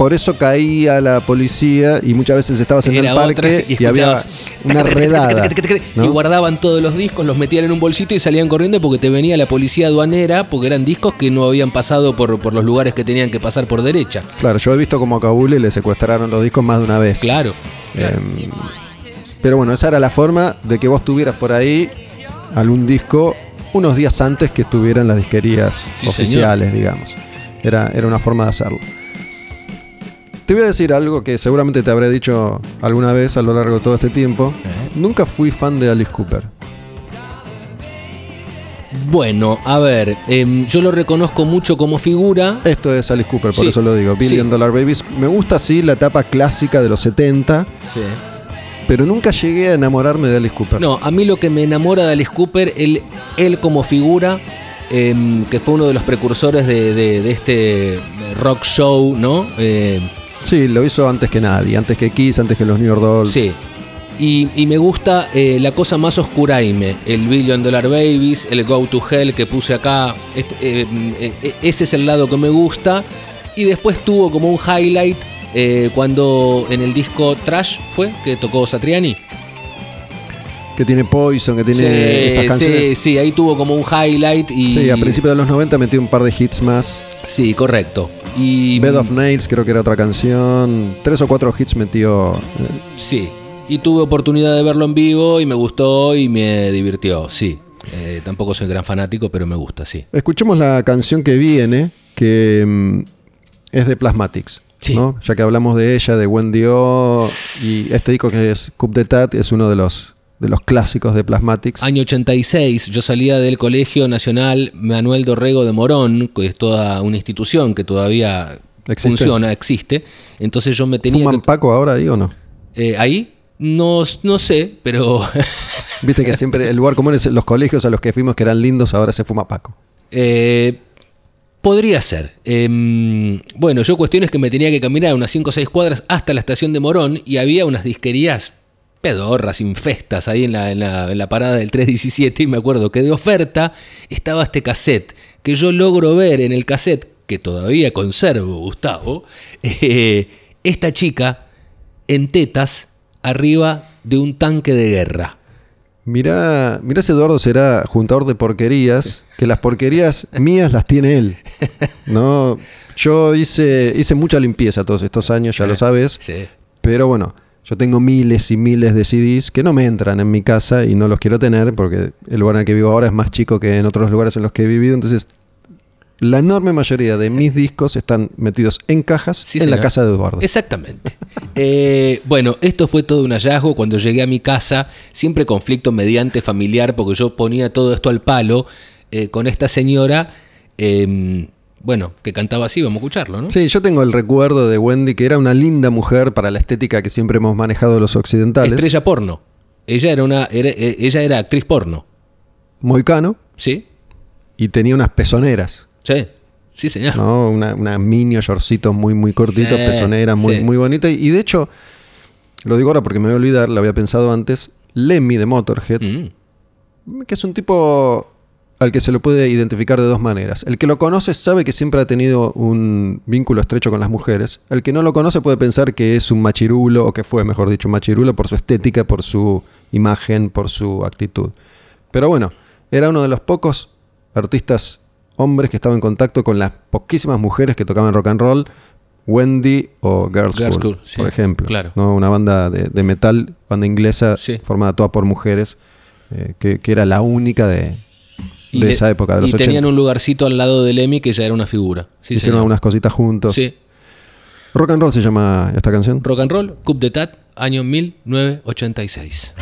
Speaker 2: Por eso caía la policía y muchas veces estabas en
Speaker 3: Era
Speaker 2: el parque y, había una redada.
Speaker 3: Y guardaban todos los discos, los metían en un bolsito y salían corriendo porque te venía la policía aduanera, porque eran discos que no habían pasado por, por los lugares que tenían que pasar por derecha.
Speaker 2: Claro, yo he visto como a Kabul le secuestraron los discos más de una vez.
Speaker 3: Claro.
Speaker 2: Em, pero bueno, esa era la forma de que vos tuvieras por ahí algún disco unos días antes que estuviera en las disquerías
Speaker 3: Sí,
Speaker 2: oficiales, digamos. Era, era una forma de hacerlo. Te voy a decir algo que seguramente te habré dicho alguna vez a lo largo de todo este tiempo. Nunca fui fan de Alice Cooper.
Speaker 3: Bueno, a ver, em, yo lo reconozco mucho como figura.
Speaker 2: Esto es Alice Cooper, por
Speaker 3: Sí,
Speaker 2: eso lo digo. Billion
Speaker 3: sí.
Speaker 2: Dollar Babies. Me gusta sí la etapa clásica de los 70,
Speaker 3: Sí.
Speaker 2: pero nunca llegué a enamorarme de Alice Cooper.
Speaker 3: No, a mí lo que me enamora de Alice Cooper, él, él como figura, em, que fue uno de los precursores de, de- de este rock show, ¿no? Eh,
Speaker 2: Sí, lo hizo antes que nadie, antes que Kiss, antes que los New York Dolls.
Speaker 3: Sí. Y, y me gusta eh, la cosa más oscuraime, el Billion Dollar Babies, el Go to Hell que puse acá. Este, eh, eh, eh, ese es el lado que me gusta. Y después tuvo como un highlight cuando en el disco Trash fue, que tocó Satriani.
Speaker 2: Que tiene Poison, que tiene
Speaker 3: sí,
Speaker 2: esas
Speaker 3: sí,
Speaker 2: canciones.
Speaker 3: sí, ahí tuvo como un highlight y...
Speaker 2: Sí, a principios de los 90 metió un par de hits más.
Speaker 3: Sí, correcto. Y,
Speaker 2: Bed of Nails creo que era otra canción. Tres o cuatro hits metió. eh,
Speaker 3: Sí, y tuve oportunidad de verlo en vivo y me gustó y me divirtió, sí. Eh, tampoco soy gran fanático, pero me gusta, sí.
Speaker 2: Escuchemos la canción que viene, que mm, es de Plasmatics.
Speaker 3: Sí.
Speaker 2: ¿no? Ya que hablamos de ella, de Wendy O, y este disco que es Coup d'Etat es uno de los, de los clásicos de Plasmatics.
Speaker 3: Año 86, yo salía del Colegio Nacional Manuel Dorrego de Morón, que es toda una institución que todavía
Speaker 2: Existe.
Speaker 3: funciona, existe. Entonces yo me tenía
Speaker 2: ¿Fuman
Speaker 3: que...
Speaker 2: Paco ahora ahí o no?
Speaker 3: eh, ¿Ahí? No, no sé, pero... (laughs)
Speaker 2: Viste que siempre el lugar común es los colegios a los que fuimos que eran lindos, ahora se fuma Paco.
Speaker 3: Eh, podría ser. Em, bueno, yo cuestiones que me tenía que caminar unas 5 o 6 cuadras hasta la estación de Morón y había unas disquerías pedorras, infestas ahí en la, en la- en la parada del 317 y me acuerdo que de oferta estaba este cassette que yo logro ver en el cassette, que todavía conservo, Gustavo, eh, esta chica en tetas arriba de un tanque de guerra.
Speaker 2: Mirá, mirá ese Eduardo será juntador de porquerías, que las porquerías (laughs) mías las tiene él. ¿no? Yo hice, hice mucha limpieza todos estos años, ya lo (laughs) sabes.
Speaker 3: Sí.
Speaker 2: Pero bueno, yo tengo miles y miles de CDs que no me entran en mi casa y no los quiero tener porque el lugar en el que vivo ahora es más chico que en otros lugares en los que he vivido. Entonces, la enorme mayoría de mis discos están metidos en cajas
Speaker 3: Sí,
Speaker 2: en la casa de Eduardo.
Speaker 3: Exactamente. (laughs) Eh, bueno, esto fue todo un hallazgo. Cuando llegué a mi casa, siempre conflicto mediante familiar, porque yo ponía todo esto al palo eh, con esta señora, eh, bueno, que cantaba así, vamos a escucharlo, ¿no?
Speaker 2: Sí, yo tengo el recuerdo de Wendy que era una linda mujer para la estética que siempre hemos manejado los occidentales.
Speaker 3: Estrella porno. Ella era una, era- eh, ella era actriz porno.
Speaker 2: Moicano
Speaker 3: ¿Sí?
Speaker 2: y tenía unas pezoneras.
Speaker 3: Sí. Sí, señor.
Speaker 2: ¿no? Una, una mini shortcito muy, muy cortito,
Speaker 3: Sí,
Speaker 2: pezonera, muy,
Speaker 3: sí.
Speaker 2: muy bonita. Y de hecho, lo digo ahora porque me voy a olvidar, lo había pensado antes, Lemmy de Motorhead,
Speaker 3: Mm.
Speaker 2: que es un tipo al que se lo puede identificar de dos maneras. El que lo conoce sabe que siempre ha tenido un vínculo estrecho con las mujeres. El que no lo conoce puede pensar que es un machirulo, o que fue, mejor dicho, un machirulo por su estética, por su imagen, por su actitud. Pero bueno, era uno de los pocos artistas hombres que estaba en contacto con las poquísimas mujeres que tocaban rock and roll, Wendy o Girls,
Speaker 3: Girls
Speaker 2: School,
Speaker 3: School, sí,
Speaker 2: por ejemplo.
Speaker 3: claro.
Speaker 2: ¿no? Una banda de, de metal, banda inglesa,
Speaker 3: Sí.
Speaker 2: formada toda por mujeres, eh, que, que era la única de, de
Speaker 3: le-
Speaker 2: esa época, de los
Speaker 3: Y
Speaker 2: 80.
Speaker 3: tenían un lugarcito al lado del Emmy que ya era una figura. Sí,
Speaker 2: Hicieron
Speaker 3: señor.
Speaker 2: algunas cositas juntos.
Speaker 3: Sí.
Speaker 2: Rock and roll se llama esta canción.
Speaker 3: Rock and Roll, Coup d'Etat, año 1986.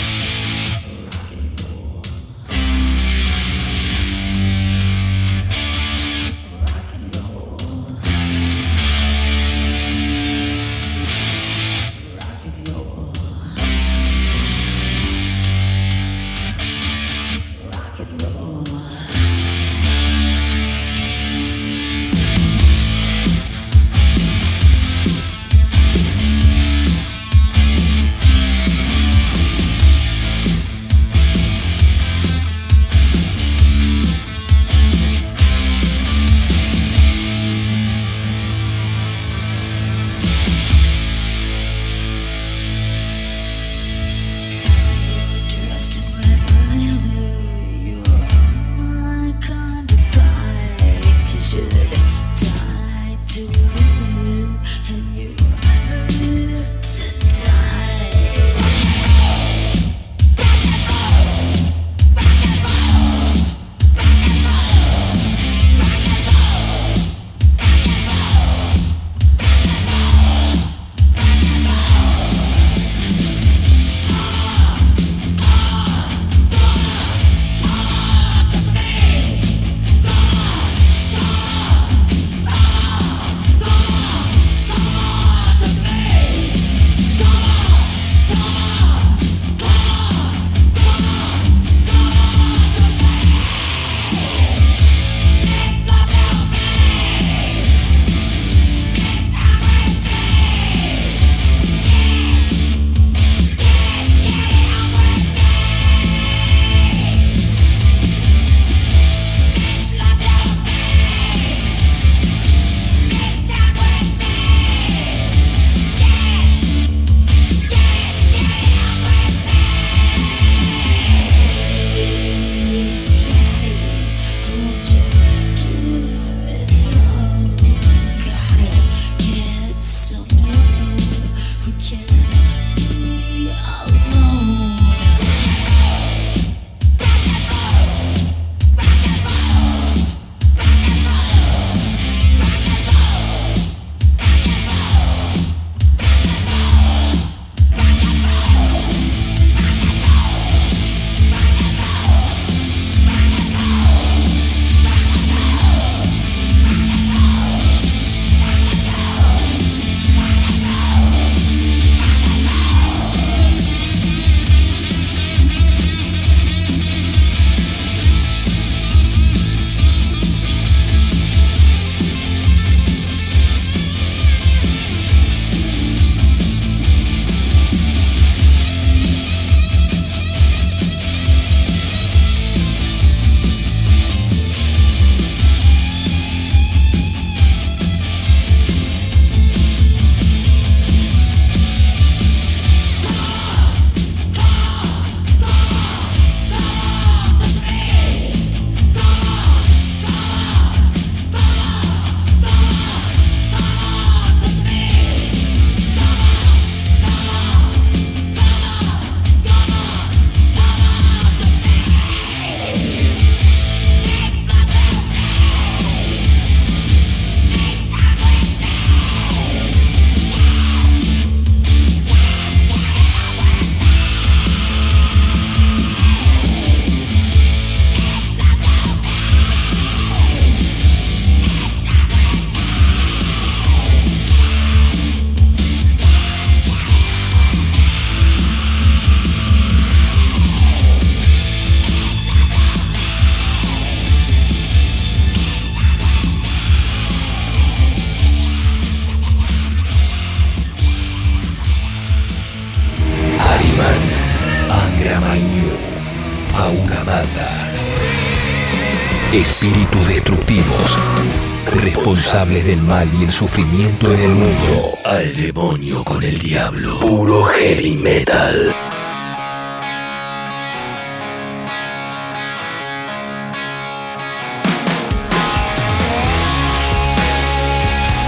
Speaker 1: Mal y el sufrimiento en el mundo. Al demonio con el diablo. Puro heavy metal.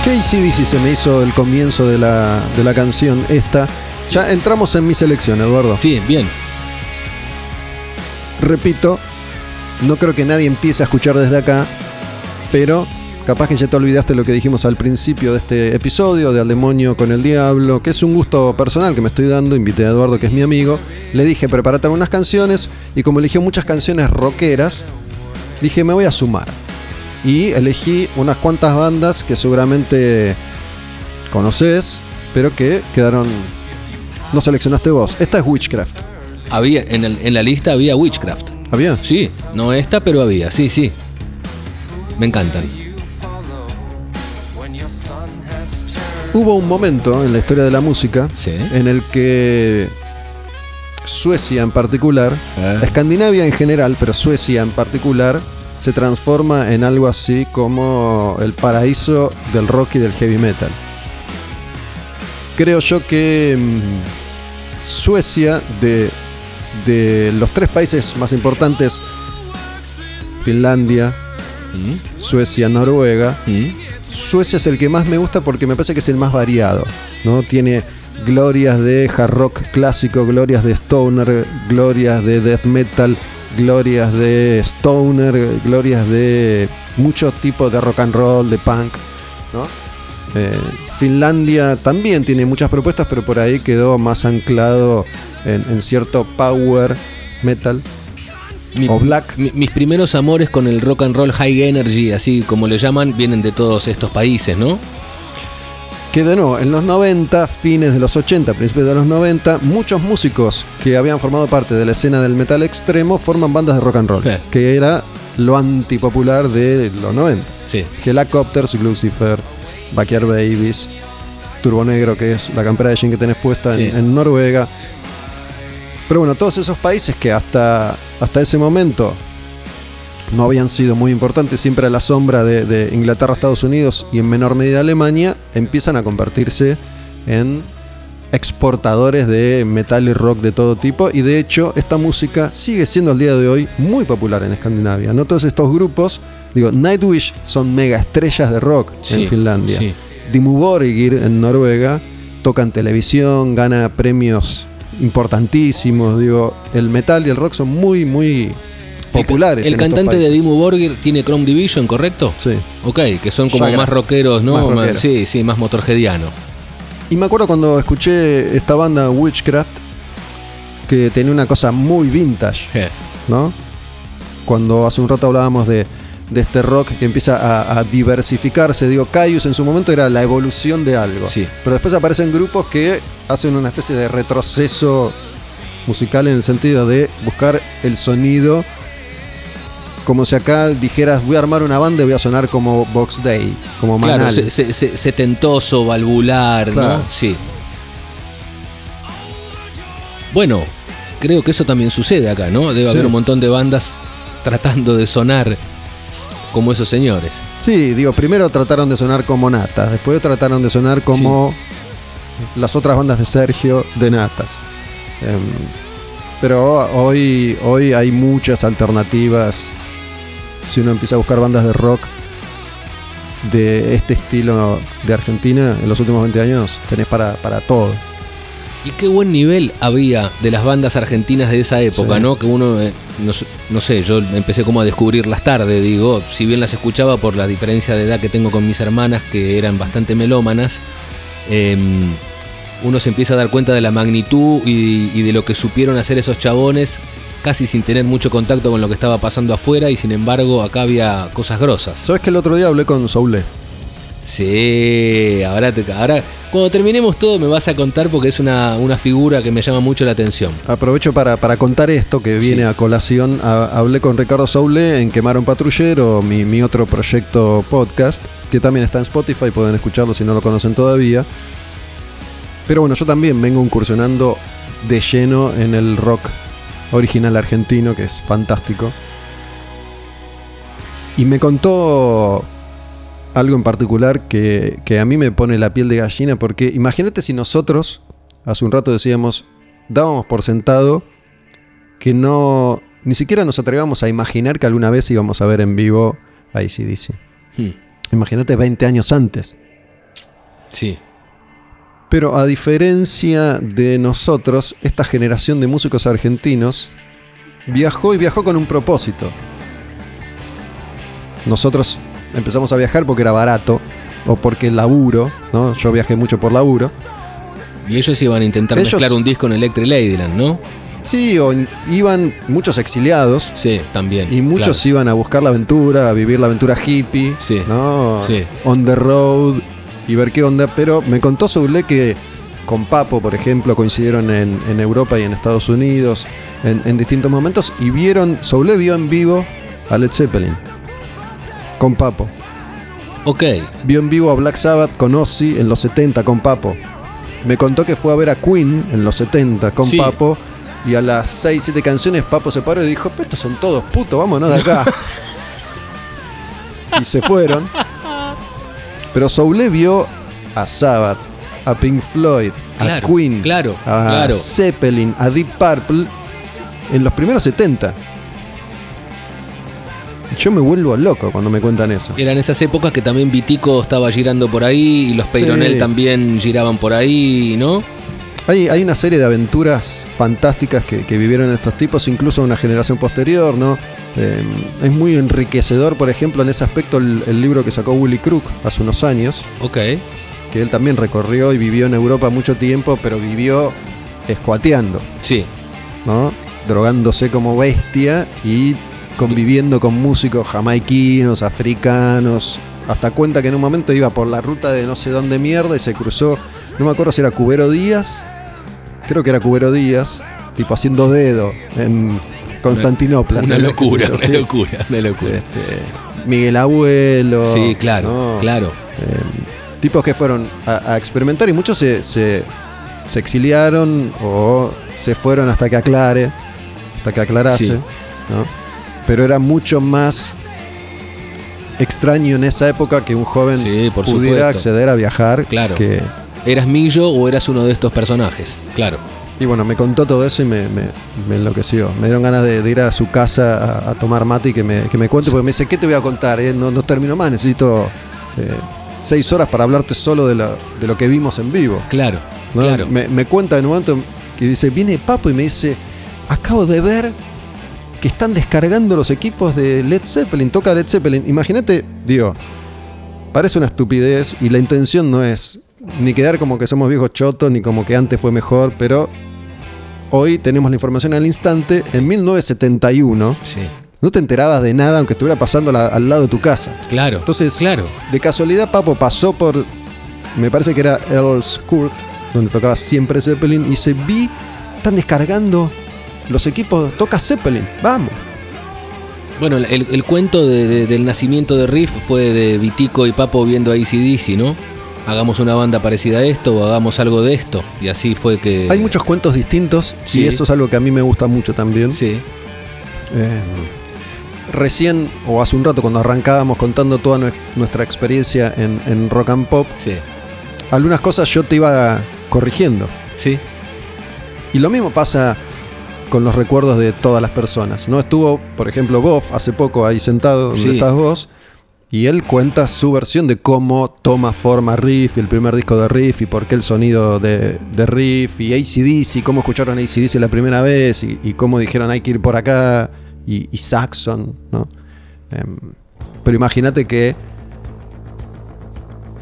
Speaker 2: ¿Qué ACDC se me hizo el comienzo de la, de la canción esta? Ya entramos en mi selección, Eduardo.
Speaker 3: Sí, bien.
Speaker 2: Repito, no creo que nadie empiece a escuchar desde acá, pero capaz que ya te olvidaste lo que dijimos al principio de este episodio, de Al Demonio con el Diablo, que es un gusto personal que me estoy dando. Invité a Eduardo, que es mi amigo. Le dije, prepárate algunas canciones, y como eligió muchas canciones rockeras, dije, me voy a sumar. Y elegí unas cuantas bandas que seguramente conoces, pero que quedaron. No seleccionaste vos. Esta es Witchcraft.
Speaker 3: Había, en, el- en la lista había Witchcraft.
Speaker 2: ¿Había?
Speaker 3: Sí, no esta, pero había, sí, sí. Me encantan.
Speaker 2: Hubo un momento en la historia de la música
Speaker 3: Sí.
Speaker 2: en el que Suecia en particular,
Speaker 3: Eh.
Speaker 2: Escandinavia en general, pero Suecia en particular, se transforma en algo así como el paraíso del rock y del heavy metal. Creo yo que mm, Suecia, de, de los tres países más importantes, Finlandia,
Speaker 3: ¿Mm?
Speaker 2: Suecia, Noruega,
Speaker 3: ¿Mm?
Speaker 2: Suecia es el que más me gusta porque me parece que es el más variado, ¿no? Tiene glorias de hard rock clásico, glorias de stoner, glorias de death metal, glorias de stoner, glorias de muchos tipos de rock and roll, de punk. Eh, Finlandia también tiene muchas propuestas, pero por ahí quedó más anclado en cierto power metal.
Speaker 3: Mi-
Speaker 2: O Black.
Speaker 3: mi- mis primeros amores con el rock and roll high energy, así como le llaman, vienen de todos estos países, ¿no?
Speaker 2: que de nuevo, en los 90, fines de los 80, principios de los 90, muchos músicos que habían formado parte de la escena del metal extremo forman bandas de rock and roll,
Speaker 3: Eh.
Speaker 2: que era lo antipopular de los 90.
Speaker 3: Sí.
Speaker 2: Helicopters, Lucifer, Backyard Babies, Turbo Negro, que es la campera de jean que tenés puesta en Noruega. Pero bueno, todos esos países que hasta, hasta ese momento no habían sido muy importantes, siempre a la sombra de, de Inglaterra, Estados Unidos y en menor medida Alemania, empiezan a convertirse en exportadores de metal y rock de todo tipo y de hecho esta música sigue siendo al día de hoy muy popular en Escandinavia. No todos estos grupos, digo, Nightwish son mega estrellas de rock
Speaker 3: Sí,
Speaker 2: en Finlandia.
Speaker 3: sí.
Speaker 2: Dimmu Borgir en Noruega toca en televisión, gana premios importantísimos, digo, el metal y el rock son muy muy populares.
Speaker 3: El, cantante de. Dimmu Borgir tiene Chrome Division, ¿correcto?
Speaker 2: Sí.
Speaker 3: Ok, que son como más rockeros, ¿no?
Speaker 2: más
Speaker 3: Más-
Speaker 2: rockeros.
Speaker 3: sí, sí, más motorheadiano.
Speaker 2: Y me acuerdo cuando escuché esta banda Witchcraft que tenía una cosa muy vintage, ¿no? Cuando hace un rato hablábamos de, de este rock que empieza a, a diversificarse, digo, Caius en su momento era la evolución de algo.
Speaker 3: Sí.
Speaker 2: Pero después aparecen grupos que hacen una especie de retroceso musical en el sentido de buscar el sonido como si acá dijeras voy a armar una banda y voy a sonar como Box Day, como Manal.
Speaker 3: Claro, se- se- se- setentoso, valvular,
Speaker 2: Claro.
Speaker 3: ¿no? Sí. Bueno, creo que eso también sucede acá, ¿no? Debe
Speaker 2: Sí.
Speaker 3: haber un montón de bandas tratando de sonar como esos señores.
Speaker 2: Sí, digo, primero trataron de sonar como Natas, después trataron de sonar como las otras bandas de Sergio de Natas. Em, pero hoy, hoy hay muchas alternativas. Si uno empieza a buscar bandas de rock de este estilo de Argentina, en los últimos 20 años tenés para, para todo.
Speaker 3: Y qué buen nivel había de las bandas argentinas de esa época,
Speaker 2: Sí.
Speaker 3: ¿no? Que uno, eh, no, sé- no sé, yo empecé como a descubrirlas tarde, digo, si bien las escuchaba por la diferencia de edad que tengo con mis hermanas, que eran bastante melómanas, em, uno se empieza a dar cuenta de la magnitud y, y de lo que supieron hacer esos chabones, casi sin tener mucho contacto con lo que estaba pasando afuera, y sin embargo acá había cosas grosas.
Speaker 2: ¿Sabes que el otro día hablé con Soule?
Speaker 3: Sí, ahora, te- ahora cuando terminemos todo me vas a contar porque es una, una figura que me llama mucho la atención.
Speaker 2: Aprovecho para, para contar esto que viene
Speaker 3: Sí.
Speaker 2: a colación. Ha- hablé con Ricardo Soule en Quemar un Patrullero, mi, mi otro proyecto podcast, que también está en Spotify, pueden escucharlo si no lo conocen todavía. Pero bueno, yo también vengo incursionando de lleno en el rock original argentino, que es fantástico. Y me contó algo en particular que, que a mí me pone la piel de gallina porque imagínate si nosotros, hace un rato decíamos, dábamos por sentado que no, ni siquiera nos atrevíamos a imaginar que alguna vez íbamos a ver en vivo a ACDC.
Speaker 3: Hmm,
Speaker 2: Imagínate 20 años antes.
Speaker 3: Sí.
Speaker 2: Pero a diferencia de nosotros, esta generación de músicos argentinos viajó y viajó con un propósito. Nosotros empezamos a viajar porque era barato o porque laburo, ¿no? Yo viajé mucho por laburo.
Speaker 3: Y ellos iban a intentar
Speaker 2: Ellos-
Speaker 3: mezclar un disco en Electric Ladyland, ¿no?
Speaker 2: Sí, o iban muchos exiliados
Speaker 3: Sí, también.
Speaker 2: y muchos
Speaker 3: claro.
Speaker 2: iban a buscar la aventura, a vivir la aventura hippie,
Speaker 3: Sí,
Speaker 2: ¿no?
Speaker 3: sí.
Speaker 2: On the road y ver qué onda. Pero me contó Soule que con Papo, por ejemplo, coincidieron en, en Europa y en Estados Unidos en, en distintos momentos y vieron, Soule vio en vivo a Led Zeppelin con Papo.
Speaker 3: Ok.
Speaker 2: Vio en vivo a Black Sabbath con Ozzy en los 70 con Papo. Me contó que fue a ver a Queen en los 70 con
Speaker 3: Sí.
Speaker 2: Papo. Y a las 6, 7 canciones Papo se paró y dijo, "Pero estos son todos putos, vámonos de acá. (laughs) y se fueron. Pero Soule vio a Sabbath, a Pink Floyd,
Speaker 3: Claro,
Speaker 2: a Queen,
Speaker 3: claro,
Speaker 2: a
Speaker 3: claro.
Speaker 2: Zeppelin, a Deep Purple en los primeros 70. Yo me vuelvo loco cuando me cuentan eso.
Speaker 3: Eran esas épocas que también Vitico estaba girando por ahí y los Peyronel
Speaker 2: Sí.
Speaker 3: también giraban por ahí, ¿no?
Speaker 2: Hay, hay una serie de aventuras fantásticas que, que vivieron estos tipos, incluso una generación posterior, ¿no? Eh, es muy enriquecedor, por ejemplo, en ese aspecto el, el libro que sacó Willy Crook hace unos años,
Speaker 3: Ok.
Speaker 2: que él también recorrió y vivió en Europa mucho tiempo, pero vivió escuateando,
Speaker 3: Sí.
Speaker 2: ¿no? Drogándose como bestia y conviviendo con músicos jamaiquinos, africanos. Hasta cuenta que en un momento iba por la ruta de no sé dónde mierda y se cruzó, no me acuerdo si era Cubero Díaz, creo que era Cubero Díaz, tipo haciendo dedo en Constantinopla.
Speaker 3: Una (laughs) locura, una
Speaker 2: sí.
Speaker 3: locura, una locura.
Speaker 2: Este, Miguel Abuelo.
Speaker 3: Sí, claro,
Speaker 2: ¿no?
Speaker 3: claro.
Speaker 2: Eh, tipos que fueron a, a experimentar y muchos se, se, se exiliaron o se fueron hasta que aclare, hasta que aclarase.
Speaker 3: Sí.
Speaker 2: ¿no? Pero era mucho más extraño en esa época que un joven
Speaker 3: Sí, por
Speaker 2: pudiera
Speaker 3: supuesto.
Speaker 2: acceder a viajar.
Speaker 3: Claro.
Speaker 2: que-
Speaker 3: ¿Eras Millo o eras uno de estos personajes? Claro.
Speaker 2: Y bueno, me contó todo eso y me, me- me enloqueció. Me dieron ganas de, de ir a su casa a, a tomar mate y que me, que me cuente, porque me dice, ¿qué te voy a contar? eh? No, no termino más, necesito eh, seis horas para hablarte solo de lo, de lo que vimos en vivo.
Speaker 3: Claro.
Speaker 2: ¿no?
Speaker 3: Claro.
Speaker 2: Me, me cuenta en un momento que dice, viene Papo y me dice, acabo de ver que están descargando los equipos de Led Zeppelin, toca Led Zeppelin. Imagínate, digo, parece una estupidez y la intención no es ni quedar como que somos viejos chotos, ni como que antes fue mejor, pero hoy tenemos la información al instante. En 1971
Speaker 3: Sí.
Speaker 2: no te enterabas de nada aunque estuviera pasando la- al lado de tu casa.
Speaker 3: Claro.
Speaker 2: Entonces,
Speaker 3: claro.
Speaker 2: de casualidad, Papo pasó por. Me parece que era Earl's Court, donde tocaba siempre Zeppelin, y se vi. Están descargando los equipos. Toca Zeppelin, vamos.
Speaker 3: Bueno, el, el cuento de- de- del nacimiento de Riff fue de Vitico y Papo viendo a ACDC, ¿no? Hagamos una banda parecida a esto o hagamos algo de esto. Y así fue que.
Speaker 2: Hay muchos cuentos distintos,
Speaker 3: Sí.
Speaker 2: y eso es algo que a mí me gusta mucho también.
Speaker 3: Sí.
Speaker 2: Eh, recién, o hace un rato, cuando arrancábamos contando toda nue- nuestra experiencia en, en rock and pop,
Speaker 3: Sí.
Speaker 2: algunas cosas yo te iba corrigiendo.
Speaker 3: Sí.
Speaker 2: Y lo mismo pasa con los recuerdos de todas las personas. ¿no? Estuvo, por ejemplo, Goff hace poco ahí sentado donde
Speaker 3: Sí.
Speaker 2: estás vos. Y él cuenta su versión de cómo toma forma Riff, el primer disco de Riff, y por qué el sonido de, de Riff, y ACDC, cómo escucharon ACDC la primera vez, y, y cómo dijeron hay que ir por acá, y, y Saxon, ¿no? Em, pero imagínate que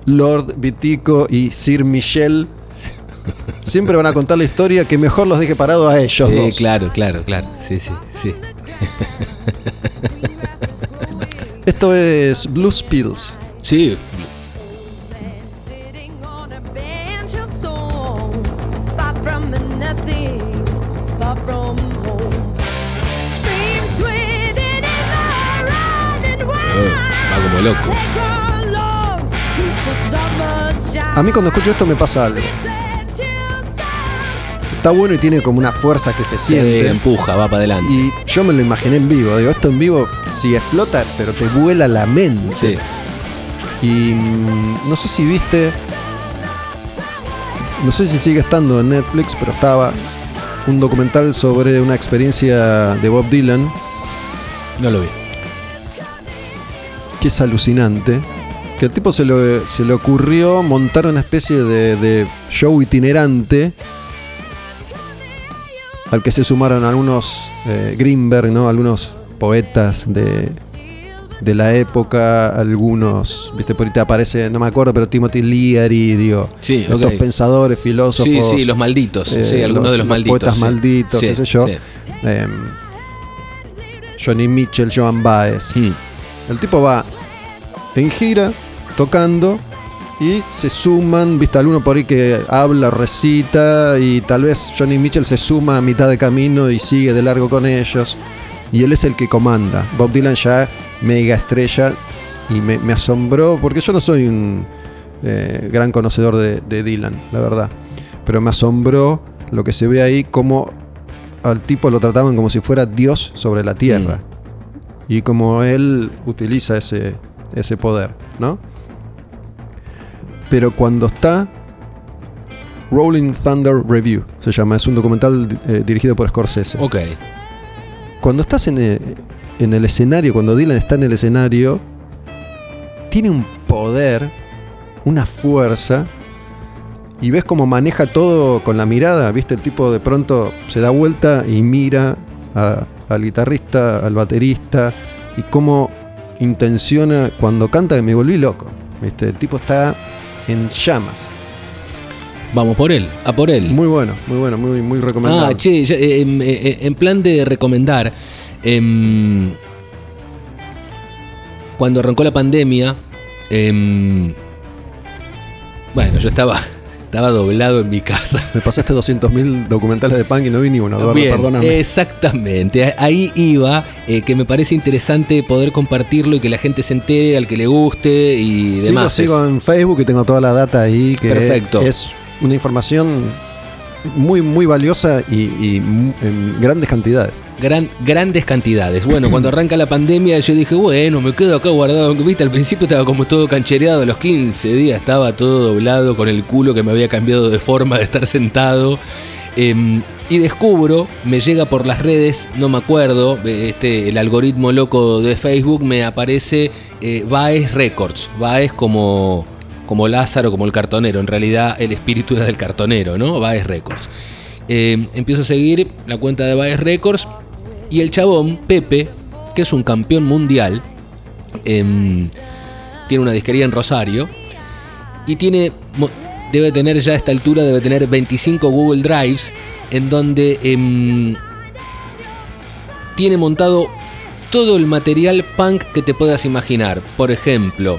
Speaker 2: Lord Vitico y Sir Michel siempre van a contar la historia que mejor los deje parados a ellos
Speaker 3: Sí,
Speaker 2: dos.
Speaker 3: claro, claro, claro. Sí, sí, sí. (laughs)
Speaker 2: Esto es Blues Pills.
Speaker 3: Sí. Eh, va como loco.
Speaker 2: A mí cuando escucho esto me pasa algo. Está bueno y tiene como una fuerza que se
Speaker 3: Sí,
Speaker 2: siente.
Speaker 3: empuja, va para adelante.
Speaker 2: Y yo me lo imaginé en vivo. Digo, esto en vivo, si explota, pero te vuela la mente.
Speaker 3: Sí.
Speaker 2: Y mm, no sé si viste. No sé si sigue estando en Netflix, pero estaba un documental sobre una experiencia de Bob Dylan
Speaker 3: No lo vi.
Speaker 2: que es alucinante. Que el tipo se, lo- se le ocurrió montar una especie de, de show itinerante al que se sumaron algunos eh, Greenberg, ¿no? algunos poetas de, de la época, algunos, viste, por ahí te aparece, no me acuerdo, pero Timothy Leary, digo,
Speaker 3: Sí,
Speaker 2: estos pensadores, filósofos.
Speaker 3: Sí, sí, los malditos.
Speaker 2: eh,
Speaker 3: sí, algunos de los malditos.
Speaker 2: Poetas
Speaker 3: sí.
Speaker 2: malditos,
Speaker 3: Sí,
Speaker 2: qué sé yo. Em, Johnny Mitchell, Joan Baez.
Speaker 3: Mm.
Speaker 2: El tipo va en gira, tocando, y se suman, viste, alguno por ahí que habla, recita, y tal vez Johnny Mitchell se suma a mitad de camino y sigue de largo con ellos. Y él es el que comanda. Bob Dylan ya mega estrella, y me, me asombró, porque yo no soy un eh, gran conocedor de, de Dylan, la verdad. Pero me asombró lo que se ve ahí, como al tipo lo trataban como si fuera Dios sobre la tierra y como él utiliza ese, ese poder, ¿no? Pero cuando está Rolling Thunder Review, se llama, es un documental eh, dirigido por Scorsese.
Speaker 3: Ok.
Speaker 2: Cuando estás en el, en el escenario, cuando Dylan está en el escenario, tiene un poder, una fuerza, y ves cómo maneja todo con la mirada, viste, el tipo de pronto se da vuelta y mira a- al guitarrista, al baterista, y cómo intenciona cuando canta que me volví loco, viste, el tipo está en llamas.
Speaker 3: Vamos por él, a por él.
Speaker 2: Muy bueno, muy bueno, muy, muy recomendable.
Speaker 3: Ah, che, ya, eh, em, eh, eh, en plan de recomendar, em, cuando arrancó la pandemia, em, bueno, yo estaba, estaba doblado en mi casa.
Speaker 2: Me pasaste 200.000 documentales de punk y no vi ni uno, Eduardo,
Speaker 3: Bien,
Speaker 2: perdóname.
Speaker 3: Exactamente, ahí iba, eh, que me parece interesante poder compartirlo y que la gente se entere, al que le guste y
Speaker 2: Sí, lo
Speaker 3: demás.
Speaker 2: sigo en Facebook y tengo toda la data ahí que
Speaker 3: Perfecto.
Speaker 2: es una información muy muy valiosa y, y mu- en grandes cantidades.
Speaker 3: Gran, grandes cantidades. Bueno, cuando (clears throat) arranca la pandemia yo dije, bueno, me quedo acá guardado. Viste, al principio estaba como todo canchereado, a los 15 días estaba todo doblado con el culo que me había cambiado de forma de estar sentado. Em, y descubro, me llega por las redes, no me acuerdo, eh, este, el algoritmo loco de Facebook me aparece eh, Baez Records. Baez como, como Lázaro, como el cartonero. En realidad el espíritu era del cartonero, ¿no? Baez Records. Eh, empiezo a seguir la cuenta de Baez Records y el chabón, Pepe, que es un campeón mundial, em, tiene una disquería en Rosario y tiene, debe tener ya a esta altura, debe tener 25 Google Drives en donde em, tiene montado todo el material punk que te puedas imaginar. Por ejemplo,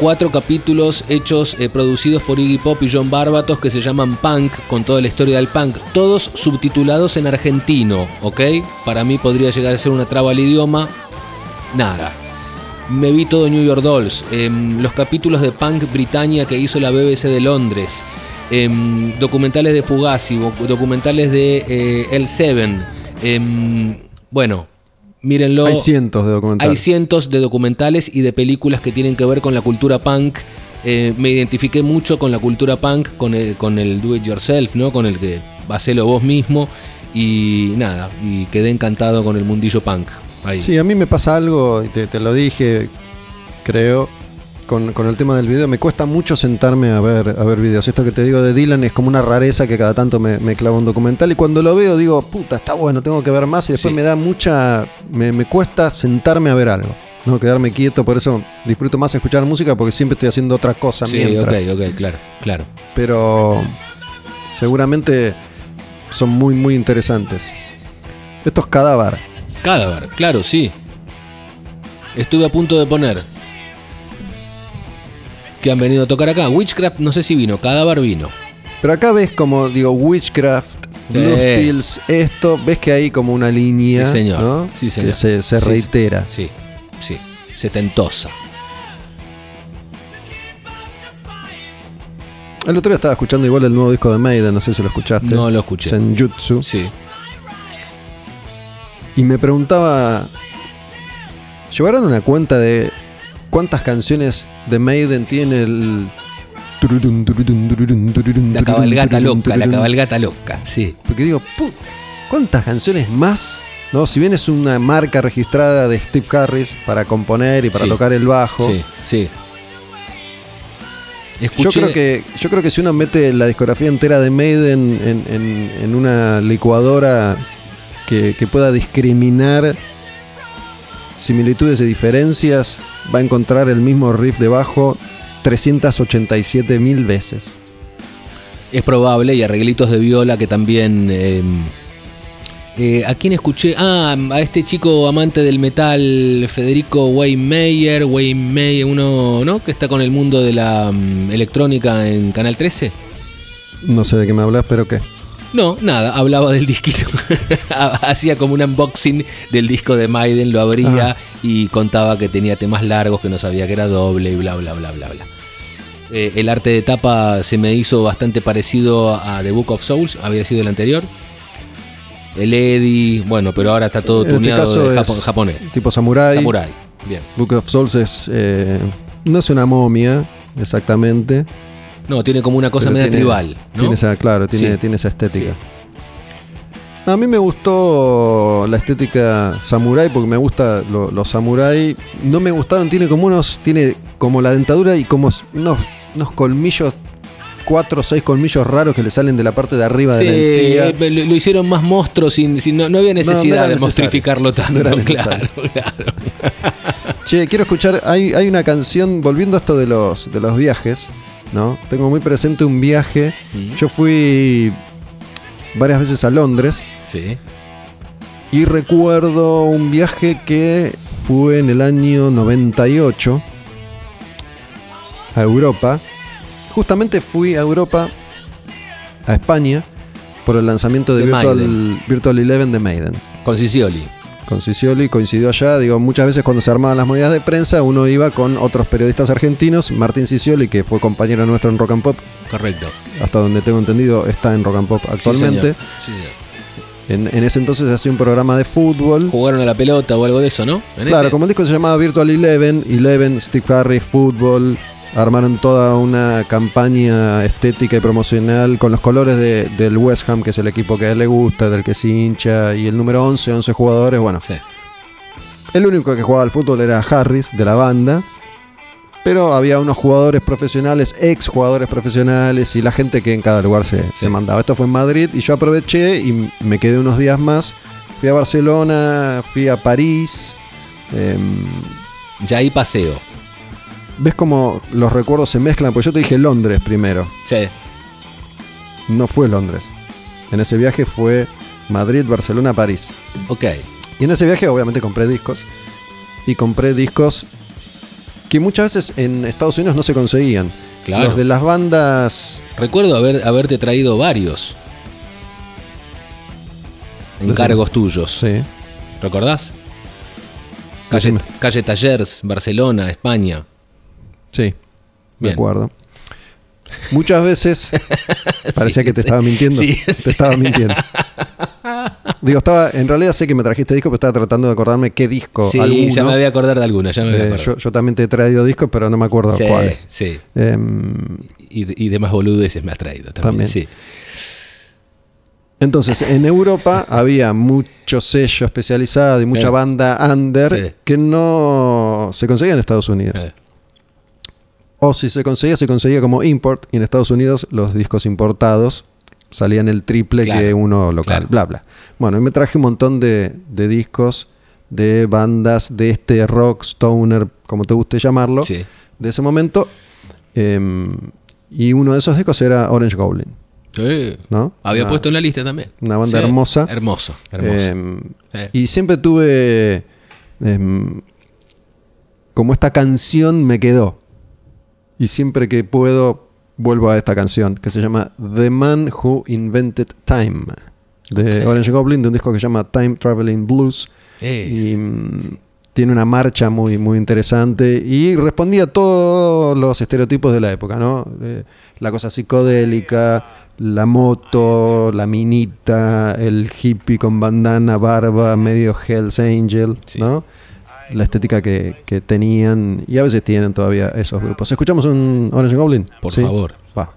Speaker 3: cuatro capítulos hechos, eh, producidos por Iggy Pop y John Barbatos que se llaman Punk, con toda la historia del punk, todos subtitulados en argentino, ¿ok? Para mí podría llegar a ser una traba al idioma. Nada. Me vi todo New York Dolls, em, los capítulos de Punk Britannia que hizo la BBC de Londres, em, documentales de Fugazi, doc- documentales de eh, El Seven. em, bueno, mírenlo.
Speaker 2: Hay cientos de documentales.
Speaker 3: Hay cientos de documentales y de películas que tienen que ver con la cultura punk. Eh, me identifiqué mucho con la cultura punk, con el, con el do it yourself, ¿no? Con el que hacelo vos mismo. Y nada, y quedé encantado con el mundillo punk. Ahí.
Speaker 2: Sí, a mí me pasa algo, te lo dije, creo, con, con el tema del video. Me cuesta mucho sentarme a ver, a ver videos. Esto que te digo de Dylan es como una rareza que cada tanto me, me clava un documental. Y cuando lo veo digo, puta, está bueno, tengo que ver más. Y después
Speaker 3: Sí.
Speaker 2: me da mucha. Me, me cuesta sentarme a ver algo. No quedarme quieto, por eso disfruto más escuchar música porque siempre estoy haciendo otra cosa
Speaker 3: Sí,
Speaker 2: mientras.
Speaker 3: ok, ok, claro, claro.
Speaker 2: Pero seguramente son muy, muy interesantes. Estos cadáver.
Speaker 3: Cadáver, claro, sí. Estuve a punto de poner. Que han venido a tocar acá. Witchcraft, no sé si vino. Cadáver vino.
Speaker 2: Pero acá ves como, digo, Witchcraft, Blue
Speaker 3: Eh.
Speaker 2: Pills, esto, ves que hay como una línea
Speaker 3: Sí, señor.
Speaker 2: ¿no?
Speaker 3: Sí, señor.
Speaker 2: que se, se
Speaker 3: Sí,
Speaker 2: reitera.
Speaker 3: Sí, sí. Setentosa.
Speaker 2: El otro día estaba escuchando igual el nuevo disco de Maiden, no sé si lo escuchaste.
Speaker 3: No lo escuché.
Speaker 2: Senjutsu.
Speaker 3: Sí.
Speaker 2: Y me preguntaba. ¿Llevarán una cuenta de cuántas canciones de Maiden tiene el.
Speaker 3: La cabalgata loca, la cabalgata loca, sí.
Speaker 2: Porque digo, ¿cuántas canciones más? No, si bien es una marca registrada de Steve Harris para componer y para
Speaker 3: Sí.
Speaker 2: tocar el bajo,
Speaker 3: Sí, sí.
Speaker 2: yo
Speaker 3: Escuché,
Speaker 2: creo que yo creo que si uno mete la discografía entera de Maiden en, en- en una licuadora que, que pueda discriminar similitudes y diferencias, va a encontrar el mismo riff de bajo 387 mil veces.
Speaker 3: es probable, y arreglitos de viola que también... eh, eh, ¿A quién escuché? Ah, a este chico amante del metal, Federico Waymeyer, Waymeyer, uno, ¿no? Que está con el mundo de la mm, electrónica en Canal 13.
Speaker 2: No sé de qué me hablas, pero qué.
Speaker 3: No, nada, hablaba del disquito. (laughs) Hacía como un unboxing del disco de Maiden, lo abría
Speaker 2: Ajá.
Speaker 3: y contaba que tenía temas largos, que no sabía que era doble y bla, bla, bla, bla, bla. Eh, el arte de tapa se me hizo bastante parecido a The Book of Souls, había sido el anterior. El Eddie, bueno, pero ahora está todo
Speaker 2: este
Speaker 3: tuneado de japonés.
Speaker 2: Tipo Samurai.
Speaker 3: Samurai. Bien.
Speaker 2: Book of Souls es. eh, no es una momia, exactamente.
Speaker 3: No, tiene como una cosa media
Speaker 2: tiene-
Speaker 3: tribal. ¿no?
Speaker 2: Tiene esa, claro, tiene,
Speaker 3: Sí.
Speaker 2: tiene esa estética. A mí me gustó la estética samurai porque me gusta lo- los samurai. No me gustaron, tiene como unos. Tiene como la dentadura y como unos, unos colmillos. Cuatro o seis colmillos raros que le salen de la parte de arriba de la
Speaker 3: Sí,
Speaker 2: encía.
Speaker 3: eh, lo, lo hicieron más monstruo sin, sin- no, no había necesidad de
Speaker 2: necesario.
Speaker 3: monstrificarlo tanto. (laughs) Claro, claro.
Speaker 2: Che, quiero escuchar. Hay, hay una canción, volviendo a esto de los, de los viajes, ¿no? Tengo muy presente un viaje. Yo fui varias veces a Londres
Speaker 3: Sí.
Speaker 2: y recuerdo un viaje que fue en el año 98 a Europa. Justamente fui a Europa, a España, por el lanzamiento de,
Speaker 3: De
Speaker 2: Virtual,
Speaker 3: Maiden.
Speaker 2: Virtual Eleven de Maiden.
Speaker 3: Con Sicioli.
Speaker 2: Con Cicioli coincidió allá. Digo, muchas veces cuando se armaban las movidas de prensa, uno iba con otros periodistas argentinos. Martín Cicioli, que fue compañero nuestro en Rock and Pop,
Speaker 3: Correcto.
Speaker 2: hasta donde tengo entendido, está en Rock and Pop
Speaker 3: Sí,
Speaker 2: actualmente.
Speaker 3: señor. Sí, señor.
Speaker 2: en, en ese entonces se hacía un programa de fútbol.
Speaker 3: Jugaron a la pelota o algo de eso, ¿no? ¿En
Speaker 2: Claro,
Speaker 3: ese?
Speaker 2: como el disco se llamaba Virtual Eleven, Eleven, Steve Harris, fútbol. Armaron toda una campaña estética y promocional con los colores de- del West Ham, que es el equipo que a él le gusta, del que se hincha, y el número 11, 11 jugadores. Bueno,
Speaker 3: Sí.
Speaker 2: el único que jugaba al fútbol era Harris, de la banda. Pero había unos jugadores profesionales, ex jugadores profesionales y la gente que en cada lugar se, se mandaba. Esto fue en Madrid y yo aproveché y me quedé unos días más. Fui a Barcelona, fui a París. em,
Speaker 3: Ya ahí paseo.
Speaker 2: ¿Ves cómo los recuerdos se mezclan? Pues yo te dije Londres primero.
Speaker 3: Sí.
Speaker 2: No fue Londres. En ese viaje fue Madrid, Barcelona, París.
Speaker 3: Ok.
Speaker 2: Y en ese viaje obviamente compré discos. Y compré discos que muchas veces en Estados Unidos no se conseguían.
Speaker 3: Claro.
Speaker 2: Los de las bandas...
Speaker 3: Recuerdo haber, haberte traído varios. Encargos tuyos.
Speaker 2: Sí.
Speaker 3: ¿Recordás? Calle,
Speaker 2: Decime.
Speaker 3: calle Tallers, Barcelona, España.
Speaker 2: Sí. Me
Speaker 3: Bien.
Speaker 2: acuerdo. Muchas veces (laughs) parecía
Speaker 3: Sí,
Speaker 2: que te
Speaker 3: sí.
Speaker 2: estaba mintiendo.
Speaker 3: Sí,
Speaker 2: te estaba mintiendo. Digo, estaba, en realidad sé que me trajiste disco, pero estaba tratando de acordarme qué disco.
Speaker 3: Sí,
Speaker 2: alguno.
Speaker 3: ya me voy a acordar de alguna, ya me voy a
Speaker 2: Eh, yo, yo también te he traído discos, pero no me acuerdo
Speaker 3: sí,
Speaker 2: cuáles.
Speaker 3: sí.
Speaker 2: Em,
Speaker 3: Y, de- y demás boludeces me has traído también.
Speaker 2: También.
Speaker 3: Sí.
Speaker 2: Entonces, en Europa (laughs) había mucho sello especializado y mucha banda under que no se conseguía en Estados Unidos.
Speaker 3: Eh,
Speaker 2: O si se conseguía, se conseguía como import. Y en Estados Unidos los discos importados salían el triple
Speaker 3: Claro,
Speaker 2: que uno local.
Speaker 3: claro.
Speaker 2: Bla, bla. Bueno, y me traje un montón de, de discos de bandas de este rock, stoner, como te guste llamarlo,
Speaker 3: sí.
Speaker 2: de ese momento. Em, y uno de esos discos era Orange Goblin.
Speaker 3: Sí.
Speaker 2: ¿no?
Speaker 3: Había
Speaker 2: Una-
Speaker 3: puesto en la lista también.
Speaker 2: una banda
Speaker 3: Sí.
Speaker 2: hermosa.
Speaker 3: Hermoso, hermoso.
Speaker 2: Em,
Speaker 3: Sí.
Speaker 2: y siempre tuve. em, como esta canción me quedó. Y siempre que puedo, vuelvo a esta canción, que se llama The Man Who Invented Time. De. Orange Goblin, de un disco que se llama Time Traveling Blues.
Speaker 3: Es-
Speaker 2: Y, mm, tiene una marcha muy, muy interesante y respondía a todos los estereotipos de la época, ¿no? Eh, la cosa psicodélica, la moto, la minita, el hippie con bandana, barba, medio Hells Angel,
Speaker 3: Sí.
Speaker 2: ¿no? La estética que, que tenían y a veces tienen todavía esos grupos. ¿Escuchamos un Orange Goblin?
Speaker 3: Por
Speaker 2: Sí.
Speaker 3: favor.
Speaker 2: Va.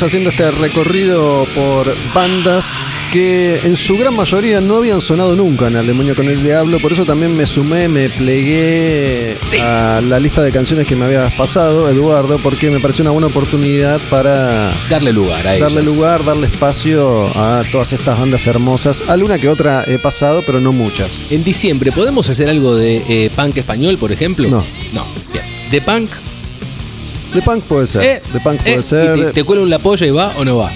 Speaker 2: Haciendo este recorrido por bandas que en su gran mayoría no habían sonado nunca en El Demonio con el Diablo, por eso también me sumé, me plegué
Speaker 1: Sí.
Speaker 2: a la lista de canciones que me habías pasado, Eduardo, porque me pareció una buena oportunidad para
Speaker 3: Darle lugar a
Speaker 2: darle
Speaker 3: ellas.
Speaker 2: lugar, darle espacio a todas estas bandas hermosas. Alguna que otra he pasado, pero no muchas.
Speaker 3: En diciembre, ¿podemos hacer algo de eh, punk español, por ejemplo?
Speaker 2: No.
Speaker 3: No, bien. ¿De punk?
Speaker 2: De punk puede ser,
Speaker 3: Eh,
Speaker 2: de punk
Speaker 3: eh,
Speaker 2: puede
Speaker 3: ¿y
Speaker 2: ser.
Speaker 3: ¿Te, te cuelo en la polla y va o no va?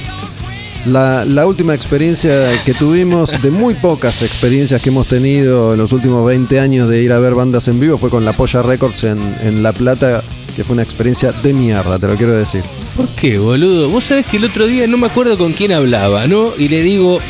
Speaker 2: La, la última experiencia que tuvimos, de muy pocas experiencias que hemos tenido en los últimos 20 años de ir a ver bandas en vivo, fue con La Polla Records en, en La Plata, que fue una experiencia de mierda, te lo quiero decir.
Speaker 3: ¿Por qué, boludo? Vos sabés que el otro día no me acuerdo con quién hablaba, ¿no? Y le digo,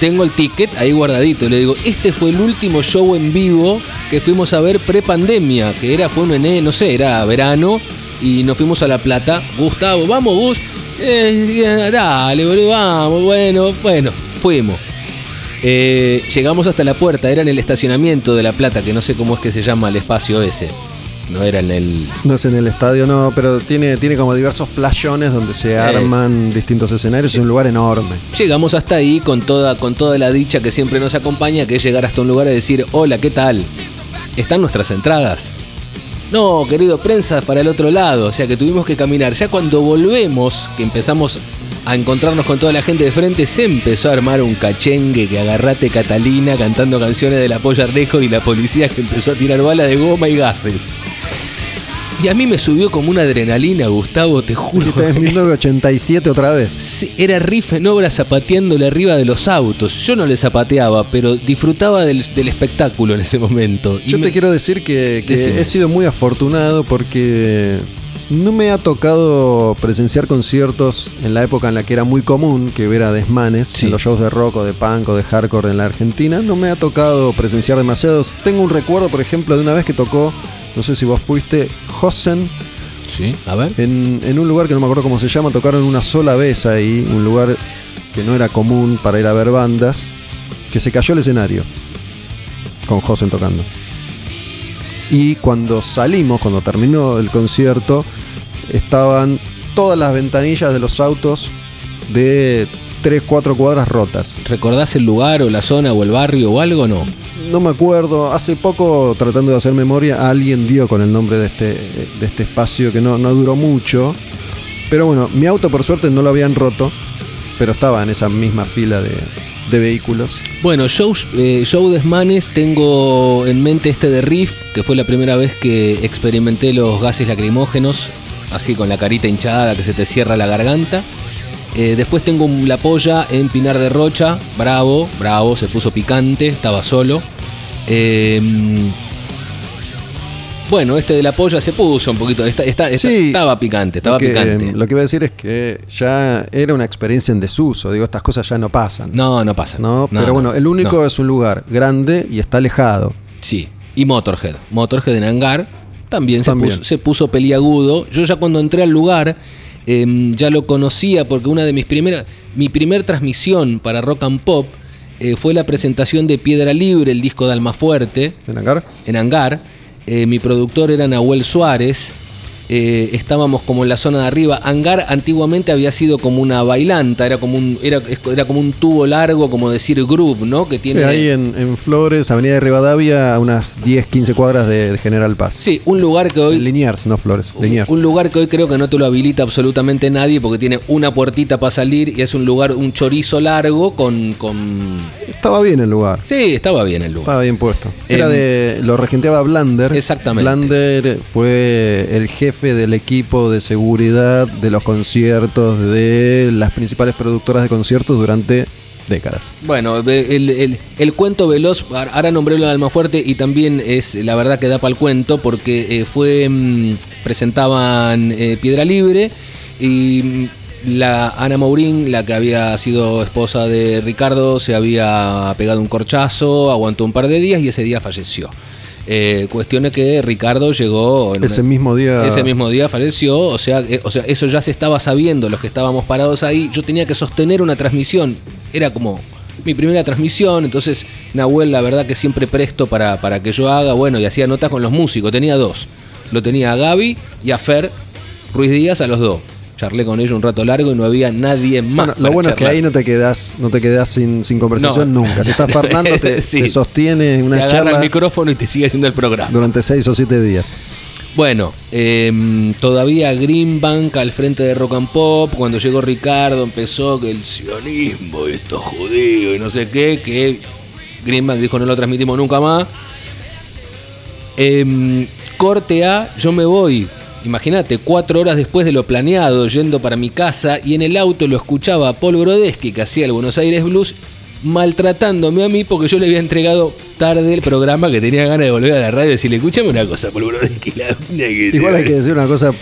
Speaker 3: tengo el ticket ahí guardadito. Le digo, este fue el último show en vivo que fuimos a ver pre-pandemia, que era, fue un enero, no sé, era verano, y nos fuimos a La Plata. Gustavo, vamos, Gus. Eh, dale, boludo, vamos, bueno, bueno, fuimos. Eh, llegamos hasta la puerta, era en el estacionamiento de La Plata, que no sé cómo es que se llama el espacio ese. No era en el.
Speaker 2: No es en el estadio, no, pero tiene, tiene como diversos playones donde se arman distintos escenarios. Es un lugar enorme.
Speaker 3: Llegamos hasta ahí con toda, con toda la dicha que siempre nos acompaña, que es llegar hasta un lugar y decir, hola, ¿qué tal? ¿Están nuestras entradas? No, querido, prensa para el otro lado, o sea que tuvimos que caminar. Ya cuando volvemos, que empezamos a encontrarnos con toda la gente de frente, se empezó a armar un cachengue que agarrate Catalina cantando canciones de la Polla Record y la policía que empezó a tirar bala de goma y gases. Y a mí me subió como una adrenalina, Gustavo, te juro.
Speaker 2: Estás en 1987 otra vez.
Speaker 3: Sí, Era riff en obra zapateándole arriba de los autos. Yo no le zapateaba, pero disfrutaba del, del espectáculo en ese momento. Y
Speaker 2: Yo
Speaker 3: me-
Speaker 2: te quiero decir que, he sido muy afortunado porque no me ha tocado presenciar conciertos en la época en la que era muy común que hubiera desmanes
Speaker 3: Sí.
Speaker 2: en los shows de rock o de punk o de hardcore en la Argentina. No me ha tocado presenciar demasiados. Tengo un recuerdo, por ejemplo, de una vez que tocó, no sé si vos fuiste, Hosen,
Speaker 3: Sí, a ver.
Speaker 2: en, en un lugar que no me acuerdo cómo se llama, tocaron una sola vez ahí, un lugar que no era común para ir a ver bandas, que se cayó el escenario con Hosen tocando. Y cuando salimos, cuando terminó el concierto, estaban todas las ventanillas de los autos de 3, 4 cuadras rotas.
Speaker 3: ¿Recordás el lugar o la zona o el barrio o algo? No.
Speaker 2: No me acuerdo, hace poco tratando de hacer memoria, alguien dio con el nombre de este, de este espacio que no, no duró mucho. Pero bueno, mi auto por suerte no lo habían roto, pero estaba en esa misma fila de, de vehículos.
Speaker 3: Bueno, show, eh, show desmanes, tengo en mente este de Riff, que fue la primera vez que experimenté los gases lacrimógenos, así con la carita hinchada que se te cierra la garganta. Eh, después tengo la polla en Pinar de Rocha, bravo, bravo, se puso picante, estaba solo. Eh, bueno, este de la polla se puso un poquito, está- está- está-
Speaker 2: Sí,
Speaker 3: estaba picante, estaba
Speaker 2: lo que,
Speaker 3: picante.
Speaker 2: Lo que iba a decir es que ya era una experiencia en desuso. Digo, estas cosas ya no pasan.
Speaker 3: No, no pasa.
Speaker 2: ¿no? Pero
Speaker 3: no,
Speaker 2: bueno, el único
Speaker 3: no.
Speaker 2: es un lugar grande y está alejado.
Speaker 3: Sí, y Motorhead. Motorhead en hangar también,
Speaker 2: También.
Speaker 3: Se, puso, se puso peliagudo. Yo ya cuando entré al lugar em, ya lo conocía porque una de mis primeras, mi primer transmisión para Rock and Pop eh, fue la presentación de Piedra Libre, el disco de Almafuerte,
Speaker 2: ¿En hangar?
Speaker 3: en hangar. Eh, mi productor era Nahuel Suárez. Eh, estábamos como en la zona de arriba. Hangar antiguamente había sido como una bailanta, era como un, era, era como un tubo largo, como decir groove, ¿no? Que
Speaker 2: Sí,
Speaker 3: tiene
Speaker 2: ahí en, en Flores, Avenida de Rivadavia, a unas 10, 15 cuadras de, de General Paz.
Speaker 3: Sí, un lugar que hoy
Speaker 2: Liniers, no Flores. Liniers.
Speaker 3: Un lugar que hoy creo que no te lo habilita absolutamente nadie porque tiene una puertita para salir y es un lugar, un chorizo largo con. con...
Speaker 2: Estaba bien el lugar.
Speaker 3: Sí, estaba bien el lugar.
Speaker 2: Estaba bien puesto. Era
Speaker 3: Em,
Speaker 2: de. Lo regenteaba Blander.
Speaker 3: Exactamente.
Speaker 2: Blander fue el jefe del equipo de seguridad de los conciertos de las principales productoras de conciertos durante décadas.
Speaker 3: Bueno, el, cuento veloz, ahora nombré lo de Almafuerte y también es la verdad que da para el cuento porque eh, fue. mm, presentaban eh, Piedra Libre y. mm, La Ana Maurín, la que había sido esposa de Ricardo, se había pegado un corchazo, aguantó un par de días y ese día falleció. Eh, cuestión es que Ricardo llegó en
Speaker 2: Ese
Speaker 3: una-
Speaker 2: mismo día.
Speaker 3: ese mismo día falleció, o sea, eh, o sea, eso ya se estaba sabiendo, los que estábamos parados ahí. Yo tenía que sostener una transmisión, era como mi primera transmisión, entonces Nahuel, la verdad que siempre presto para, para que yo haga, bueno, y hacía notas con los músicos, tenía dos. Lo tenía a Gaby y a Fer Ruiz Díaz, a los dos. Charlé con ellos un rato largo y no había nadie más.
Speaker 2: Bueno, lo bueno es que ahí no te quedás, no te quedás sin, sin conversación
Speaker 3: No.
Speaker 2: nunca. Si está Fernando, te, (laughs)
Speaker 3: Sí.
Speaker 2: te sostiene
Speaker 3: Te
Speaker 2: una
Speaker 3: agarra
Speaker 2: charla
Speaker 3: el micrófono y te sigue haciendo el programa.
Speaker 2: durante seis o siete días.
Speaker 3: Bueno, em, todavía Greenbank al frente de Rock and Pop, cuando llegó Ricardo empezó que el sionismo y estos judíos y no sé qué, que Greenbank dijo no lo transmitimos nunca más. Em, corte A, yo me voy, imagínate, cuatro horas después de lo planeado, yendo para mi casa y en el auto lo escuchaba a Paul Brodesky que hacía el Buenos Aires Blues maltratándome a mí porque yo le había entregado tarde el programa que tenía ganas de volver a la radio y decirle, escúchame una cosa, Paul Brodesky, la que
Speaker 2: Igual hay
Speaker 3: va".
Speaker 2: que decir una cosa,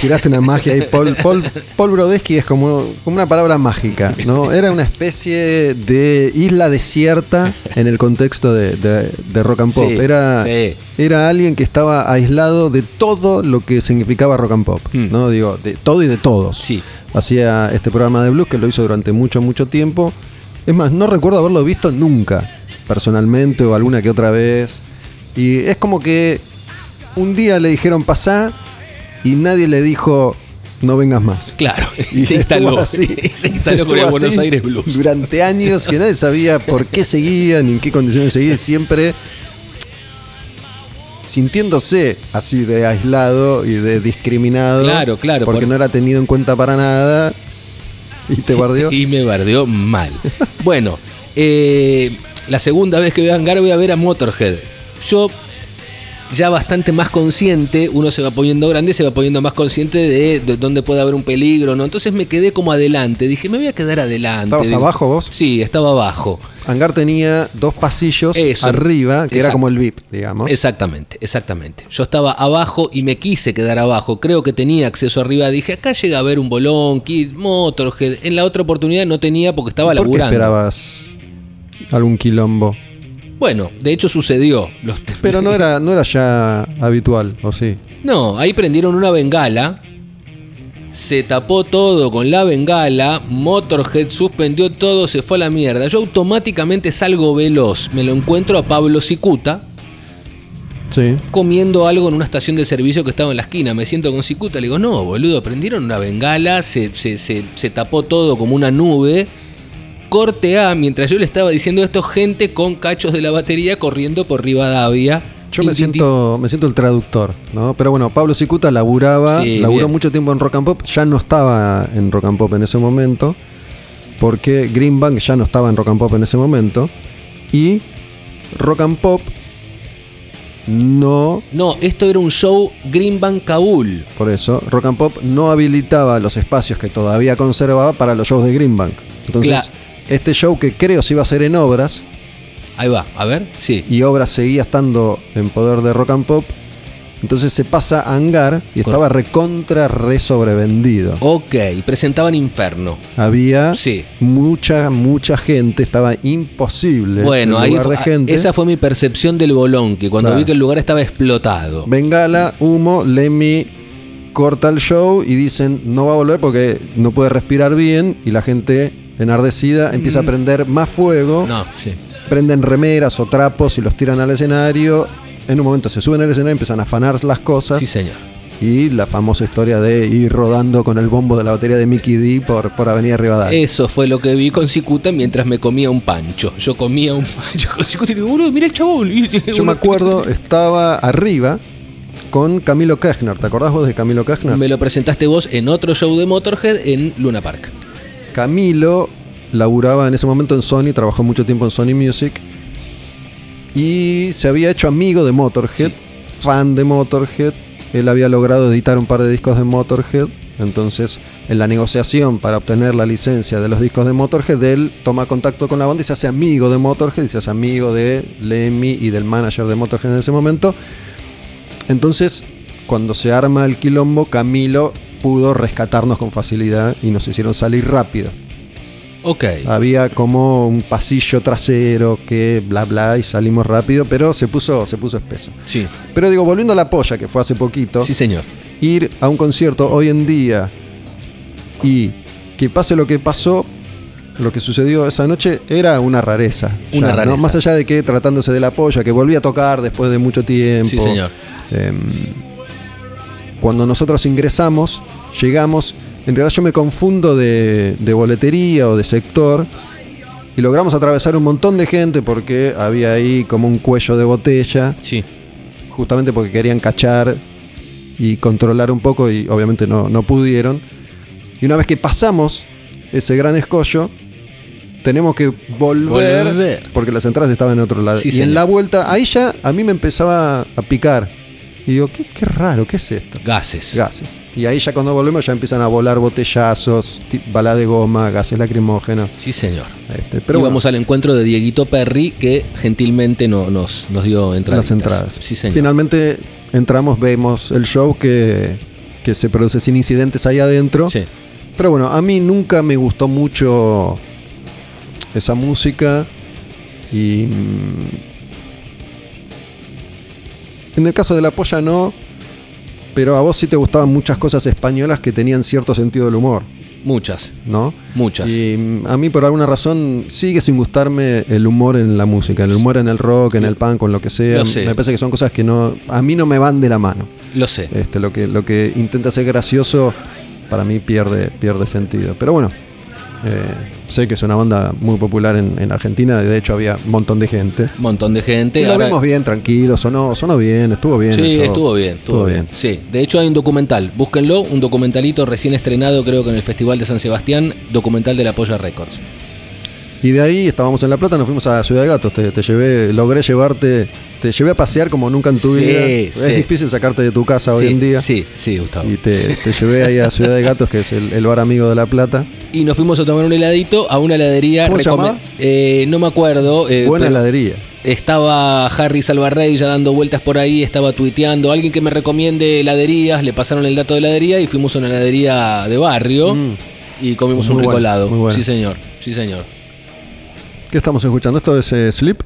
Speaker 2: tiraste una magia ahí. Paul, Paul, Paul Brodesky es como, como una palabra mágica, ¿no? Era una especie de isla desierta en el contexto de, de- de rock and pop.
Speaker 3: Sí,
Speaker 2: era,
Speaker 3: sí.
Speaker 2: era alguien que estaba aislado de todo lo que significaba rock and pop,
Speaker 3: Hmm.
Speaker 2: ¿no? Digo, de todo y de todos.
Speaker 3: Sí.
Speaker 2: Hacía este programa de blues que lo hizo durante mucho, mucho tiempo. Es más, no recuerdo haberlo visto nunca, personalmente o alguna que otra vez. Y es como que un día le dijeron pasá y nadie le dijo no vengas más.
Speaker 3: Claro, (laughs)
Speaker 2: Y
Speaker 3: se instaló,
Speaker 2: así. (laughs)
Speaker 3: se instaló con el Buenos Aires Blues.
Speaker 2: Durante años que nadie sabía por qué seguía ni en qué condiciones seguía, siempre sintiéndose así de aislado y de discriminado.
Speaker 3: Claro, claro,
Speaker 2: Porque
Speaker 3: por-
Speaker 2: no era tenido en cuenta para nada. Y te guardió. (laughs)
Speaker 3: Y me bardeó mal. bueno, eh, la segunda vez que veo a Hangar voy a ver a Motorhead. Yo ya bastante más consciente, uno se va poniendo grande, se va poniendo más consciente de, de dónde puede haber un peligro, ¿no? Entonces me quedé como adelante, dije, me voy a quedar adelante.
Speaker 2: ¿Estabas
Speaker 3: Digo,
Speaker 2: abajo vos?
Speaker 3: Sí, estaba abajo.
Speaker 2: Hangar tenía dos pasillos
Speaker 3: Eso.
Speaker 2: arriba, que era como el VIP, digamos.
Speaker 3: Exactamente, exactamente. Yo estaba abajo y me quise quedar abajo. Creo que tenía acceso arriba. Dije, acá llega a ver un bolón, Kid, Motorhead. En la otra oportunidad no tenía porque estaba
Speaker 2: ¿Por qué
Speaker 3: laburando.
Speaker 2: esperabas algún quilombo?
Speaker 3: Bueno, de hecho sucedió. Los- (laughs)
Speaker 2: Pero no era, no era ya habitual, ¿o sí?
Speaker 3: No, ahí prendieron una bengala. Se tapó todo con la bengala. Motorhead suspendió todo, se fue a la mierda. Yo automáticamente salgo veloz. Me lo encuentro a Pablo Cicuta
Speaker 2: Sí.
Speaker 3: comiendo algo en una estación de servicio que estaba en la esquina. Me siento con Cicuta. Le digo, no, boludo, prendieron una bengala. Se, se- se- se tapó todo como una nube. Corte A, mientras yo le estaba diciendo esto, gente con cachos de la batería corriendo por Rivadavia.
Speaker 2: Yo me siento, me siento el traductor, ¿no? Pero bueno, Pablo Cicuta laburaba,
Speaker 3: Sí,
Speaker 2: laburó
Speaker 3: bien.
Speaker 2: mucho tiempo en Rock and Pop, ya no estaba en Rock and Pop en ese momento, porque Greenbank ya no estaba en Rock and Pop en ese momento, y Rock and Pop no,
Speaker 3: No, esto era un show Greenbank Kabul.
Speaker 2: por eso, Rock and Pop no habilitaba los espacios que todavía conservaba para los shows de Greenbank. Entonces,
Speaker 3: Claro.
Speaker 2: Este show que creo se iba a hacer en obras,
Speaker 3: Ahí va, a ver, sí.
Speaker 2: y Obras seguía estando en poder de Rock and Pop. Entonces se pasa a Hangar y estaba recontra re sobrevendido.
Speaker 3: Ok, presentaban Inferno.
Speaker 2: Había
Speaker 3: Sí.
Speaker 2: mucha, mucha gente, estaba imposible.
Speaker 3: Bueno,
Speaker 2: el lugar de gente.
Speaker 3: esa fue mi percepción del bolón, que cuando
Speaker 2: Claro.
Speaker 3: vi que el lugar estaba explotado.
Speaker 2: Bengala, humo, Lemmy corta el show y dicen no va a volver porque no puede respirar bien y la gente enardecida empieza a prender más fuego.
Speaker 3: Mm. No, sí.
Speaker 2: prenden remeras o trapos y los tiran al escenario. En un momento se suben al escenario, empiezan a afanar las cosas.
Speaker 3: Sí, señor.
Speaker 2: Y la famosa historia de ir rodando con el bombo de la batería de Mickey D por, por Avenida Rivadavia.
Speaker 3: Eso fue lo que vi con Cicuta mientras me comía un pancho. Yo comía un pancho (laughs) con Cicuta y digo, boludo, mira el chabón. (laughs)
Speaker 2: Yo me acuerdo, estaba arriba con Camilo Kechner. ¿Te acordás vos de Camilo Kechner?
Speaker 3: Me lo presentaste vos en otro show de Motorhead en Luna Park.
Speaker 2: Camilo laburaba en ese momento en Sony, trabajó mucho tiempo en Sony Music y se había hecho amigo de Motorhead,
Speaker 3: Sí.
Speaker 2: fan de Motorhead. Él había logrado editar un par de discos de Motorhead. Entonces, en la negociación para obtener la licencia de los discos de Motorhead, él toma contacto con la banda y se hace amigo de Motorhead y se hace amigo de Lemmy y del manager de Motorhead en ese momento. Entonces, cuando se arma el quilombo, Camilo pudo rescatarnos con facilidad y nos hicieron salir rápido.
Speaker 3: Ok.
Speaker 2: Había como un pasillo trasero que bla bla y salimos rápido, pero se puso, se puso espeso.
Speaker 3: Sí.
Speaker 2: Pero digo, volviendo a la polla, que fue hace poquito,
Speaker 3: Sí, señor.
Speaker 2: ir a un concierto hoy en día y que pase lo que pasó, lo que sucedió esa noche, era una rareza.
Speaker 3: Una rareza.
Speaker 2: Más allá de que tratándose de la polla, que volví a tocar después de mucho tiempo.
Speaker 3: Sí, señor.
Speaker 2: Em, cuando nosotros ingresamos, llegamos, en realidad yo me confundo de, de boletería o de sector y logramos atravesar un montón de gente porque había ahí como un cuello de botella,
Speaker 3: Sí.
Speaker 2: justamente porque querían cachar y controlar un poco y obviamente no, no pudieron. Y una vez que pasamos ese gran escollo, tenemos que volver,
Speaker 3: Volver.
Speaker 2: porque las entradas estaban en otro lado.
Speaker 3: Sí,
Speaker 2: y
Speaker 3: señor.
Speaker 2: en la vuelta, ahí ya a mí me empezaba a picar. Y digo, qué, qué raro, ¿qué es esto?
Speaker 3: Gases.
Speaker 2: Gases. Y ahí ya cuando volvemos ya empiezan a volar botellazos, bala de goma, gases lacrimógenos.
Speaker 3: Sí, señor.
Speaker 2: Este, pero
Speaker 3: y
Speaker 2: bueno,
Speaker 3: vamos al encuentro de Dieguito Perry, que gentilmente no- nos, nos dio entradas.
Speaker 2: las entradas.
Speaker 3: Sí, señor.
Speaker 2: Finalmente entramos, vemos el show que, que se produce sin incidentes ahí adentro.
Speaker 3: Sí.
Speaker 2: Pero bueno, a mí nunca me gustó mucho esa música y mm, en el caso de la polla no, pero a vos sí te gustaban muchas cosas españolas que tenían cierto sentido del humor,
Speaker 3: Muchas,
Speaker 2: ¿no?
Speaker 3: muchas.
Speaker 2: Y mm, a mí por alguna razón sigue sin gustarme el humor en la música, el humor en el rock, en el punk, en lo que sea.
Speaker 3: Lo sé.
Speaker 2: Me parece que son cosas que no a mí no me van de la mano.
Speaker 3: Lo sé.
Speaker 2: Este, lo que lo que intenta ser gracioso para mí pierde pierde sentido. Pero bueno, sé que es una banda muy popular en, en Argentina. De hecho había un montón de gente.
Speaker 3: Un montón de gente.
Speaker 2: Y lo
Speaker 3: ahora-
Speaker 2: bien, tranquilo, sonó, sonó bien, estuvo bien.
Speaker 3: Sí, estuvo bien, estuvo bien. Sí, de hecho hay un documental, búsquenlo, un documentalito recién estrenado creo que en el Festival de San Sebastián, documental de la Polla Records.
Speaker 2: Y de ahí estábamos en La Plata, nos fuimos a Ciudad de Gatos. Te, te llevé, logré llevarte, te llevé a pasear como nunca en tu
Speaker 3: Sí,
Speaker 2: vida.
Speaker 3: sí.
Speaker 2: Es difícil sacarte de tu casa hoy en día.
Speaker 3: Sí, sí, Gustavo.
Speaker 2: Y te, te llevé ahí a Ciudad de Gatos, que es el, el bar amigo de La Plata.
Speaker 3: Y nos fuimos a tomar un heladito a una heladería.
Speaker 2: ¿Cómo se?
Speaker 3: Eh, no me acuerdo. eh,
Speaker 2: Buena heladería.
Speaker 3: Estaba Harry Salvarrey ya dando vueltas por ahí, estaba tuiteando. Alguien que me recomiende heladerías, le pasaron el dato de heladería y fuimos a una heladería de barrio
Speaker 2: Mm.
Speaker 3: y comimos
Speaker 2: Muy
Speaker 3: un
Speaker 2: bueno, muy bueno.
Speaker 3: Sí, señor. Sí, señor.
Speaker 2: ¿Qué estamos escuchando? Esto es eh, Sleep.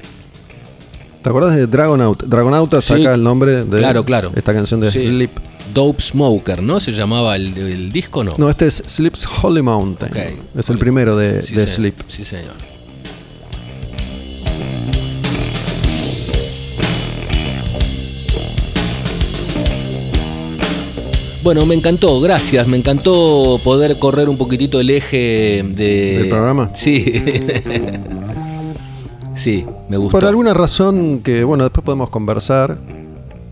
Speaker 2: ¿Te acuerdas de Dragonaut? Dragonauta
Speaker 3: Sí.
Speaker 2: saca el nombre de
Speaker 3: Claro, claro.
Speaker 2: esta canción de
Speaker 3: Sí.
Speaker 2: Sleep.
Speaker 3: Dope Smoker, ¿no? Se llamaba el, el disco, ¿no?
Speaker 2: No, este es Sleep's Holy Mountain.
Speaker 3: Ok.
Speaker 2: Es el primero de,
Speaker 3: Sí,
Speaker 2: de
Speaker 3: señor.
Speaker 2: Sleep.
Speaker 3: Sí, señor. Bueno, me encantó, gracias. Me encantó poder correr un poquitito el eje de...
Speaker 2: ¿Del programa?
Speaker 3: Sí. (laughs) sí, me gustó.
Speaker 2: Por alguna razón que, bueno, después podemos conversar.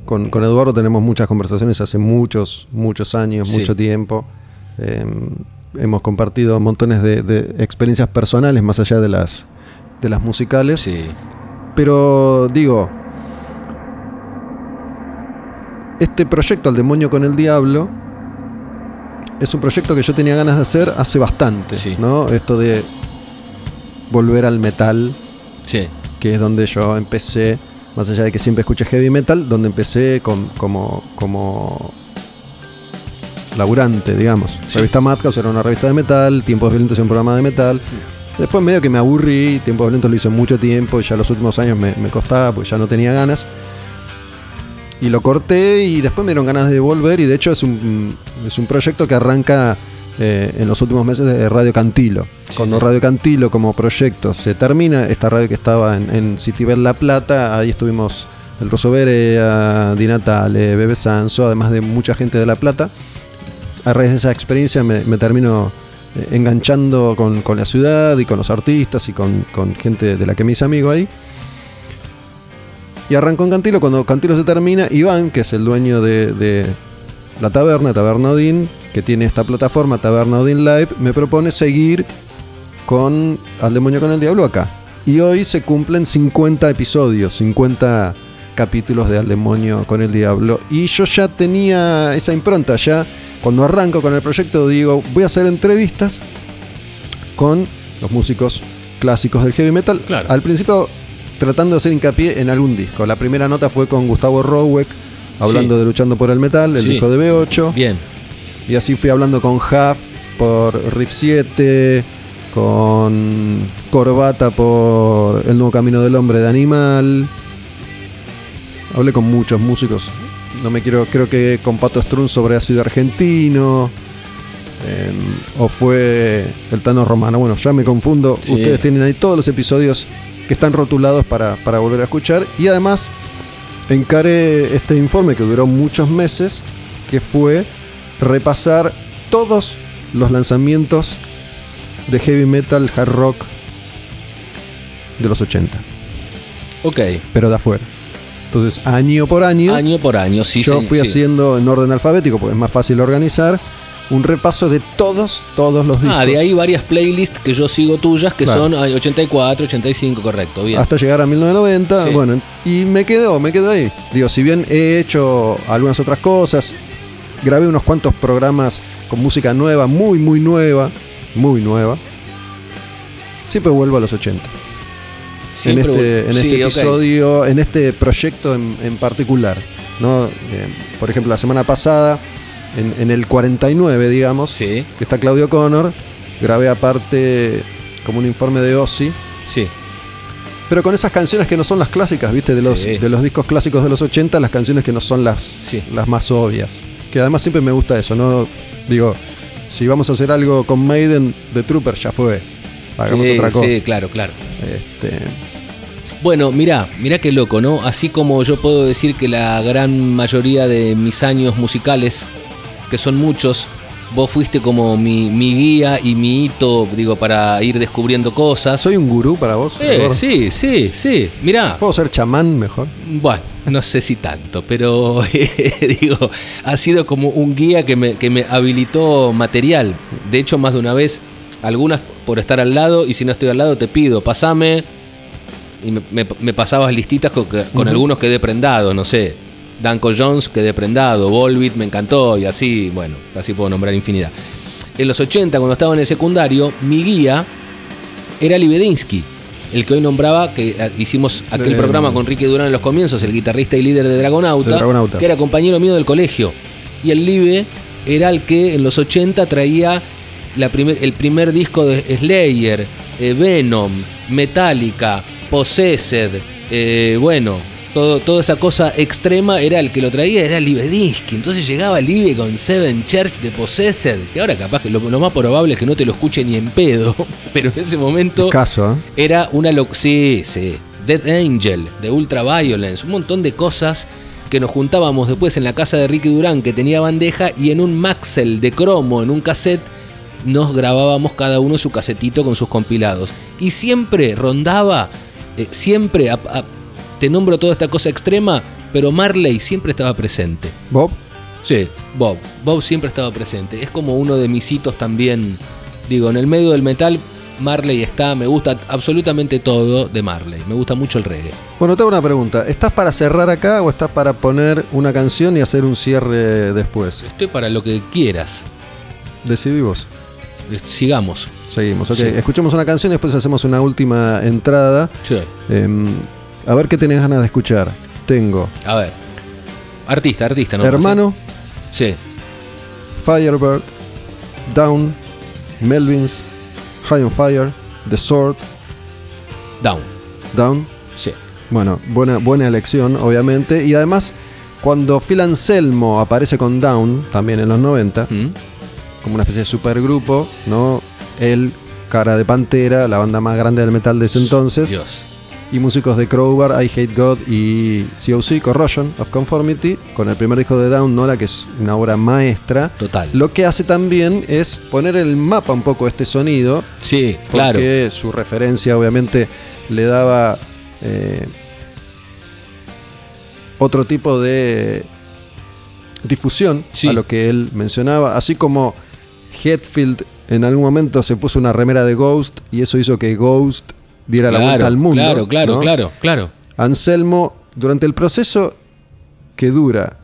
Speaker 2: Con, con Eduardo tenemos muchas conversaciones hace muchos, muchos años,
Speaker 3: Sí.
Speaker 2: mucho tiempo. Eh, hemos compartido montones de, de experiencias personales más allá de las, de las musicales.
Speaker 3: Sí,
Speaker 2: Pero digo, este proyecto Al demonio con el diablo es un proyecto que yo tenía ganas de hacer hace bastante,
Speaker 3: Sí.
Speaker 2: ¿no? Esto de volver al metal,
Speaker 3: sí,
Speaker 2: que es donde yo empecé, más allá de que siempre escuché heavy metal, donde empecé con- como, como laburante, digamos.
Speaker 3: Sí.
Speaker 2: Revista Madhouse era una revista de metal, Tiempos Violentos era un programa de metal. Después medio que me aburrí, Tiempos Violentos lo hice mucho tiempo y ya los últimos años me, me costaba porque ya no tenía ganas. Y lo corté y después me dieron ganas de volver y de hecho es un, es un proyecto que arranca eh, en los últimos meses de Radio Cantilo.
Speaker 3: Sí,
Speaker 2: Cuando
Speaker 3: sí.
Speaker 2: Radio Cantilo como proyecto se termina, esta radio que estaba en, en Citibel La Plata, ahí estuvimos el Rosso Berea, Di Natale, Bebe Sanso, además de mucha gente de La Plata. A raíz de esa experiencia me, me termino eh, enganchando con, con la ciudad y con los artistas y con, con gente de la que me hice amigo ahí. Y arrancó en Cantilo, cuando Cantilo se termina, Iván, que es el dueño de, de la taberna, Taberna Odín, que tiene esta plataforma, Taberna Odín Live, me propone seguir con Al Demonio con el Diablo acá. Y hoy se cumplen 50 episodios, 50 capítulos de Al Demonio con el Diablo. Y yo ya tenía esa impronta, ya cuando arranco con el proyecto digo, voy a hacer entrevistas con los músicos clásicos del heavy metal.
Speaker 3: Claro.
Speaker 2: Al principio tratando de hacer hincapié en algún disco. La primera nota fue con Gustavo Roweck, hablando
Speaker 3: Sí.
Speaker 2: de Luchando por el Metal, el
Speaker 3: Sí.
Speaker 2: disco de B8.
Speaker 3: bien.
Speaker 2: Y así fui hablando con Huff por Riff 7, con Corbata por El Nuevo Camino del Hombre de Animal. Hablé con muchos músicos. No me quiero, creo que con Pato Strun sobre ácido argentino. eh, o fue el Tano Romano. Bueno, ya me confundo.
Speaker 3: Sí.
Speaker 2: Ustedes tienen ahí todos los episodios que están rotulados para, para volver a escuchar. Y además, encaré este informe que duró muchos meses, que fue repasar todos los lanzamientos de heavy metal, hard rock de los 80,
Speaker 3: Ok.
Speaker 2: pero de afuera. Entonces, año por año,
Speaker 3: Año por año, sí,
Speaker 2: yo fui
Speaker 3: sí.
Speaker 2: haciendo en orden alfabético, porque es más fácil organizar. un repaso de todos, todos los discos.
Speaker 3: Ah, de ahí varias playlists que yo sigo tuyas que
Speaker 2: Claro.
Speaker 3: son ay, 84, 85, correcto, bien.
Speaker 2: hasta llegar a 1990.
Speaker 3: Sí.
Speaker 2: Bueno, y me quedó, me quedó ahí. Digo, si bien he hecho algunas otras cosas, grabé unos cuantos programas con música nueva, muy, muy nueva, muy nueva. Siempre vuelvo a los 80.
Speaker 3: Siempre-
Speaker 2: en este, en
Speaker 3: sí,
Speaker 2: este episodio, en este proyecto en, en particular. ¿no? Eh, por ejemplo, la semana pasada, en, en el 49, digamos,
Speaker 3: Sí,
Speaker 2: que está Claudio Connor, grabé aparte como un informe de Ozzy.
Speaker 3: sí.
Speaker 2: Pero con esas canciones que no son las clásicas, ¿viste? De los,
Speaker 3: Sí.
Speaker 2: de los discos clásicos de los 80, las canciones que no son las,
Speaker 3: Sí.
Speaker 2: las más obvias. Que además siempre me gusta eso, ¿no? Digo, si vamos a hacer algo con Maiden, The Trooper ya fue. Hagamos
Speaker 3: sí,
Speaker 2: otra cosa.
Speaker 3: sí, claro, claro.
Speaker 2: Este,
Speaker 3: Bueno, mirá, mirá qué loco, ¿no? Así como yo puedo decir que la gran mayoría de mis años musicales, que son muchos, vos fuiste como mi, mi guía y mi hito, digo, para ir descubriendo cosas.
Speaker 2: ¿Soy un gurú para vos?
Speaker 3: Eh, sí, sí, sí. Mirá,
Speaker 2: ¿Puedo ser chamán mejor?
Speaker 3: Bueno, no sé si tanto, pero (laughs) eh, digo, ha sido como un guía que me, que me habilitó material. De hecho, más de una vez, algunas por estar al lado, y si no estoy al lado, te pido, pasame. Y me, me- me pasabas listitas con, con algunos quedé prendado, no sé. Danko Jones quedé prendado, Volbit me encantó, y así, bueno, así puedo nombrar infinidad. En los 80, cuando estaba en el secundario, mi guía era Libedinsky, el que hoy nombraba, que eh, hicimos aquel
Speaker 2: De-
Speaker 3: programa con Ricky Durán en los comienzos, el guitarrista y líder de Dragonauta,
Speaker 2: De Dragonauta.
Speaker 3: que era compañero mío del colegio. Y el Libe era el que en los 80 traía la primer- el primer disco de Slayer, eh, Venom, Metallica, Possessed, eh, bueno, todo, toda esa cosa extrema era el que lo traía, era Libedinsky. Entonces llegaba Libe con Seven Church de Possessed, que ahora capaz que lo, lo más probable es que no te lo escuche ni en pedo, (laughs) pero en ese momento
Speaker 2: Caso, ¿eh?
Speaker 3: era una loc sí, sí. Dead Angel, de Ultra Violence, un montón de cosas que nos juntábamos después en la casa de Ricky Durán, que tenía bandeja, y en un Maxell de cromo, en un cassette, nos grabábamos cada uno su casetito con sus compilados. Y siempre rondaba, eh, siempre, a- a- te nombro toda esta cosa extrema, pero Marley siempre estaba presente.
Speaker 2: Bob,
Speaker 3: Sí, Bob. Bob siempre estaba presente. Es como uno de mis hitos también. Digo, en el medio del metal, Marley está. Me gusta absolutamente todo de Marley. Me gusta mucho el reggae.
Speaker 2: bueno, te hago una pregunta. ¿Estás para cerrar acá o estás para poner una canción y hacer un cierre después?
Speaker 3: Estoy para lo que quieras.
Speaker 2: Decidí vos.
Speaker 3: Eh, Sigamos.
Speaker 2: Seguimos, ok.
Speaker 3: Sí.
Speaker 2: Escuchemos una canción y después hacemos una última entrada.
Speaker 3: Sí.
Speaker 2: Em, a ver qué tenés ganas de escuchar. Tengo
Speaker 3: A ver. Artista, artista, ¿no?
Speaker 2: Hermano,
Speaker 3: Sí.
Speaker 2: Firebird, Down, Melvins, High on Fire, The Sword,
Speaker 3: Down.
Speaker 2: Down.
Speaker 3: Sí.
Speaker 2: Bueno, buena, buena elección, obviamente. Y además, cuando Phil Anselmo aparece con Down, también en los 90,
Speaker 3: Mm.
Speaker 2: como una especie de supergrupo, ¿no? Él, Cara de Pantera, la banda más grande del metal de ese entonces,
Speaker 3: Dios.
Speaker 2: Y músicos de Crowbar, I Hate God y COC, Corrosion of Conformity, con el primer disco de Down, Nola, que es una obra maestra.
Speaker 3: Total.
Speaker 2: Lo que hace también es poner el mapa un poco este sonido,
Speaker 3: Sí, claro.
Speaker 2: porque su referencia obviamente le daba eh, otro tipo de difusión
Speaker 3: Sí.
Speaker 2: a lo que él mencionaba, así como Hetfield en algún momento se puso una remera de Ghost y eso hizo que Ghost diera la vuelta al mundo.
Speaker 3: Claro, claro,
Speaker 2: ¿no?
Speaker 3: claro, claro.
Speaker 2: Anselmo, durante el proceso que dura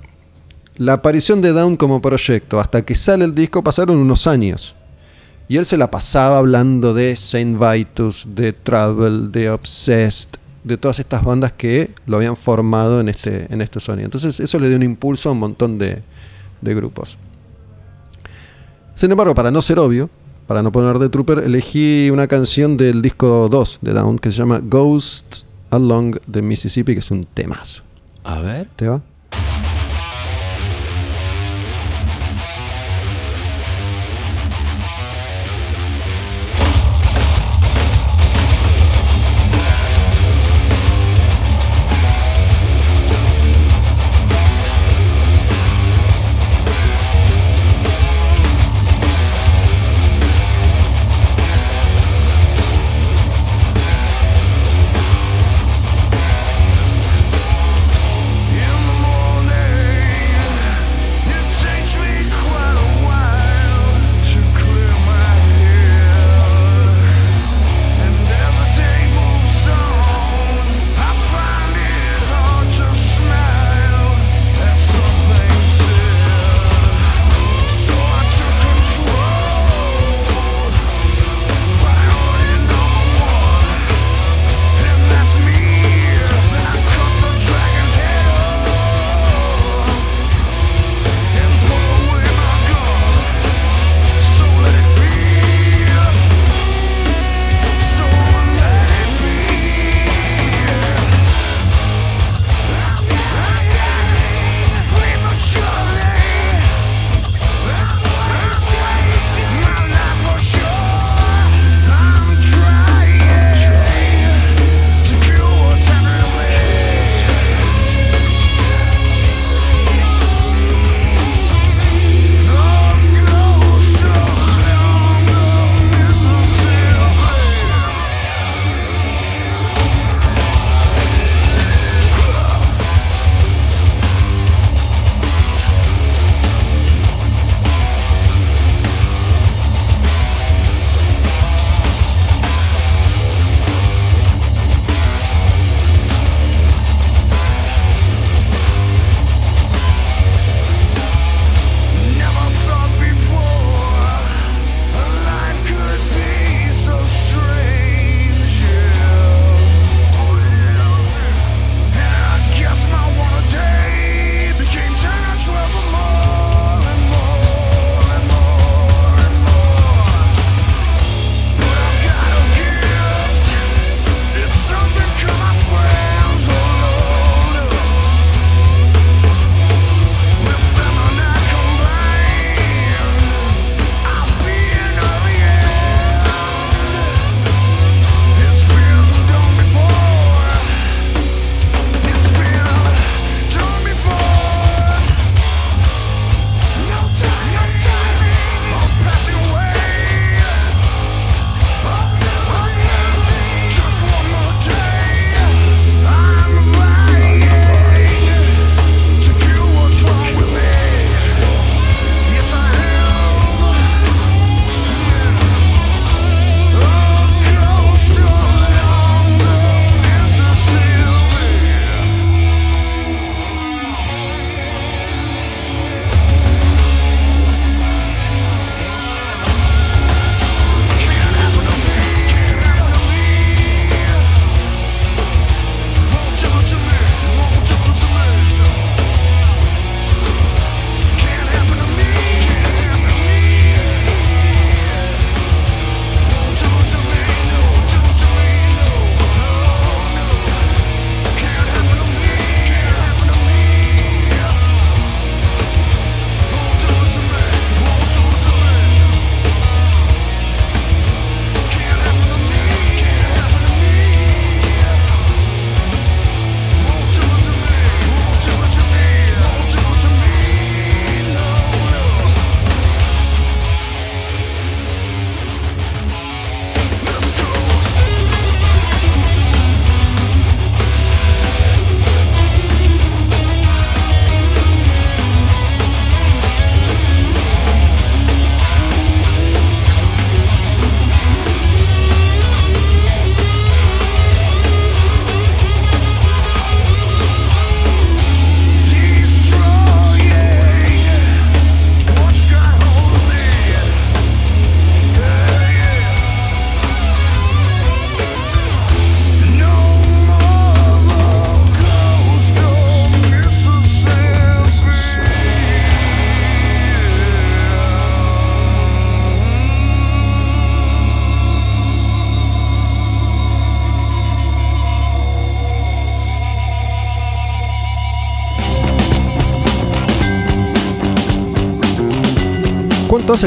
Speaker 2: la aparición de Down como proyecto hasta que sale el disco pasaron unos años. Y él se la pasaba hablando de Saint Vitus, de Travel, de Obsessed, de todas estas bandas que lo habían formado en este, en este sonido. Entonces eso le dio un impulso a un montón de, de grupos. Sin embargo, para no ser obvio, para no poner de Trooper, elegí una canción del disco 2 de Down que se llama Ghosts Along the Mississippi, que es un temazo.
Speaker 3: A ver.
Speaker 2: ¿Te va?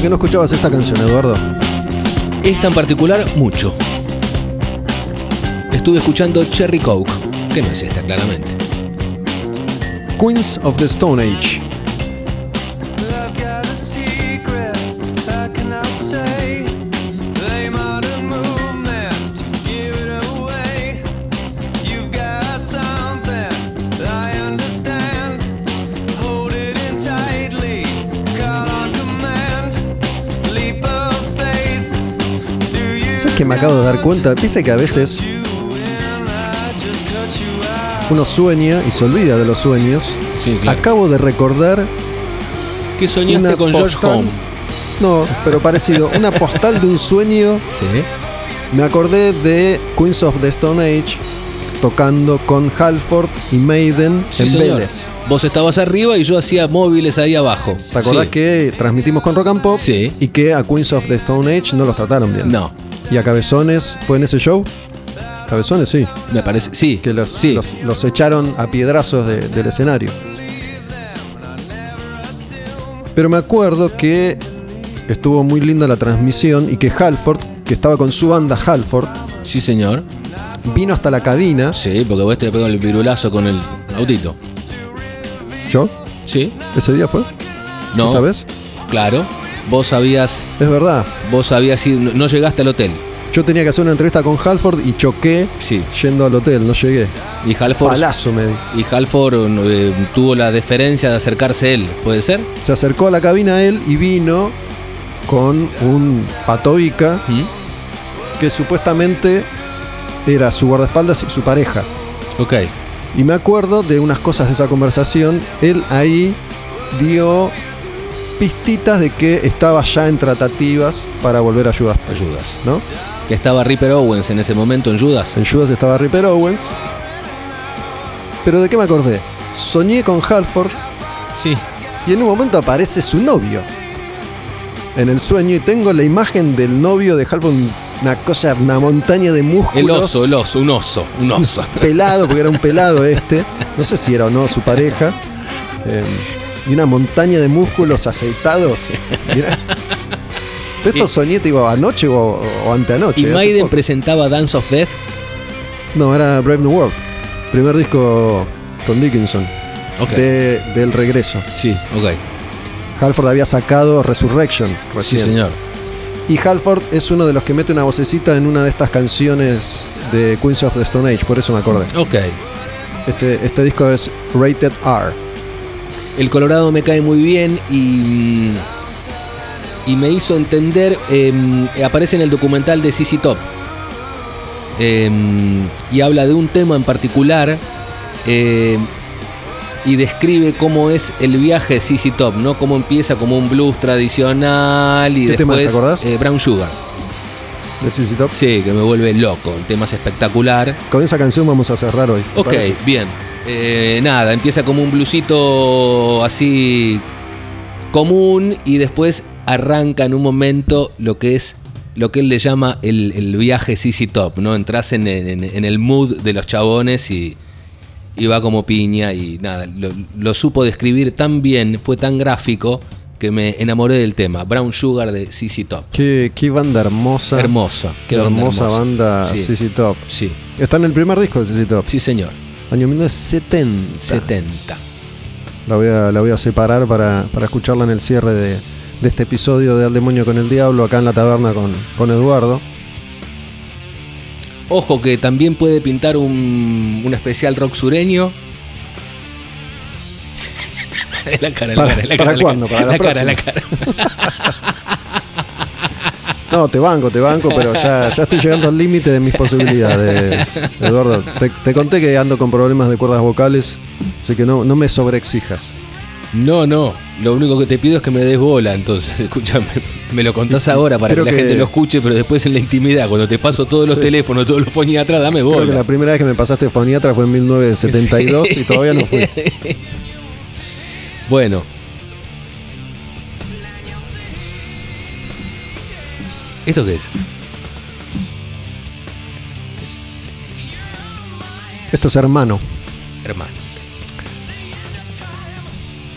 Speaker 2: Que no escuchabas esta canción, Eduardo?
Speaker 3: Esta en particular, mucho. Estuve escuchando Cherry Coke, que no es esta, claramente.
Speaker 2: Queens of the Stone Age. Que me acabo de dar cuenta? Viste que a veces uno sueña y se olvida de los sueños.
Speaker 3: Sí, claro.
Speaker 2: Acabo de recordar
Speaker 3: ¿Qué soñaste
Speaker 2: una
Speaker 3: con George Home?
Speaker 2: No, pero parecido. Una postal de un sueño. (laughs)
Speaker 3: Sí.
Speaker 2: Me acordé de Queens of the Stone Age tocando con Halford y Maiden
Speaker 3: Sí,
Speaker 2: en
Speaker 3: señor.
Speaker 2: Vélez.
Speaker 3: Vos estabas arriba y yo hacía móviles ahí abajo.
Speaker 2: ¿Te acordás
Speaker 3: Sí.
Speaker 2: que transmitimos con Rock and Pop?
Speaker 3: Sí.
Speaker 2: Y que a Queens of the Stone Age no los trataron bien.
Speaker 3: No,
Speaker 2: ¿Y a Cabezones fue en ese show? Cabezones sí.
Speaker 3: me parece. Sí.
Speaker 2: Que los,
Speaker 3: sí.
Speaker 2: los, los echaron a piedrazos de- del escenario. Pero me acuerdo que estuvo muy linda la transmisión y que Halford, que estaba con su banda Halford,
Speaker 3: Sí, señor.
Speaker 2: vino hasta la cabina.
Speaker 3: Sí, porque vos te pegó el virulazo con el autito.
Speaker 2: ¿Yo?
Speaker 3: Sí.
Speaker 2: ¿Ese día fue?
Speaker 3: No.
Speaker 2: ¿Sabes?
Speaker 3: Claro. Vos habías.
Speaker 2: Es verdad.
Speaker 3: Vos habías ido. no- llegaste al hotel.
Speaker 2: Yo tenía que hacer una entrevista con Halford y choqué
Speaker 3: Sí.
Speaker 2: yendo al hotel, no llegué.
Speaker 3: Y Halford.
Speaker 2: Palazo me di.
Speaker 3: Y Halford eh, tuvo la deferencia de acercarse él. ¿Puede ser?
Speaker 2: Se acercó a la cabina él y vino con un patoica
Speaker 3: ¿Mm?
Speaker 2: que supuestamente era su guardaespaldas y su pareja.
Speaker 3: Ok.
Speaker 2: Y me acuerdo de unas cosas de esa conversación. Él ahí dio pistitas de que estaba ya en tratativas para volver a Judas. Priest,
Speaker 3: Ayudas.
Speaker 2: ¿No?
Speaker 3: Que estaba Ripper Owens en ese momento en Judas.
Speaker 2: En Judas estaba Ripper Owens. Pero ¿de qué me acordé? Soñé con Halford
Speaker 3: Sí.
Speaker 2: y en un momento aparece su novio en el sueño y tengo la imagen del novio de Halford, una cosa, una montaña de músculos.
Speaker 3: El oso, el oso, un oso, un oso.
Speaker 2: pelado, porque era un pelado este. No sé si era o no su (laughs) pareja. Eh, y una montaña de músculos aceitados. Mirá. Esto soñé, digo, anoche o, o anteanoche.
Speaker 3: Y Maiden presentaba Dance of Death.
Speaker 2: No, era Brave New World. Primer disco con Dickinson.
Speaker 3: Ok.
Speaker 2: de- del regreso.
Speaker 3: Sí, ok.
Speaker 2: Halford había sacado Resurrection
Speaker 3: Sí, señor.
Speaker 2: Y Halford es uno de los que mete una vocecita en una de estas canciones de Queens of the Stone Age, por eso me acordé.
Speaker 3: Ok.
Speaker 2: Este, este disco es Rated R.
Speaker 3: El Colorado me cae muy bien y. Y me hizo entender. eh, aparece en el documental de CC Top. Eh, y habla de un tema en particular. eh, y describe cómo es el viaje de CC Top, ¿no? Cómo empieza como un blues tradicional y
Speaker 2: ¿Qué tema,
Speaker 3: después
Speaker 2: te acordás?
Speaker 3: eh, Brown Sugar.
Speaker 2: de CC Top.
Speaker 3: Sí, que me vuelve loco. El tema es espectacular.
Speaker 2: Con esa canción vamos a cerrar hoy. ¿te
Speaker 3: Ok,
Speaker 2: parece?
Speaker 3: bien. Eh, nada, empieza como un blusito así común y después arranca en un momento lo que es lo que él le llama el, el viaje CC Top, ¿no? Entras en, en- en el mood de los chabones y, y va como piña y nada, lo, lo supo describir tan bien, fue tan gráfico que me enamoré del tema. Brown Sugar de CC Top.
Speaker 2: Qué, qué banda hermosa.
Speaker 3: Hermosa.
Speaker 2: Qué
Speaker 3: qué banda
Speaker 2: hermosa
Speaker 3: hermosa.
Speaker 2: banda
Speaker 3: Sí.
Speaker 2: CC Top.
Speaker 3: Sí,
Speaker 2: Está en el primer disco de CC Top.
Speaker 3: sí señor.
Speaker 2: Año 1970.
Speaker 3: 70.
Speaker 2: La voy a, la voy a separar para, para escucharla en el cierre de, de este episodio de Al Demonio con el Diablo, acá en la taberna con, con Eduardo.
Speaker 3: Ojo que también puede pintar un, un especial rock sureño. (laughs) la cara, la
Speaker 2: ¿Para-
Speaker 3: cara, la
Speaker 2: para
Speaker 3: cara,
Speaker 2: cuándo? ¿Para la
Speaker 3: la cara, la cara. (laughs)
Speaker 2: No, te banco, te banco, pero ya, ya estoy llegando al límite de mis posibilidades, Eduardo. Te, te conté que ando con problemas de cuerdas vocales, así que no, no me sobreexijas.
Speaker 3: No, no. Lo único que te pido es que me des bola, entonces, (laughs) escúchame. Me lo contás ahora para que la
Speaker 2: que-
Speaker 3: gente lo escuche, pero después en la intimidad, cuando te paso todos los
Speaker 2: Sí.
Speaker 3: teléfonos, todos los foniatras, dame
Speaker 2: Creo que
Speaker 3: bola.
Speaker 2: la primera vez que me pasaste foniatra fue en 1972 y todavía no fui. (laughs)
Speaker 3: Bueno. ¿Esto qué es?
Speaker 2: Esto es hermano.
Speaker 3: Hermano.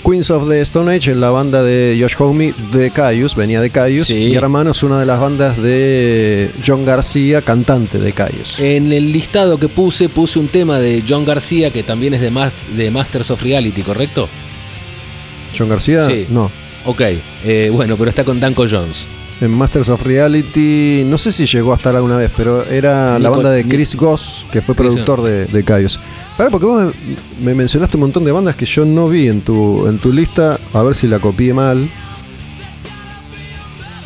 Speaker 2: Queens of the Stone Age, en la banda de Josh Homme de Caius, venía de Caius.
Speaker 3: Sí.
Speaker 2: Y Hermanos, una de las bandas de John García, cantante de Caius.
Speaker 3: En el listado que puse, puse un tema de John García, que también es de, Mas- de Masters of Reality, ¿correcto?
Speaker 2: John García,
Speaker 3: Sí.
Speaker 2: no.
Speaker 3: Ok, eh, bueno, pero está con Danko Jones.
Speaker 2: En Masters of Reality, no sé si llegó a estar alguna vez, pero era la banda de Chris Goss, que fue productor de, de. Pará, porque vos me mencionaste un montón de bandas que yo no vi en tu, en tu lista, a ver si la copié mal.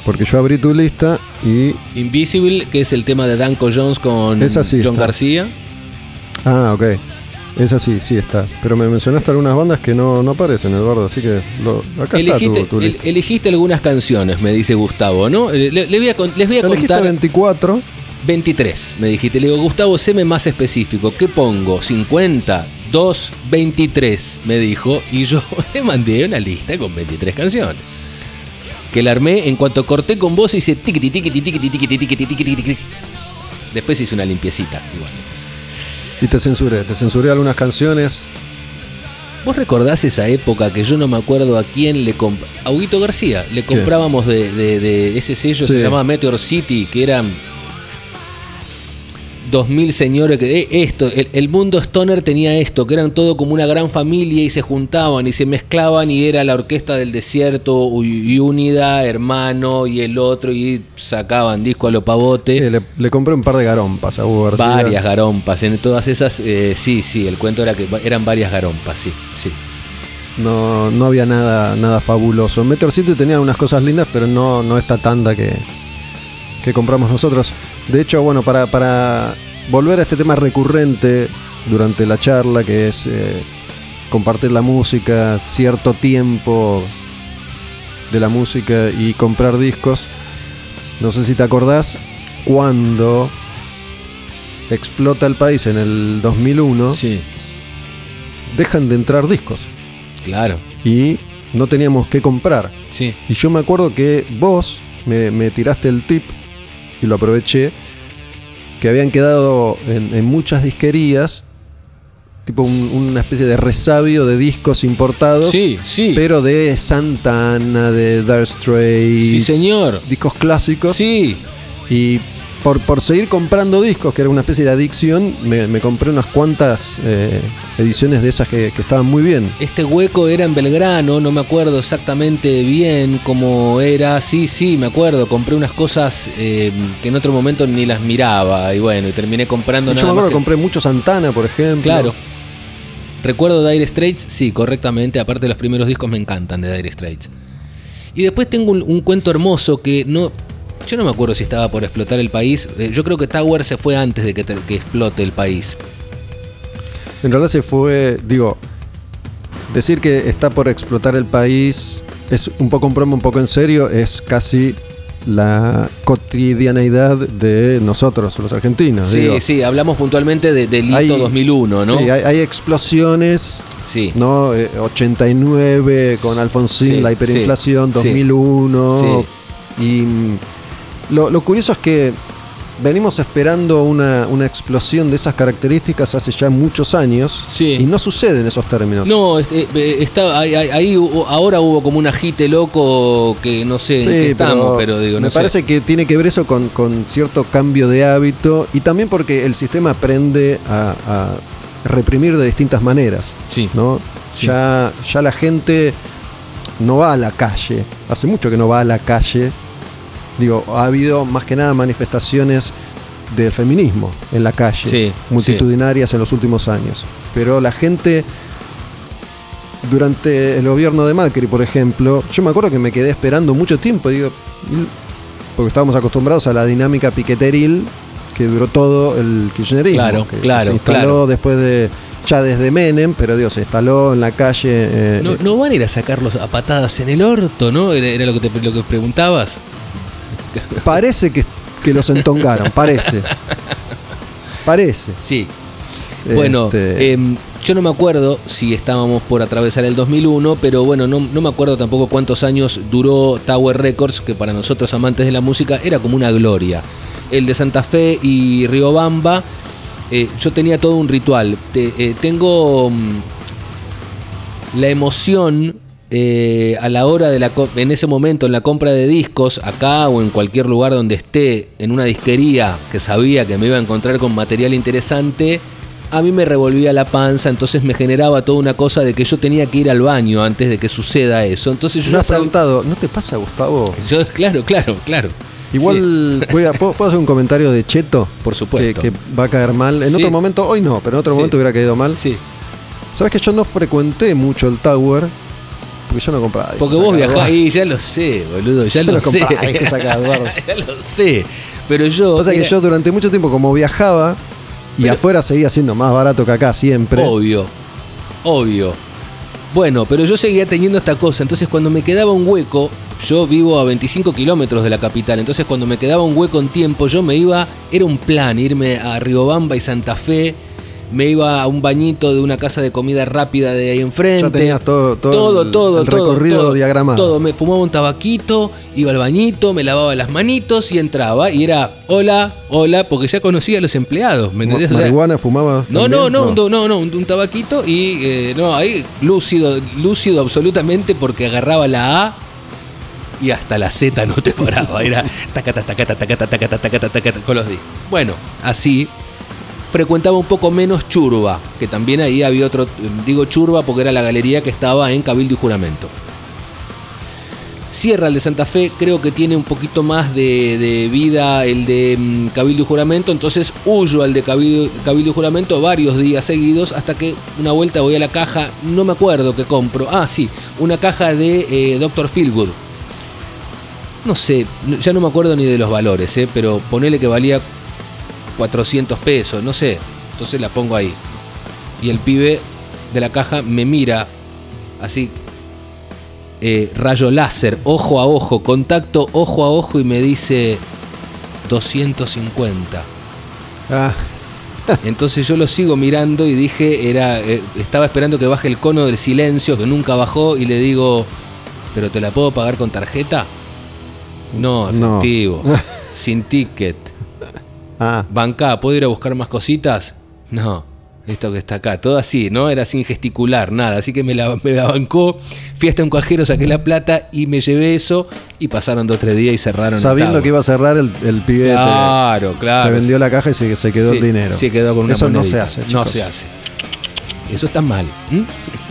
Speaker 2: Porque yo abrí tu lista y.
Speaker 3: Invisible, que es el tema de Danko Jones con John
Speaker 2: está.
Speaker 3: García.
Speaker 2: Ah, ok. Esa sí, sí está. Pero me mencionaste algunas bandas que no, no aparecen, Eduardo, así que lo- acá
Speaker 3: Elegiste,
Speaker 2: está tu, tu
Speaker 3: el- elegiste algunas canciones, me dice Gustavo, ¿no? Le, le voy a, les voy a
Speaker 2: Elegiste
Speaker 3: contar
Speaker 2: 24.
Speaker 3: 23, me dijiste. Le digo, Gustavo, séme más específico. ¿Qué pongo? ¿50? 2, 23, me dijo. Y yo le mandé una lista con 23 canciones. Que la armé en cuanto corté con vos hice tiquiti, tiquiti, tiquiti, tiquiti, tiquiti, tiquiti. Después hice una limpiecita, igual.
Speaker 2: Y te censuré. Te censuré algunas canciones.
Speaker 3: ¿Vos recordás esa época que yo no me acuerdo a quién le compré? A Huguito García, le comprábamos de, de- de ese sello,
Speaker 2: Sí.
Speaker 3: se llamaba Meteor City, que eran 2000 señores que eh, esto, el, el mundo stoner tenía esto, que eran todo como una gran familia y se juntaban y se mezclaban y era la orquesta del desierto y, y unida, hermano y el otro y sacaban disco a lo pavote.
Speaker 2: Le, le compré un par de garompas a Hugo García.
Speaker 3: Varias garompas, en todas esas, eh, sí, sí, el cuento era que eran varias garompas, sí, sí.
Speaker 2: No, no había nada, nada fabuloso. Meteor City tenía unas cosas lindas, pero no, no esta tanda que, que compramos nosotros. De hecho, bueno, para, para volver a este tema recurrente durante la charla, que es eh, compartir la música, cierto tiempo de la música y comprar discos. No sé si te acordás cuando explota el país en el 2001,
Speaker 3: Sí,
Speaker 2: dejan de entrar discos
Speaker 3: claro,
Speaker 2: y no teníamos que comprar.
Speaker 3: sí.
Speaker 2: Y yo me acuerdo que vos me, me tiraste el tip y lo aproveché, que habían quedado en, en muchas disquerías, tipo un- una especie de resabio de discos importados.
Speaker 3: Sí, sí.
Speaker 2: Pero de Santana, de Dire Straits.
Speaker 3: Sí, señor.
Speaker 2: Discos clásicos.
Speaker 3: Sí,
Speaker 2: Y por, por seguir comprando discos, que era una especie de adicción, me, me compré unas cuantas eh, ediciones de esas que, que estaban muy bien.
Speaker 3: este hueco era en Belgrano, no me acuerdo exactamente bien cómo era. Sí, sí, me acuerdo. Compré unas cosas eh, que en otro momento ni las miraba. Y bueno, y terminé comprando
Speaker 2: yo
Speaker 3: nada
Speaker 2: me acuerdo que
Speaker 3: que-
Speaker 2: compré mucho Santana, por ejemplo.
Speaker 3: Claro. Recuerdo Dire Straits, sí, correctamente. Aparte, los primeros discos me encantan de Dire Straits. Y después tengo un, un cuento hermoso que no. Yo no me acuerdo si estaba por explotar el país. Eh, yo creo que Tower se fue antes de que, te- que explote el país.
Speaker 2: En realidad se fue, digo, decir que está por explotar el país es un poco un broma, un poco en serio, es casi la cotidianeidad de nosotros, los argentinos.
Speaker 3: Sí,
Speaker 2: digo.
Speaker 3: sí, hablamos puntualmente de Delito
Speaker 2: Hay-
Speaker 3: 2001, ¿no?
Speaker 2: Sí, hay, hay explosiones,
Speaker 3: Sí.
Speaker 2: ¿no? Eh, 89 con Alfonsín,
Speaker 3: Sí,
Speaker 2: la hiperinflación,
Speaker 3: sí, sí.
Speaker 2: 2001. Y lo, lo curioso es que venimos esperando una, una explosión de esas características hace ya muchos años
Speaker 3: Sí.
Speaker 2: y no sucede en esos términos.
Speaker 3: No, este, eh, está, ahí, ahora hubo como un agite loco que no sé en
Speaker 2: Sí,
Speaker 3: qué estamos, pero, digo, no
Speaker 2: me
Speaker 3: sé.
Speaker 2: parece que tiene que ver eso con, con cierto cambio de hábito y también porque el sistema aprende a, a reprimir de distintas maneras.
Speaker 3: Sí.
Speaker 2: ¿no?
Speaker 3: Sí.
Speaker 2: Ya, ya la gente no va a la calle. Hace mucho que no va a la calle. Digo, ha habido más que nada manifestaciones del feminismo en la calle,
Speaker 3: Sí,
Speaker 2: multitudinarias en los últimos años. Pero la gente, durante el gobierno de Macri, por ejemplo, yo me acuerdo que me quedé esperando mucho tiempo, digo, porque estábamos acostumbrados a la dinámica piqueteril que duró todo el kirchnerismo.
Speaker 3: Claro,
Speaker 2: que
Speaker 3: claro,
Speaker 2: Se instaló
Speaker 3: claro.
Speaker 2: después de, ya desde Menem, pero Dios, se instaló en la calle. eh,
Speaker 3: No, no van a ir a sacarlos a patadas en el orto, ¿no? Era, era lo, que te, lo que preguntabas. (laughs)
Speaker 2: Parece que, que los entongaron, parece. Parece.
Speaker 3: Sí. Bueno,
Speaker 2: Este,
Speaker 3: em, yo no me acuerdo si estábamos por atravesar el 2001, pero bueno, no, no me acuerdo tampoco cuántos años duró Tower Records, que para nosotros amantes de la música era como una gloria. El de Santa Fe y Riobamba, eh, yo tenía todo un ritual. Te- eh, tengo mm, la emoción eh, a la hora de la en ese momento en la compra de discos, acá o en cualquier lugar donde esté, en una disquería que sabía que me iba a encontrar con material interesante, a mí me revolvía la panza, entonces me generaba toda una cosa de que yo tenía que ir al baño antes de que suceda eso. Entonces yo ya
Speaker 2: has preguntado, ¿no te pasa, Gustavo?
Speaker 3: yo, claro, claro, claro. Sí, (laughs)
Speaker 2: Igual, a- ¿puedo, puedo hacer un comentario de Cheto?
Speaker 3: Por supuesto.
Speaker 2: Que, que va a caer mal. En
Speaker 3: Sí.
Speaker 2: otro momento, hoy no, pero en otro
Speaker 3: Sí.
Speaker 2: momento hubiera caído mal.
Speaker 3: sí.
Speaker 2: Sabes que yo no frecuenté mucho el Tower porque yo no compraba. discos
Speaker 3: Porque vos viajás ahí, ya lo sé, boludo, ya
Speaker 2: Yo
Speaker 3: lo
Speaker 2: no
Speaker 3: sé.
Speaker 2: compraba discos acá, (laughs) Eduardo.
Speaker 3: ya lo sé. Pero yo.
Speaker 2: Pasa que
Speaker 3: era-
Speaker 2: yo durante mucho tiempo, como viajaba y
Speaker 3: Pero-
Speaker 2: afuera seguía siendo más barato que acá siempre.
Speaker 3: Obvio, obvio. Bueno, pero yo seguía teniendo esta cosa. Entonces, cuando me quedaba un hueco, yo vivo a 25 kilómetros de la capital. Entonces, cuando me quedaba un hueco en tiempo, yo me iba. Era un plan irme a Riobamba y Santa Fe. Me iba a un bañito de una casa de comida rápida de ahí enfrente.
Speaker 2: Ya tenías todo- todo
Speaker 3: todo,
Speaker 2: el-
Speaker 3: todo,
Speaker 2: el
Speaker 3: todo,
Speaker 2: recorrido
Speaker 3: todo,
Speaker 2: diagramado.
Speaker 3: Todo. Me fumaba un tabaquito, iba al bañito, me lavaba las manitos y entraba. Y era hola, hola, porque ya conocía a los empleados. ¿Me entendés? O sea,
Speaker 2: ¿Marihuana fumabas?
Speaker 3: no, no, no, un- no, no, un, un tabaquito y eh, no, ahí lúcido, lúcido absolutamente porque agarraba la A y hasta la Z no te paraba, era tacata, tacata, tacata, tacata, tacata, tacata, con los discos. Bueno, así frecuentaba un poco menos Churba, que también ahí había otro, digo Churba porque era la galería que estaba en Cabildo y Juramento. Cierra el de Santa Fe, creo que tiene un poquito más de, vida el de mm, Cabildo y Juramento, entonces huyo al de Cabildo, Cabildo y Juramento varios días seguidos hasta que una vuelta voy a la caja, no me acuerdo qué compro, ah sí, una caja de eh, Dr. Feelgood. No sé, ya no me acuerdo ni de los valores, eh, pero ponele que valía 400 pesos, no sé, entonces la pongo ahí. Y el pibe de la caja me mira así eh, rayo láser, ojo a ojo, contacto ojo a ojo y me dice 250.
Speaker 2: Ah, (laughs)
Speaker 3: Entonces yo lo sigo mirando y dije, era, eh, estaba esperando que baje el cono del silencio, que nunca bajó, y le digo, ¿pero te la puedo pagar con tarjeta? No,
Speaker 2: No.
Speaker 3: efectivo, (laughs) sin ticket.
Speaker 2: Ah.
Speaker 3: Banca, ¿puedo ir a buscar más cositas? No, esto que está acá, todo así, ¿no? Era sin gesticular, nada. Así que me la, me la bancó, fui hasta un cajero, saqué la plata y me llevé eso y pasaron dos o tres días y cerraron.
Speaker 2: Sabiendo que iba a cerrar el, el pibe te-
Speaker 3: Claro,
Speaker 2: te,
Speaker 3: claro.
Speaker 2: vendió la caja y se, se quedó
Speaker 3: Sí,
Speaker 2: el dinero.
Speaker 3: Se quedó con una
Speaker 2: Eso no se hace,
Speaker 3: No
Speaker 2: chicos.
Speaker 3: se hace. Eso está mal.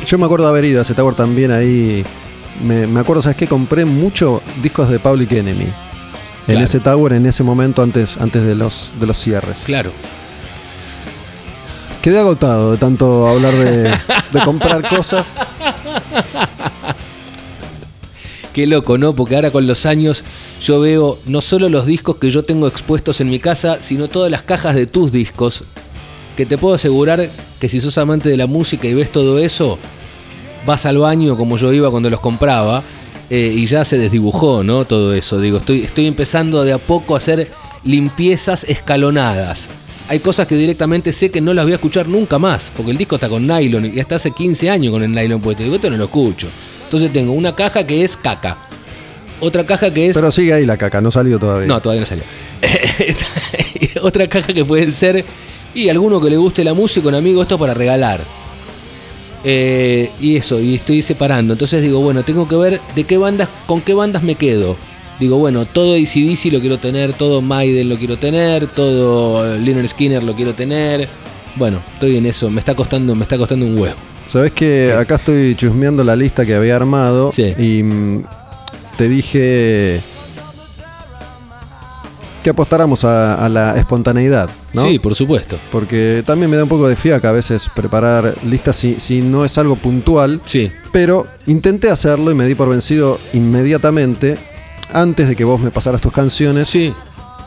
Speaker 2: Yo me acuerdo de haber ido a ese Tower también ahí. Me, me acuerdo, ¿sabes qué? Compré muchos discos de Public Enemy. En ese Tower, en ese momento, antes, antes de, los, de los cierres.
Speaker 3: Claro.
Speaker 2: Quedé agotado de tanto hablar de, de comprar cosas.
Speaker 3: Qué loco, ¿no? Porque ahora con los años yo veo no solo los discos que yo tengo expuestos en mi casa, sino todas las cajas de tus discos. Que te puedo asegurar que si sos amante de la música y ves todo eso, vas al baño como yo iba cuando los compraba eh, y ya se desdibujó, ¿no? Todo eso. Digo, estoy, estoy empezando de a poco a hacer limpiezas escalonadas. Hay cosas que directamente sé que no las voy a escuchar nunca más, porque el disco está con nylon y hasta hace 15 años con el nylon puesto. Digo, esto no lo escucho. Entonces tengo una caja que es caca. Otra caja que es
Speaker 2: Pero sigue ahí la caca, no salió todavía.
Speaker 3: no, todavía no salió. (laughs) Otra caja que pueden ser. Y alguno que le guste la música, un amigo, esto para regalar. Eh, y eso, y estoy separando. Entonces digo, bueno, tengo que ver de qué bandas, con qué bandas me quedo. Digo, bueno, todo ACDC lo quiero tener, todo Maiden lo quiero tener, todo Liner Skinner lo quiero tener. Bueno, estoy en eso, me está costando, me está costando un huevo.
Speaker 2: Sabes que acá estoy chusmeando la lista que había armado
Speaker 3: Sí.
Speaker 2: y mm, te dije que apostáramos a, a la espontaneidad, ¿no?
Speaker 3: Sí, por supuesto.
Speaker 2: Porque también me da un poco de fiaca a veces preparar listas si, si no es algo puntual.
Speaker 3: Sí,
Speaker 2: Pero intenté hacerlo y me di por vencido inmediatamente antes de que vos me pasaras tus canciones.
Speaker 3: sí.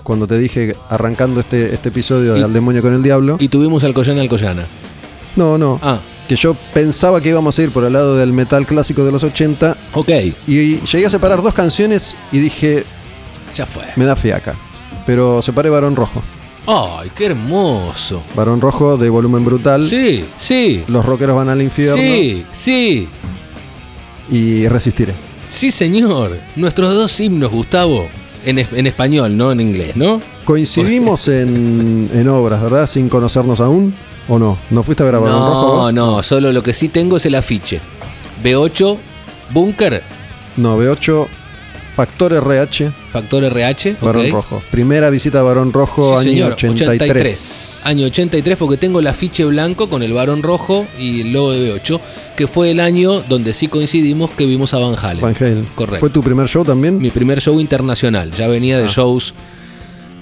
Speaker 2: Cuando te dije arrancando este, este episodio de
Speaker 3: Y-
Speaker 2: Al demonio con el diablo.
Speaker 3: Y tuvimos Alcoyana Alcoyana.
Speaker 2: no, no.
Speaker 3: Ah,
Speaker 2: Que yo pensaba que íbamos a ir por el lado del metal clásico de los 80
Speaker 3: ok,
Speaker 2: y llegué a separar dos canciones y dije,
Speaker 3: ya fue.
Speaker 2: me da fiaca. Pero separé Barón Rojo.
Speaker 3: ¡Ay, qué hermoso!
Speaker 2: Barón Rojo de volumen brutal.
Speaker 3: Sí, sí.
Speaker 2: Los rockeros van al infierno.
Speaker 3: Sí, sí.
Speaker 2: Y resistiré.
Speaker 3: Sí, señor. Nuestros dos himnos, Gustavo. En, es- en español, no en inglés, ¿no?
Speaker 2: Coincidimos en, en obras, ¿verdad? Sin conocernos aún. ¿O no? ¿No fuiste a ver a Barón Rojo
Speaker 3: No, no. Solo lo que sí tengo es el afiche. B8 Búnker,
Speaker 2: No, B8, Factor RH,
Speaker 3: Factor RH.
Speaker 2: Barón. Rojo. Primera visita a Barón Rojo,
Speaker 3: Sí,
Speaker 2: año
Speaker 3: señor,
Speaker 2: 83.
Speaker 3: Año 83 porque tengo el afiche blanco con el varón rojo y el logo de 8, que fue el año donde sí coincidimos que vimos a Van Halen.
Speaker 2: Van Halen.
Speaker 3: Correcto.
Speaker 2: ¿Fue tu primer show también?
Speaker 3: Mi primer show internacional. Ya venía de
Speaker 2: Ah.
Speaker 3: shows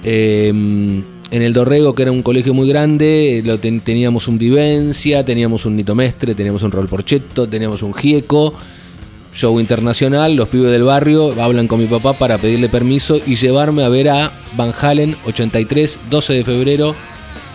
Speaker 3: eh, en el Dorrego, que era un colegio muy grande. Lo ten- teníamos un Vivencia, teníamos un Nito Mestre, teníamos un Rol Porchetto, teníamos un Gieco. Show internacional, los pibes del barrio hablan con mi papá para pedirle permiso y llevarme a ver a Van Halen 83, 12 de febrero,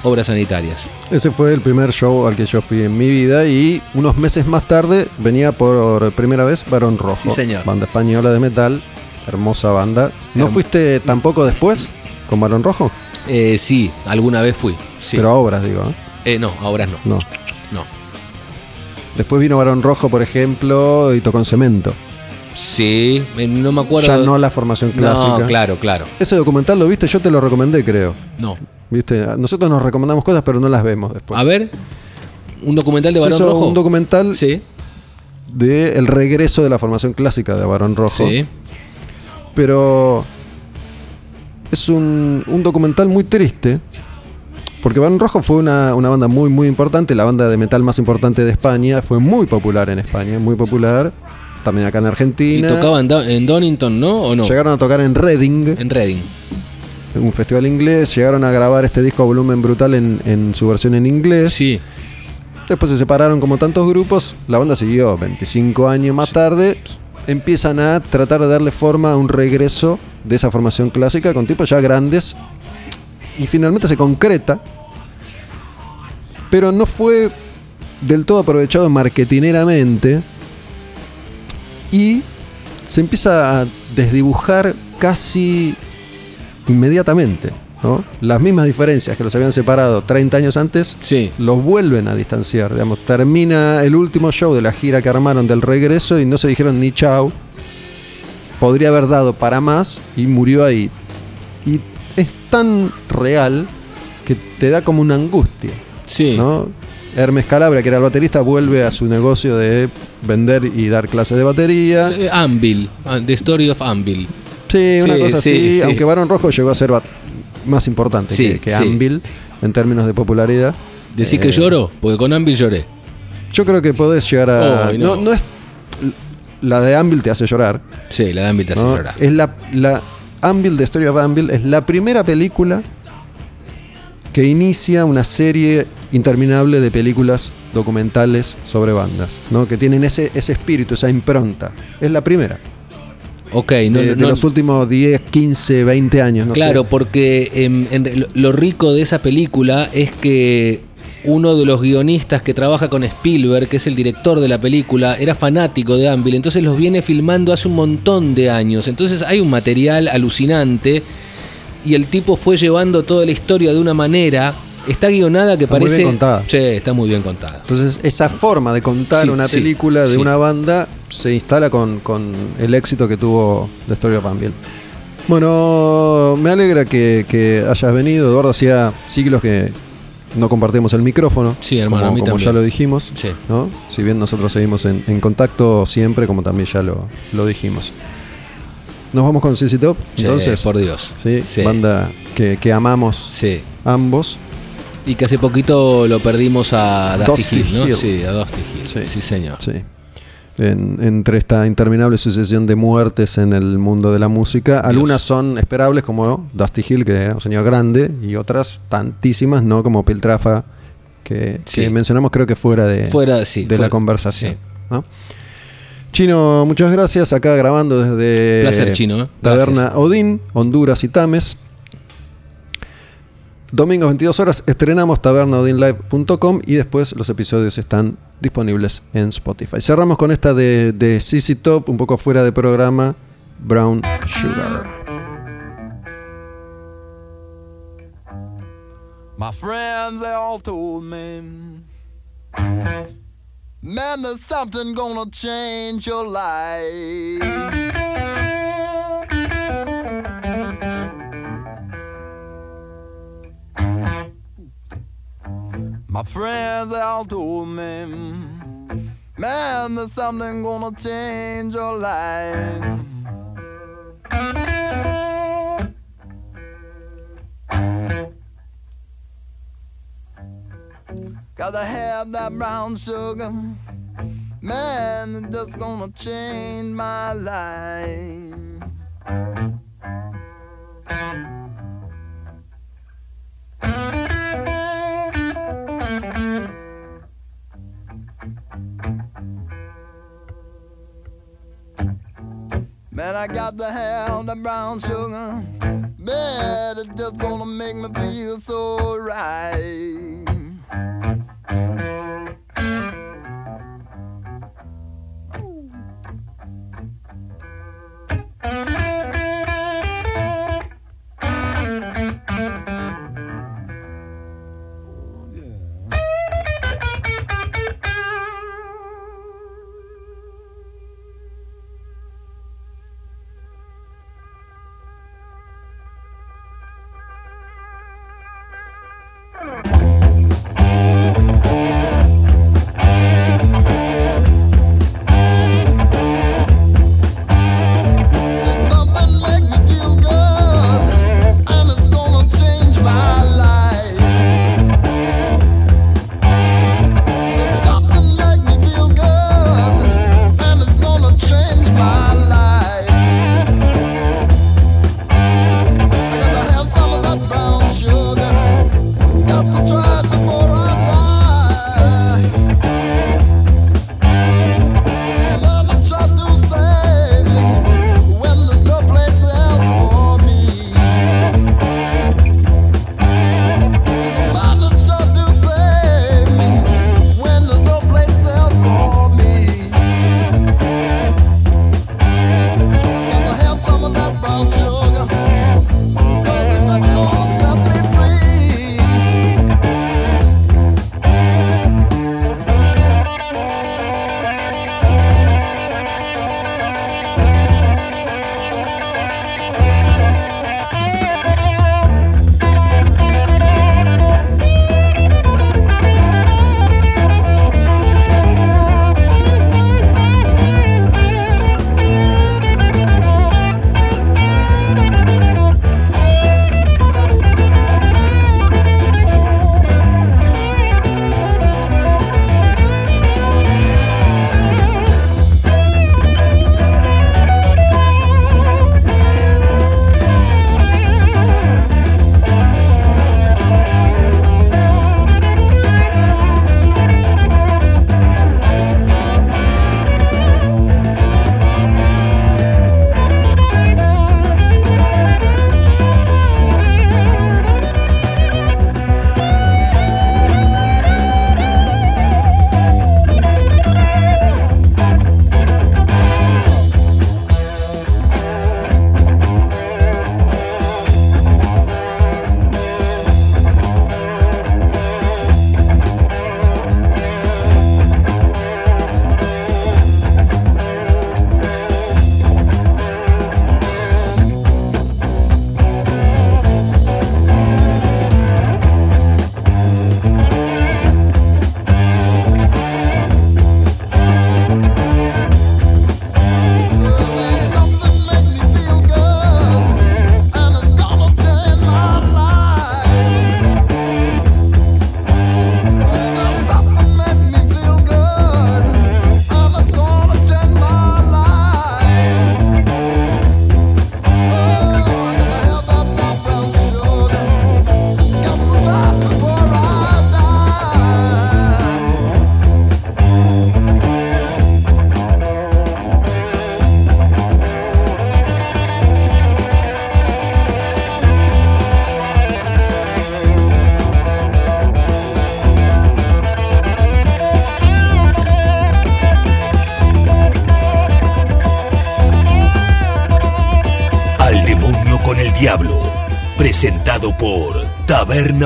Speaker 3: Obras Sanitarias.
Speaker 2: Ese fue el primer show al que yo fui en mi vida y unos meses más tarde venía por primera vez Barón Rojo.
Speaker 3: Sí, señor.
Speaker 2: Banda española de metal, hermosa banda. ¿No
Speaker 3: Herm-
Speaker 2: fuiste tampoco después con Barón Rojo?
Speaker 3: Eh, sí, alguna vez fui. Sí.
Speaker 2: Pero a obras, digo. ¿eh?
Speaker 3: Eh, no, ahora no.
Speaker 2: No.
Speaker 3: No.
Speaker 2: Después vino Barón Rojo, por ejemplo, y tocó en cemento.
Speaker 3: Sí, no me acuerdo.
Speaker 2: Ya no la formación clásica.
Speaker 3: No, claro, claro.
Speaker 2: Ese documental lo viste, yo te lo recomendé, creo.
Speaker 3: No.
Speaker 2: ¿Viste? Nosotros nos recomendamos cosas, pero no las vemos después.
Speaker 3: A ver, un documental de Barón Rojo.
Speaker 2: un documental
Speaker 3: Sí,
Speaker 2: de el regreso de la formación clásica de Barón Rojo.
Speaker 3: sí.
Speaker 2: Pero es un, un documental muy triste. Porque Barón Rojo fue una, una banda muy, muy importante, la banda de metal más importante de España. Fue muy popular en España, muy popular. También acá en
Speaker 3: Y
Speaker 2: Argentina.
Speaker 3: tocaban Do- en Donington, ¿no? ¿O no?
Speaker 2: Llegaron a tocar en Reading,
Speaker 3: En Reading.
Speaker 2: en un festival inglés. Llegaron a grabar este disco a volumen brutal en, en su versión en inglés.
Speaker 3: Sí.
Speaker 2: Después se separaron como tantos grupos. La banda siguió 25 años más tarde. Empiezan a tratar de darle forma a un regreso de esa formación clásica con tipos ya grandes. Y finalmente se concreta. Pero no fue del todo aprovechado marketineramente. Y se empieza a desdibujar casi inmediatamente. ¿no? Las mismas diferencias que los habían separado 30 años antes
Speaker 3: Sí.
Speaker 2: los vuelven a distanciar. Digamos, termina el último show de la gira que armaron del regreso y no se dijeron ni chau. Podría haber dado para más y murió ahí. Y es tan real que te da como una angustia.
Speaker 3: Sí.
Speaker 2: ¿no? Hermes Calabria, que era el baterista, vuelve a su negocio de vender y dar clases de batería.
Speaker 3: Eh, Anvil. ah, The Story of Anvil.
Speaker 2: Sí, una
Speaker 3: Sí,
Speaker 2: cosa
Speaker 3: sí,
Speaker 2: así.
Speaker 3: sí.
Speaker 2: Aunque Barón Rojo llegó a ser más importante
Speaker 3: Sí,
Speaker 2: que, que. Anvil en términos de popularidad.
Speaker 3: ¿Decís
Speaker 2: Eh,
Speaker 3: que lloro? Porque con Anvil lloré.
Speaker 2: Yo creo que podés llegar a. No.
Speaker 3: no.
Speaker 2: no es. La de Anvil te hace llorar.
Speaker 3: Sí, la de Anvil te hace
Speaker 2: ¿no?
Speaker 3: llorar.
Speaker 2: Es la, la. Anvil de Story of Anvil es la primera película que inicia una serie interminable de películas documentales sobre bandas, ¿no? Que tienen ese, ese espíritu, esa impronta. Es la primera.
Speaker 3: Ok, no,
Speaker 2: de, de
Speaker 3: no-
Speaker 2: los últimos 10, 15, 20 años, no
Speaker 3: claro,
Speaker 2: sé.
Speaker 3: porque em, en- lo rico de esa película es que uno de los guionistas que trabaja con Spielberg, que es el director de la película, era fanático de Anvil, entonces los viene filmando hace un montón de años. Entonces hay un material alucinante y el tipo fue llevando toda la historia de una manera. Está guionada que
Speaker 2: Está muy
Speaker 3: parece.
Speaker 2: bien contada.
Speaker 3: Sí, está muy bien contada.
Speaker 2: Entonces, esa forma de contar
Speaker 3: Sí,
Speaker 2: una
Speaker 3: sí,
Speaker 2: película de
Speaker 3: sí.
Speaker 2: una banda se instala con, con el éxito que tuvo The Story of Anvil. Bueno, me alegra que, que hayas venido. Eduardo, hacía siglos que no compartimos el micrófono.
Speaker 3: Sí, hermano,
Speaker 2: como,
Speaker 3: a mí
Speaker 2: como ya lo dijimos.
Speaker 3: Sí.
Speaker 2: ¿no? Si bien nosotros seguimos en, en contacto siempre, como también ya lo, lo dijimos. Nos vamos con CC Top.
Speaker 3: Sí,
Speaker 2: Entonces,
Speaker 3: por Dios.
Speaker 2: sí,
Speaker 3: Sí.
Speaker 2: banda que, que amamos
Speaker 3: Sí.
Speaker 2: ambos.
Speaker 3: Y que hace poquito lo perdimos a Dusty, Hill, ¿no?
Speaker 2: Hill.
Speaker 3: Sí, a Dusty Hill.
Speaker 2: Sí,
Speaker 3: señor.
Speaker 2: Sí. En- entre esta interminable sucesión de muertes en el mundo de la música, algunas son esperables, como Dusty Hill, que era un señor grande, y otras tantísimas, ¿no? Como Piltrafa, que,
Speaker 3: Sí.
Speaker 2: que mencionamos creo que fuera de,
Speaker 3: Fuera, sí.
Speaker 2: de
Speaker 3: fuera-
Speaker 2: la conversación.
Speaker 3: sí.
Speaker 2: ¿no? Chino, muchas gracias. Acá grabando desde
Speaker 3: Placer, Chino, ¿eh?
Speaker 2: Taberna. Odín, Honduras y Tames. Domingos 22 horas estrenamos tabernaodinlive.com y después los episodios están disponibles en Spotify. Cerramos con esta de, de CC Top, un poco fuera de programa, Brown Sugar.
Speaker 4: My friends, they all told me, man, there's something gonna change your life. My friends, they all told me, Man, there's something gonna change your life. Gotta have that brown sugar. Man, it's just gonna change my life. I got to have the brown sugar. Man, it's just gonna make me feel so right.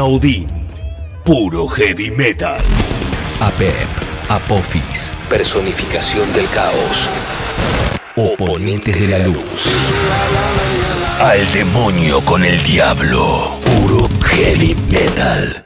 Speaker 1: Odín. Puro heavy metal.
Speaker 3: APEP, Apophis, personificación del caos. Oponentes de la luz.
Speaker 1: Al demonio con el diablo. Puro heavy metal.